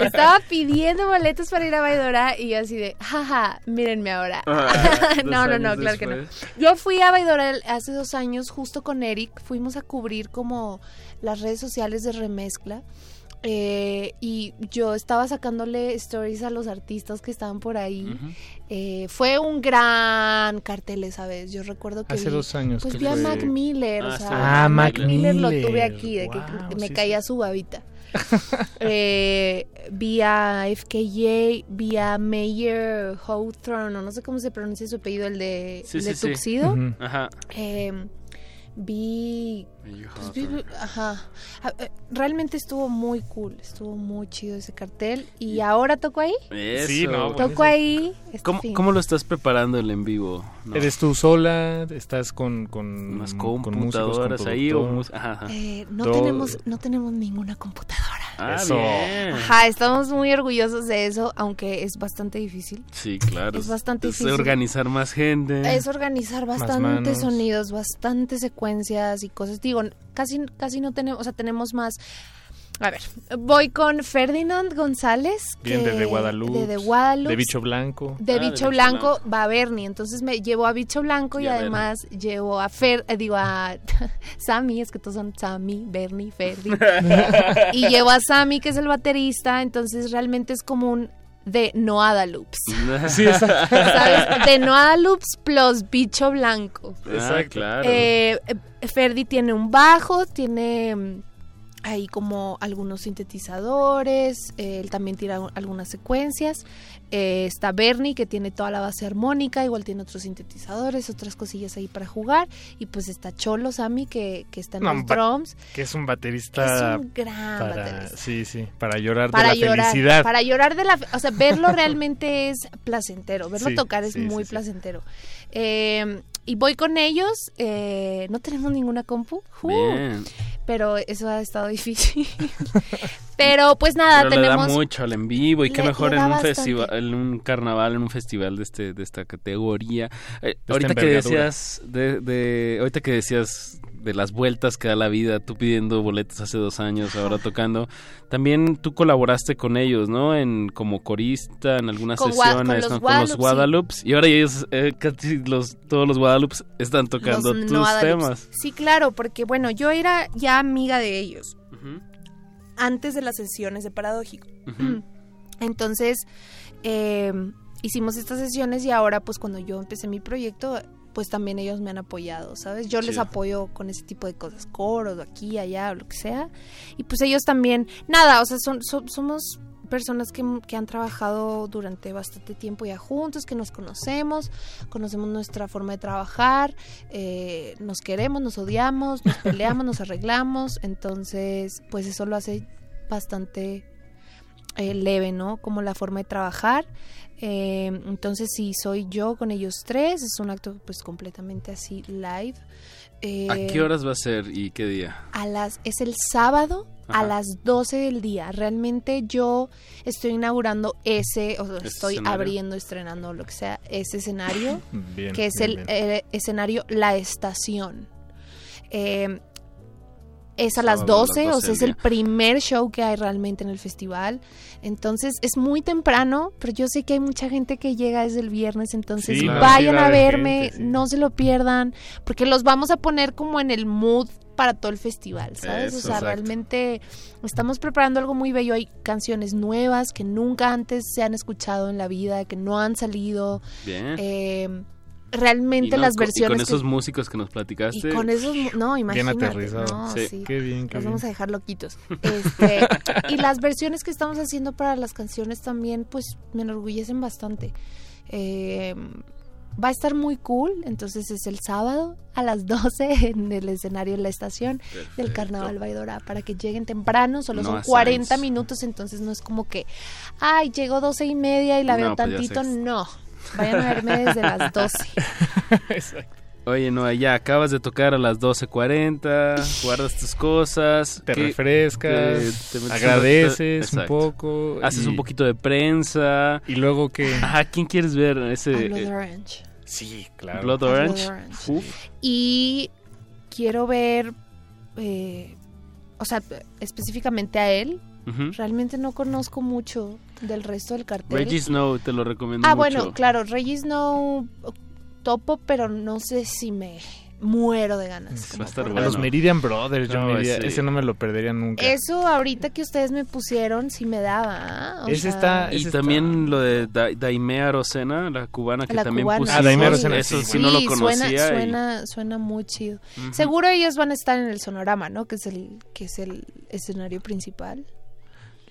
estaba pidiendo boletos para ir a Baidora y yo así de, jaja, mírenme ahora. Ah, no, no, no, claro que no. Yo fui a Baidora el- hace dos años justo con Eric, fuimos a cubrir como las redes sociales de Remezcla. eh, y yo estaba sacándole stories a los artistas que estaban por ahí. Eh, fue un gran cartel esa vez. Yo recuerdo que Hace vi- dos años Pues vi a fue. Mac Miller. Ah, o sea, Ah, a Mac Miller lo tuve aquí, de que me sí, caía su babita. eh, vi a FKJ, vi a Mayer Hawthorne, o no sé cómo se pronuncia su apellido, el de, Sí, el de. Tuxedo. Ajá. Eh, vi, pues, vi- Hawthorne. ajá. Eh, Realmente estuvo muy cool, estuvo muy chido ese cartel. Y ahora toco ahí, Eso. Sí, no, toco ahí. este ¿Cómo, cómo lo estás preparando el en vivo? No. ¿Eres tú sola? ¿Estás con, con, unas con computadoras músicos, con ahí o ajá, ajá. Eh, no, Todo- tenemos, no tenemos ninguna computadora. Ah, Eso. bien. Ajá, estamos muy orgullosos de eso, aunque es bastante difícil. Sí, claro. Es bastante Es difícil. organizar más gente. Es organizar bastantes sonidos, bastantes secuencias y cosas. Digo, casi, casi no tenemos, o sea, tenemos más. A ver, voy con Ferdinand González. Bien, que- de The Guadalupe. De The Guadalupe. De Bicho Blanco. De Ah, de Bicho Blanco va Bernie, entonces me llevo a Bicho Blanco y, Y a además llevo a Fer, eh, digo a Sammy, es que todos son Sammy, Bernie, Ferdi. y llevo a Sammy, que es el baterista, entonces realmente es como un de Noada Loops. Sí, exacto. ¿Sabes? De Noada Loops plus Bicho Blanco. Ah, Exacto. claro. Eh, eh, Ferdi tiene un bajo, tiene ahí como algunos sintetizadores, eh, él también tira un- algunas secuencias. Eh, está Bernie que tiene toda la base armónica, igual tiene otros sintetizadores, otras cosillas ahí para jugar. Y pues está Cholo Sammy que, que está en No, los drums. Que es un baterista. Es un gran para, baterista. Sí, sí, para llorar Para de la llorar, felicidad. para llorar de la, fe- o sea, verlo realmente es placentero, verlo Sí, tocar es sí, muy sí, sí. placentero. Eh, y voy con ellos, eh, no tenemos ninguna compu, uh, Bien. Pero eso ha estado difícil. Pero pues nada, Pero le da tenemos... mucho al en vivo y qué Le- mejor le en un festival, en un carnaval, en un festival de este de esta categoría. Eh, esta ahorita que decías de, de ahorita que decías de las vueltas que da la vida, tú pidiendo boletos hace dos años, ahora tocando, también tú colaboraste con ellos, ¿no? En como corista en algunas Con Gua- con sesiones, los ¿no? Con los Guadalupes, sí. Y ahora ellos eh, casi los todos los Guadalupes están tocando los tus Noadalupes. temas. Sí, claro, porque bueno, yo era ya amiga de ellos antes de las sesiones de Paradójico. Entonces, eh, hicimos estas sesiones y ahora pues cuando yo empecé mi proyecto, pues también ellos me han apoyado, ¿sabes? Yo les apoyo con ese tipo de cosas, coros, aquí, allá, o lo que sea. Y pues ellos también, nada, o sea, son, so- somos personas que, que han trabajado durante bastante tiempo ya juntos, que nos conocemos, conocemos nuestra forma de trabajar, eh, nos queremos, nos odiamos, nos peleamos, nos arreglamos, entonces pues eso lo hace bastante eh, leve, ¿no? Como la forma de trabajar. Eh, entonces sí, soy yo con ellos tres, es un acto pues completamente así live. Eh, ¿A qué horas va a ser y qué día? a las es el sábado a las 12 del día. Realmente yo estoy inaugurando ese, o sea, estoy escenario. abriendo, estrenando lo que sea, ese escenario, Bien, que es bien, el bien. escenario La Estación. Eh, es a las Sábado a las 12, o 12 sea, es el primer show que hay realmente en el festival. Entonces es muy temprano, pero yo sé que hay mucha gente que llega desde el viernes, entonces Sí, vayan a verme, gente, sí. no se lo pierdan, porque los vamos a poner como en el mood para todo el festival, ¿sabes? Eso, o sea, exacto. realmente estamos preparando algo muy bello. Hay canciones nuevas que nunca antes se han escuchado en la vida, que no han salido. Bien. Eh, realmente Y no, las versiones y con que- esos músicos que nos platicaste. y con esos, no, imagínate. aterrizado. no, Sí. sí. Qué bien, qué bien. vamos a dejar loquitos. Este, y las versiones que estamos haciendo para las canciones también, pues me enorgullecen bastante. Eh, va a estar muy cool, entonces es el sábado a las 12 en el escenario en la estación del Carnaval Baidora para que lleguen temprano, solo No son a 40 Sainz. minutos, entonces no es como que, ay, llegó 12 y media y la veo No, pues tantito, no. Vayan a verme desde las 12. Oye, no, ya acabas de tocar a las 12.40, guardas tus cosas. Te ¿qué- refrescas, te- te agradeces un poco. Haces y- un poquito de prensa. Y luego que... ¿A quién quieres ver? Ese, Blood eh, Orange. Sí, claro. Blood A Blood Orange. Orange. Uf. Y quiero ver, eh, o sea, específicamente a él. Realmente no conozco mucho del resto del cartel. Reggie Snow, te lo recomiendo ah, mucho. bueno, claro, Regis no topo, pero no sé si me muero de ganas. Va a estar los Meridian Brothers, yo No, me iría- ese- ese... no me lo perdería nunca. Eso ahorita que ustedes me pusieron sí me daba. O Ese sea, está- Y también lo de Da- Daimea Rosena, la cubana que La también cubana. pusimos. Ah, Daimea Sí, Rosena, Eso sí, sí, no lo conocía. Suena, y- suena, suena muy chido. Seguro ellos van a estar en el sonorama, ¿no? Que es el, que es el escenario principal.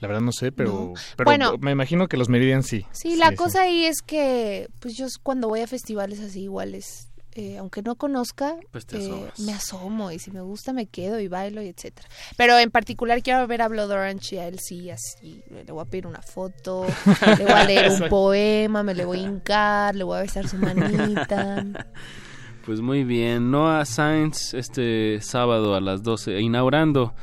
La verdad no sé, pero, No. pero Bueno. me imagino que los Meridian sí. Sí, la cosa ahí es que, pues yo cuando voy a festivales así iguales, eh, aunque no conozca, Pues te eh, me asomo y si me gusta me quedo y bailo y etcétera. Pero en particular quiero ver a Blood Orange y a él sí, así, le voy a pedir una foto, le voy a leer un poema, me le voy a hincar, le voy a besar su manita. Pues muy bien. Noah Sainz este sábado a las 12, inaugurando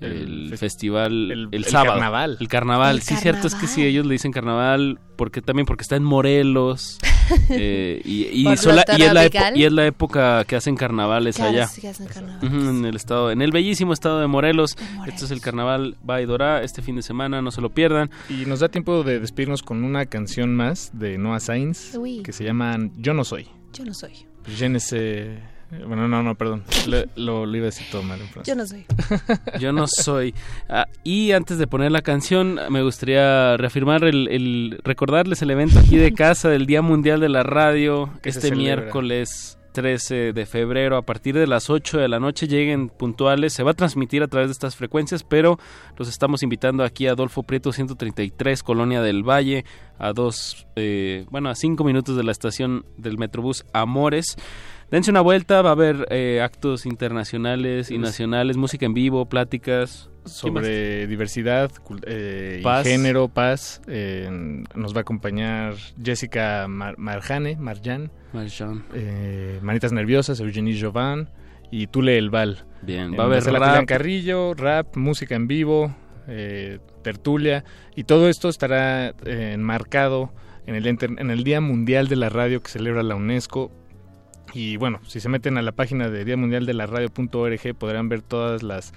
el, El festival el- el, el sábado. carnaval. El carnaval. El sí, cierto es que sí, ellos le dicen carnaval porque también porque está en Morelos. eh, y, es la epo- tropical. y es la época que hacen carnavales Claro, allá. sí, hacen carnaval. Ujú, en el estado, en el bellísimo estado de Morelos. Morelos. Este es el carnaval Baidora este fin de semana, no se lo pierdan. Y nos da tiempo de despedirnos con una canción más de Noah Sainz Uy. que se llama Yo no soy. Yo no soy. Je ne sais- Bueno, no, no, perdón. Le- lo, lo iba a decir todo mal en francés. Yo no soy. Yo no soy. Ah, y antes de poner la canción, me gustaría reafirmar el, el- recordarles el evento aquí de casa del Día Mundial de la Radio Que este miércoles 13 de febrero a partir de las 8 de la noche lleguen puntuales. Se va a transmitir a través de estas frecuencias, pero los estamos invitando aquí a Adolfo Prieto 133, Colonia del Valle, a dos, eh, bueno, a cinco minutos de la estación del Metrobús Amores. Dense una vuelta, va a haber eh, actos internacionales y nacionales, música en vivo, pláticas. Sobre diversidad, eh, y Paz. género, paz. Eh, nos va a acompañar Jessica Mar- Marjane, Marjan, Marjan. eh, Manitas Nerviosas, Eugenie Jovan y Tule El Val. Bien, En va a haber rap. Carrillo, rap, música en vivo, eh, tertulia y todo esto estará eh, enmarcado en el, en el Día Mundial de la Radio que celebra la UNESCO. Y bueno, si se meten a la página de Día Mundial de la Radio.org podrán ver todas las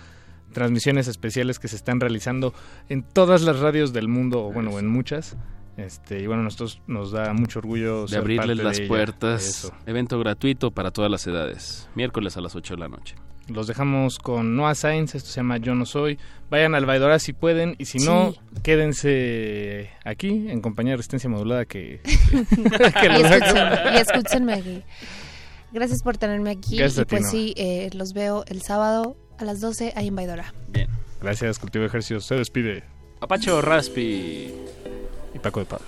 transmisiones especiales que se están realizando en todas las radios del mundo, o bueno, en muchas. Este, y bueno, nosotros nos da mucho orgullo De abrirles de las ella. puertas. Evento gratuito para todas las edades. Miércoles a las 8 de la noche. Los dejamos con Noah Sainz, esto se llama Yo No Soy. Vayan al Vaidora si pueden, y si no, Sí. quédense aquí en compañía de Resistencia Modulada que... que y, escúchenme, y escúchenme aquí. Gracias por tenerme aquí. Gracias a y ti, pues sí, eh, los veo el sábado a las 12 ahí en Baidora. Gracias, Cultivo de Ejercicios. Se despide. Apacho Raspi. Y Paco de Pablo.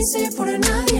Hice por nadie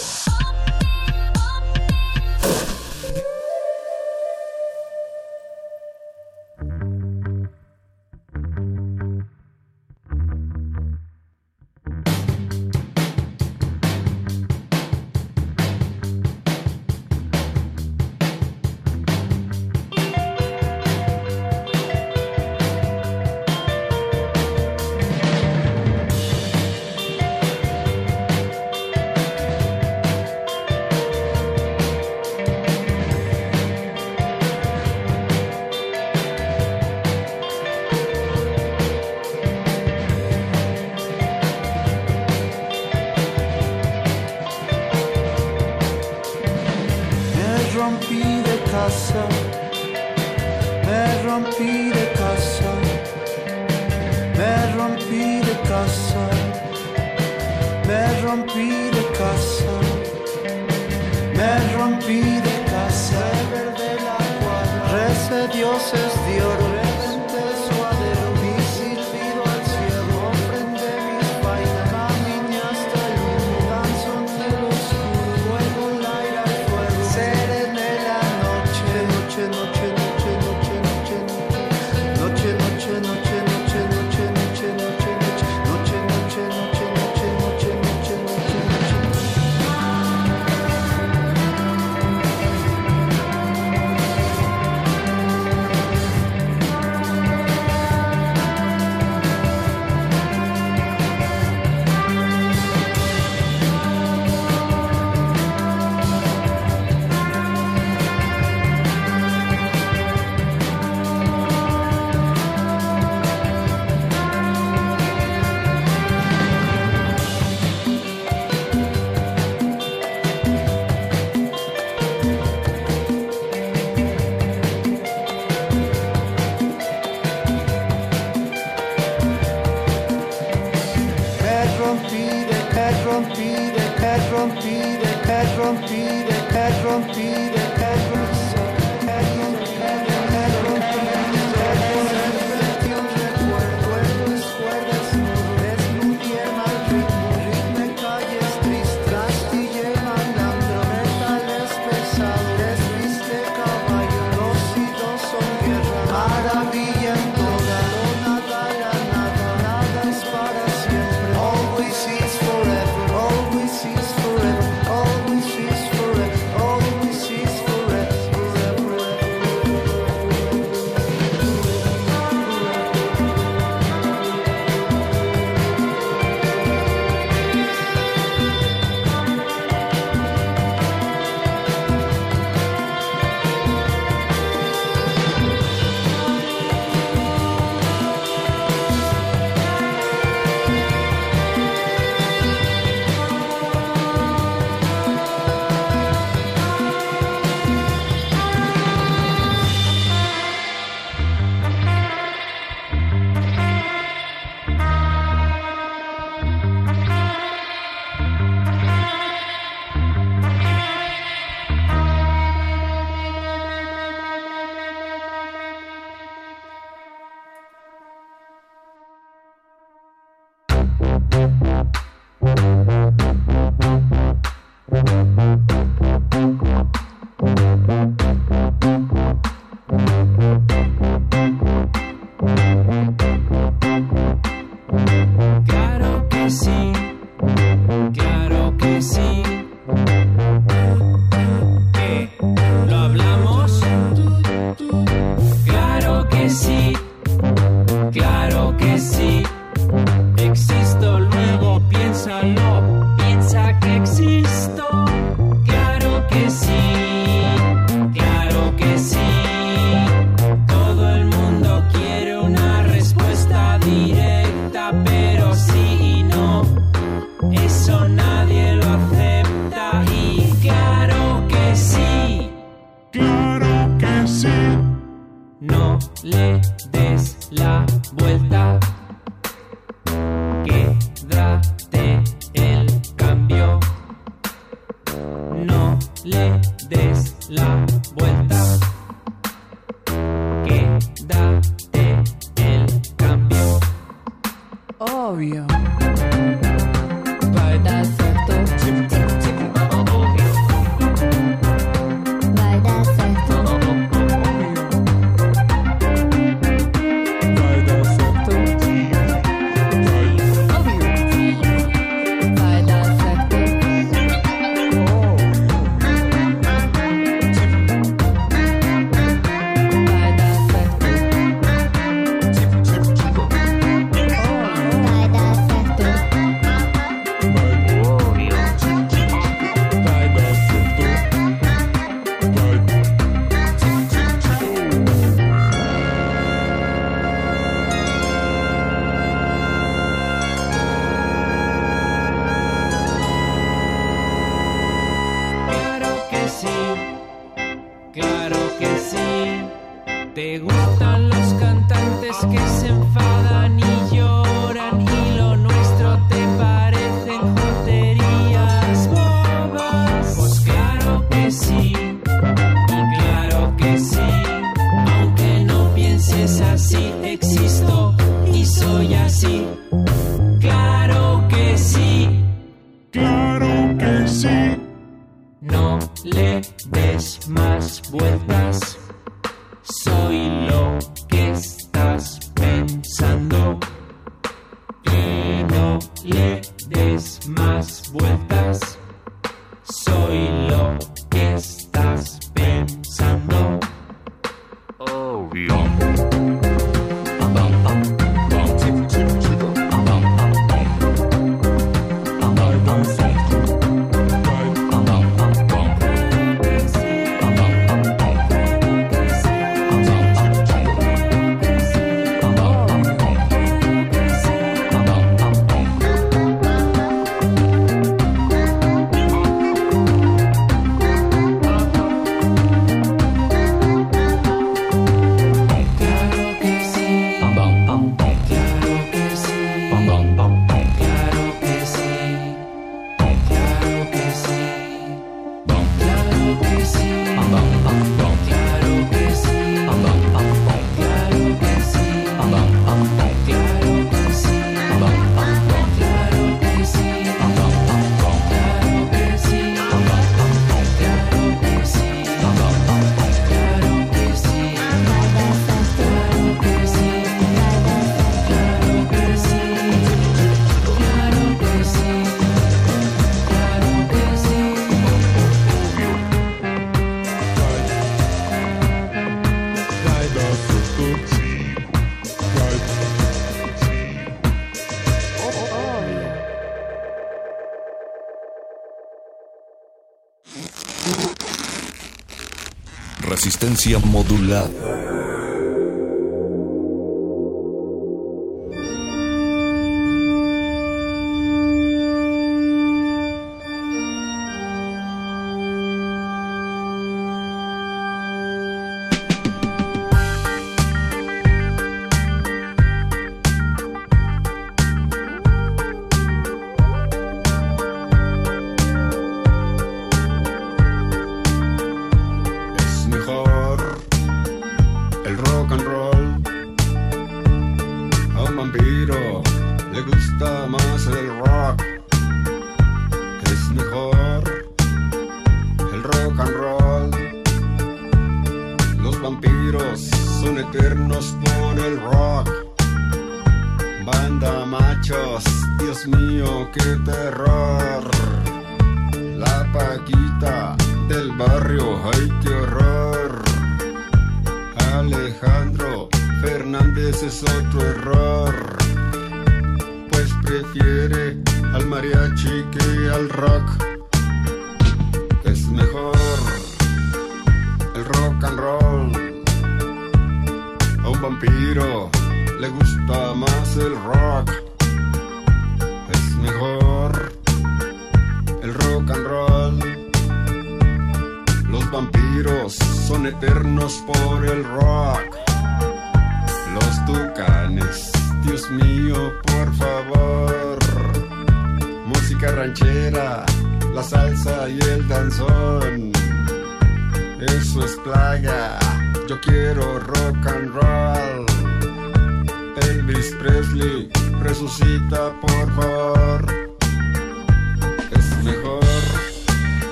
Resistencia modulada.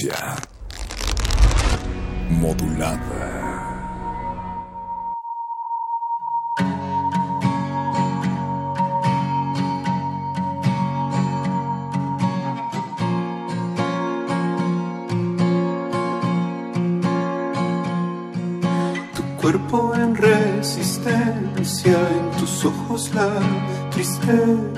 Modulada. modulada. cuerpo en resistencia, en tus ojos la tristeza.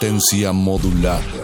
Resistencia modular.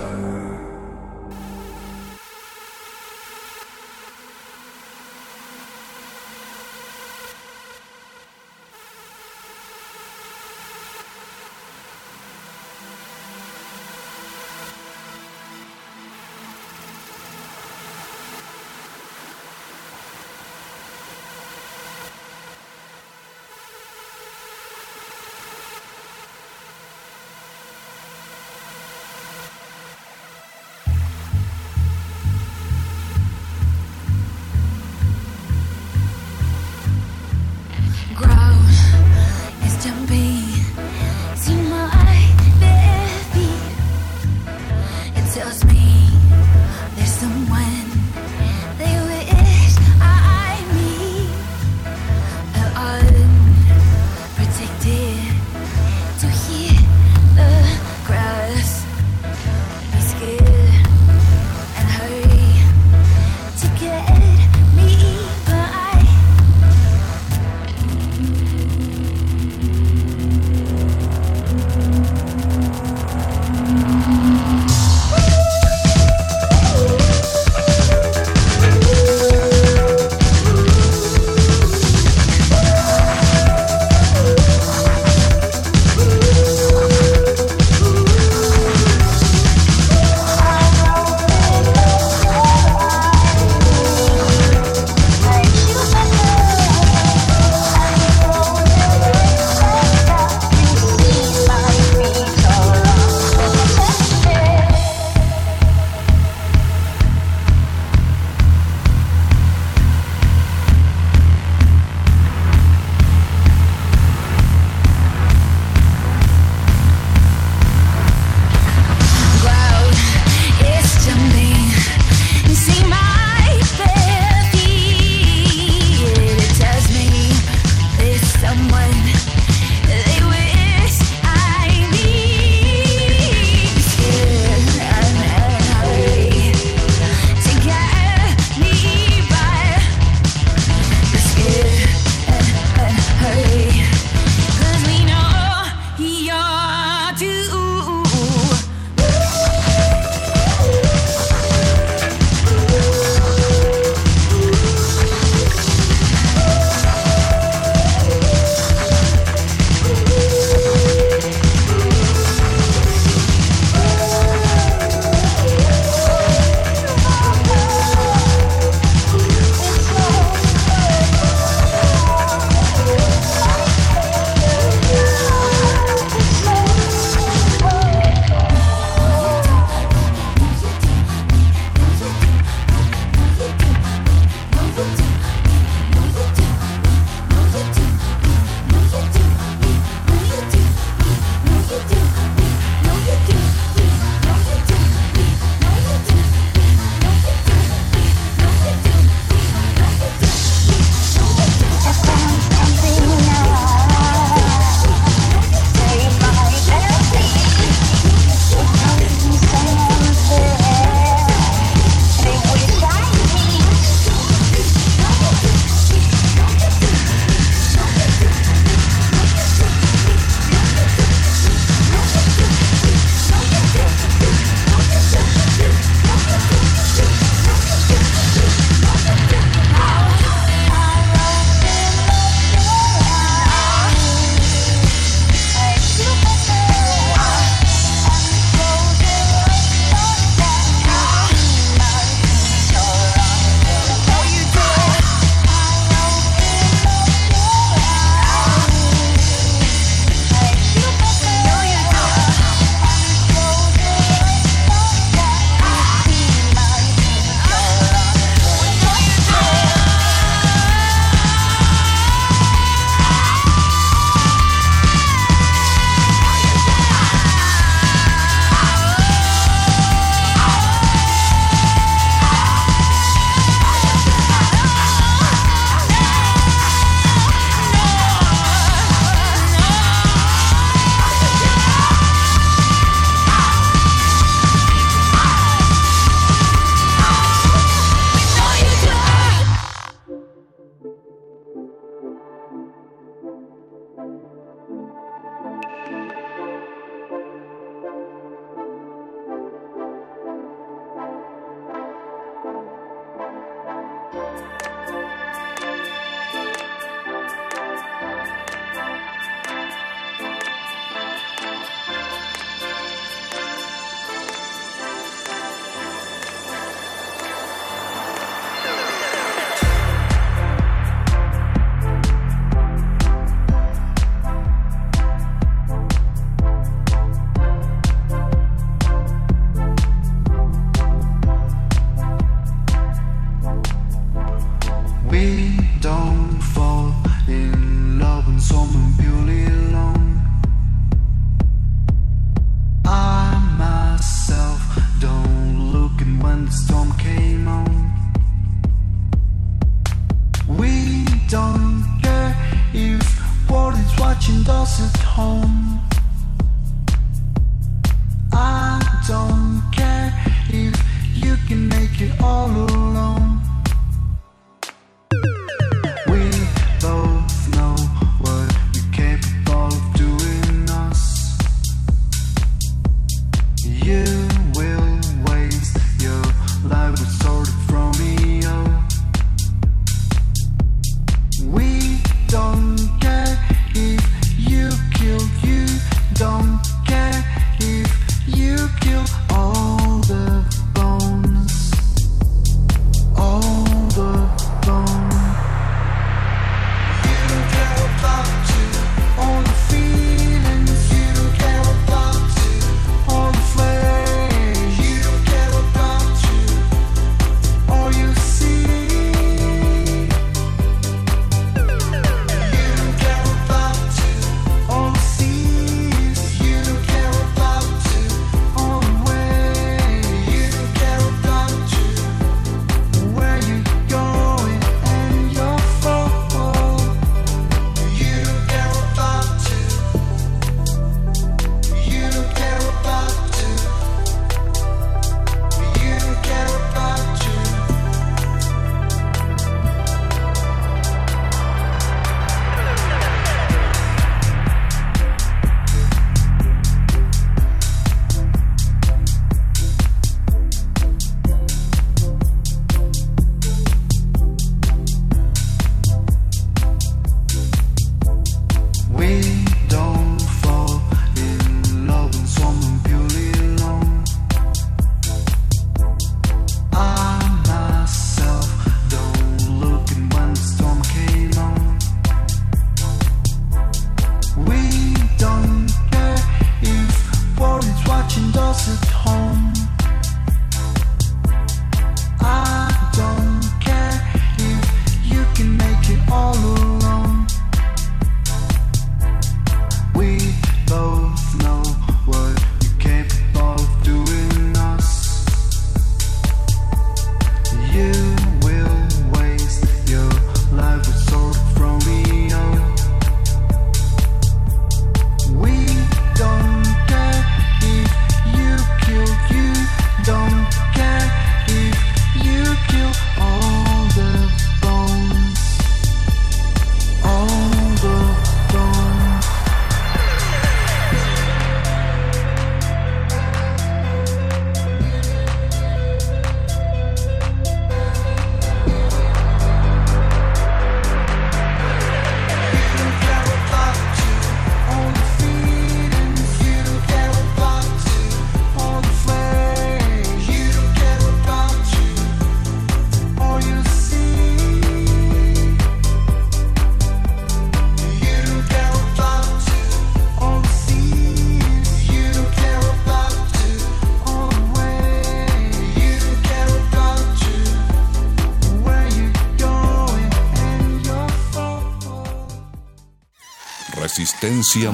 Resistencia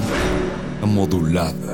modulada.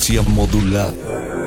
Resistencia modulada.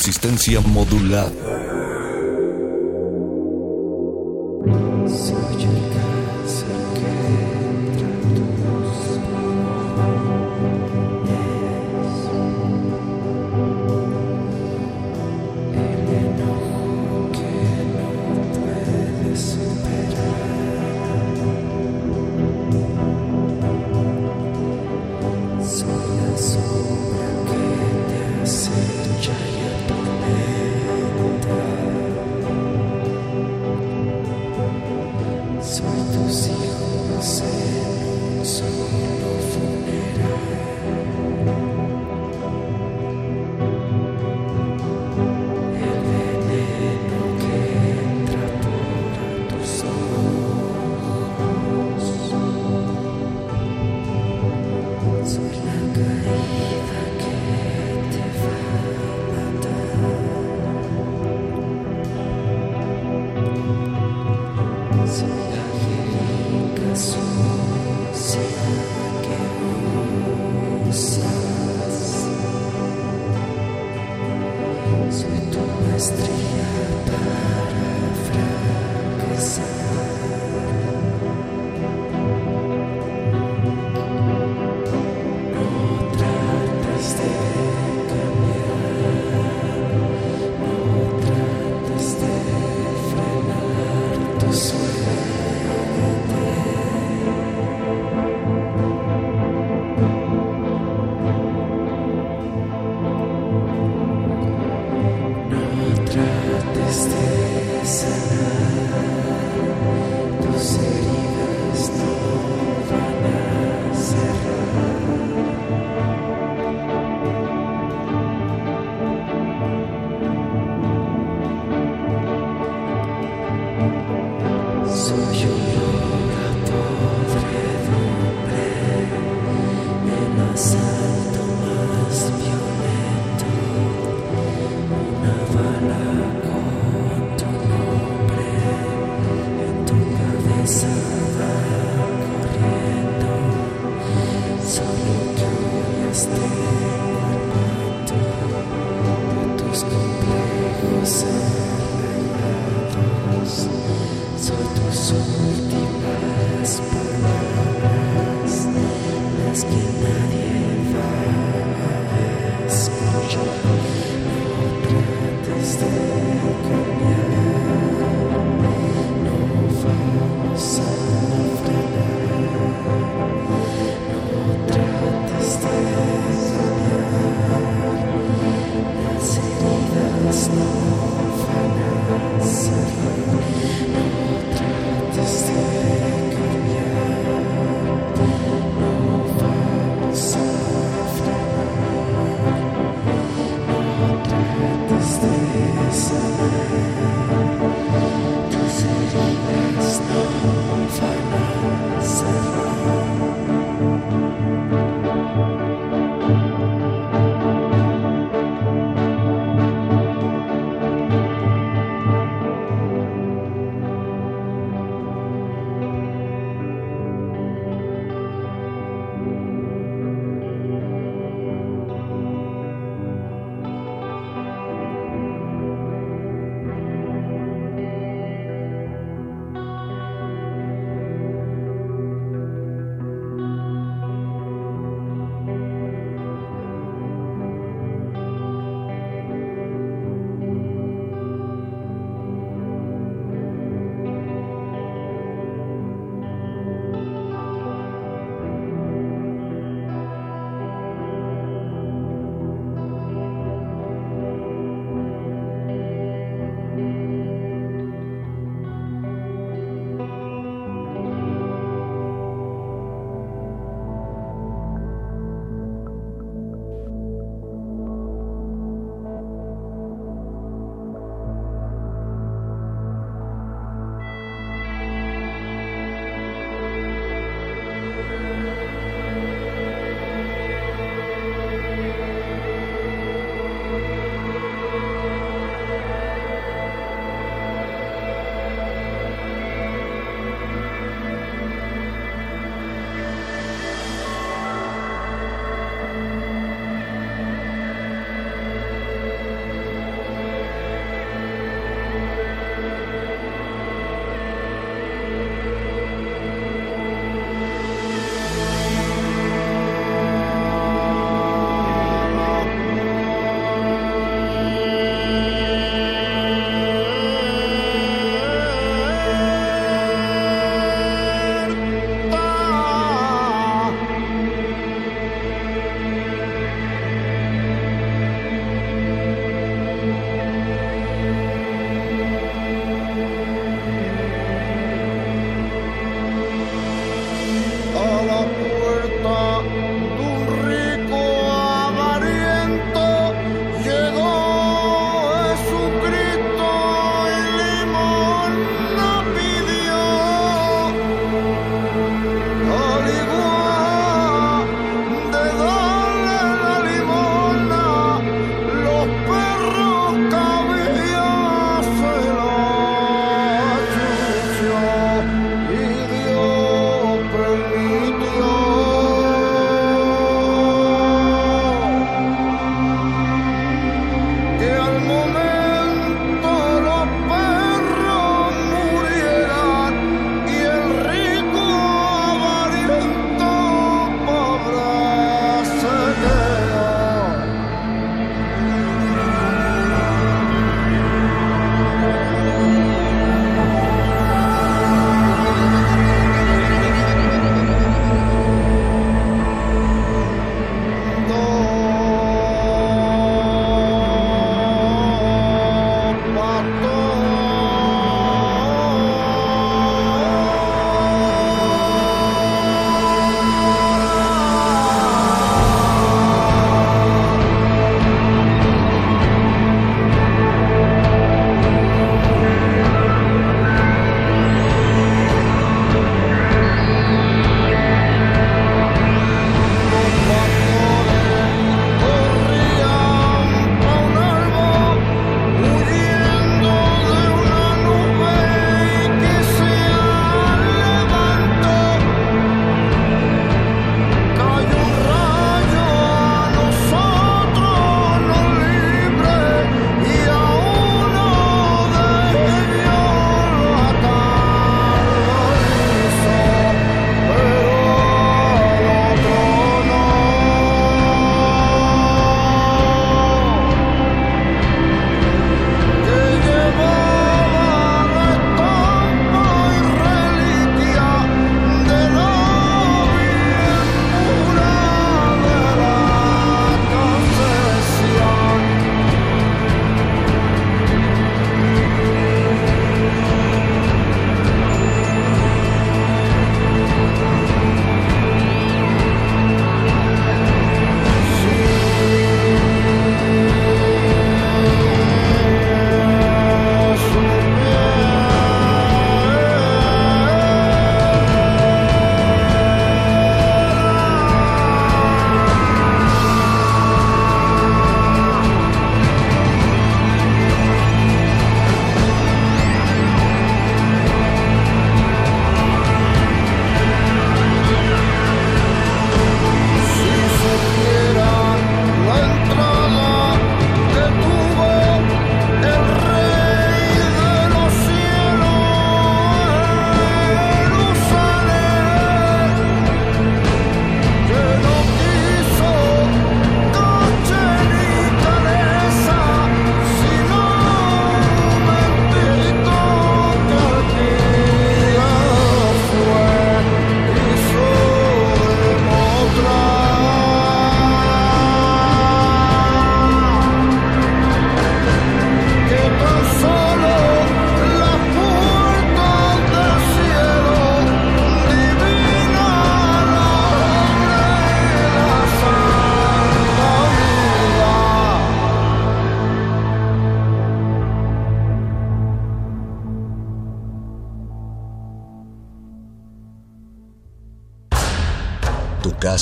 Resistencia modulada.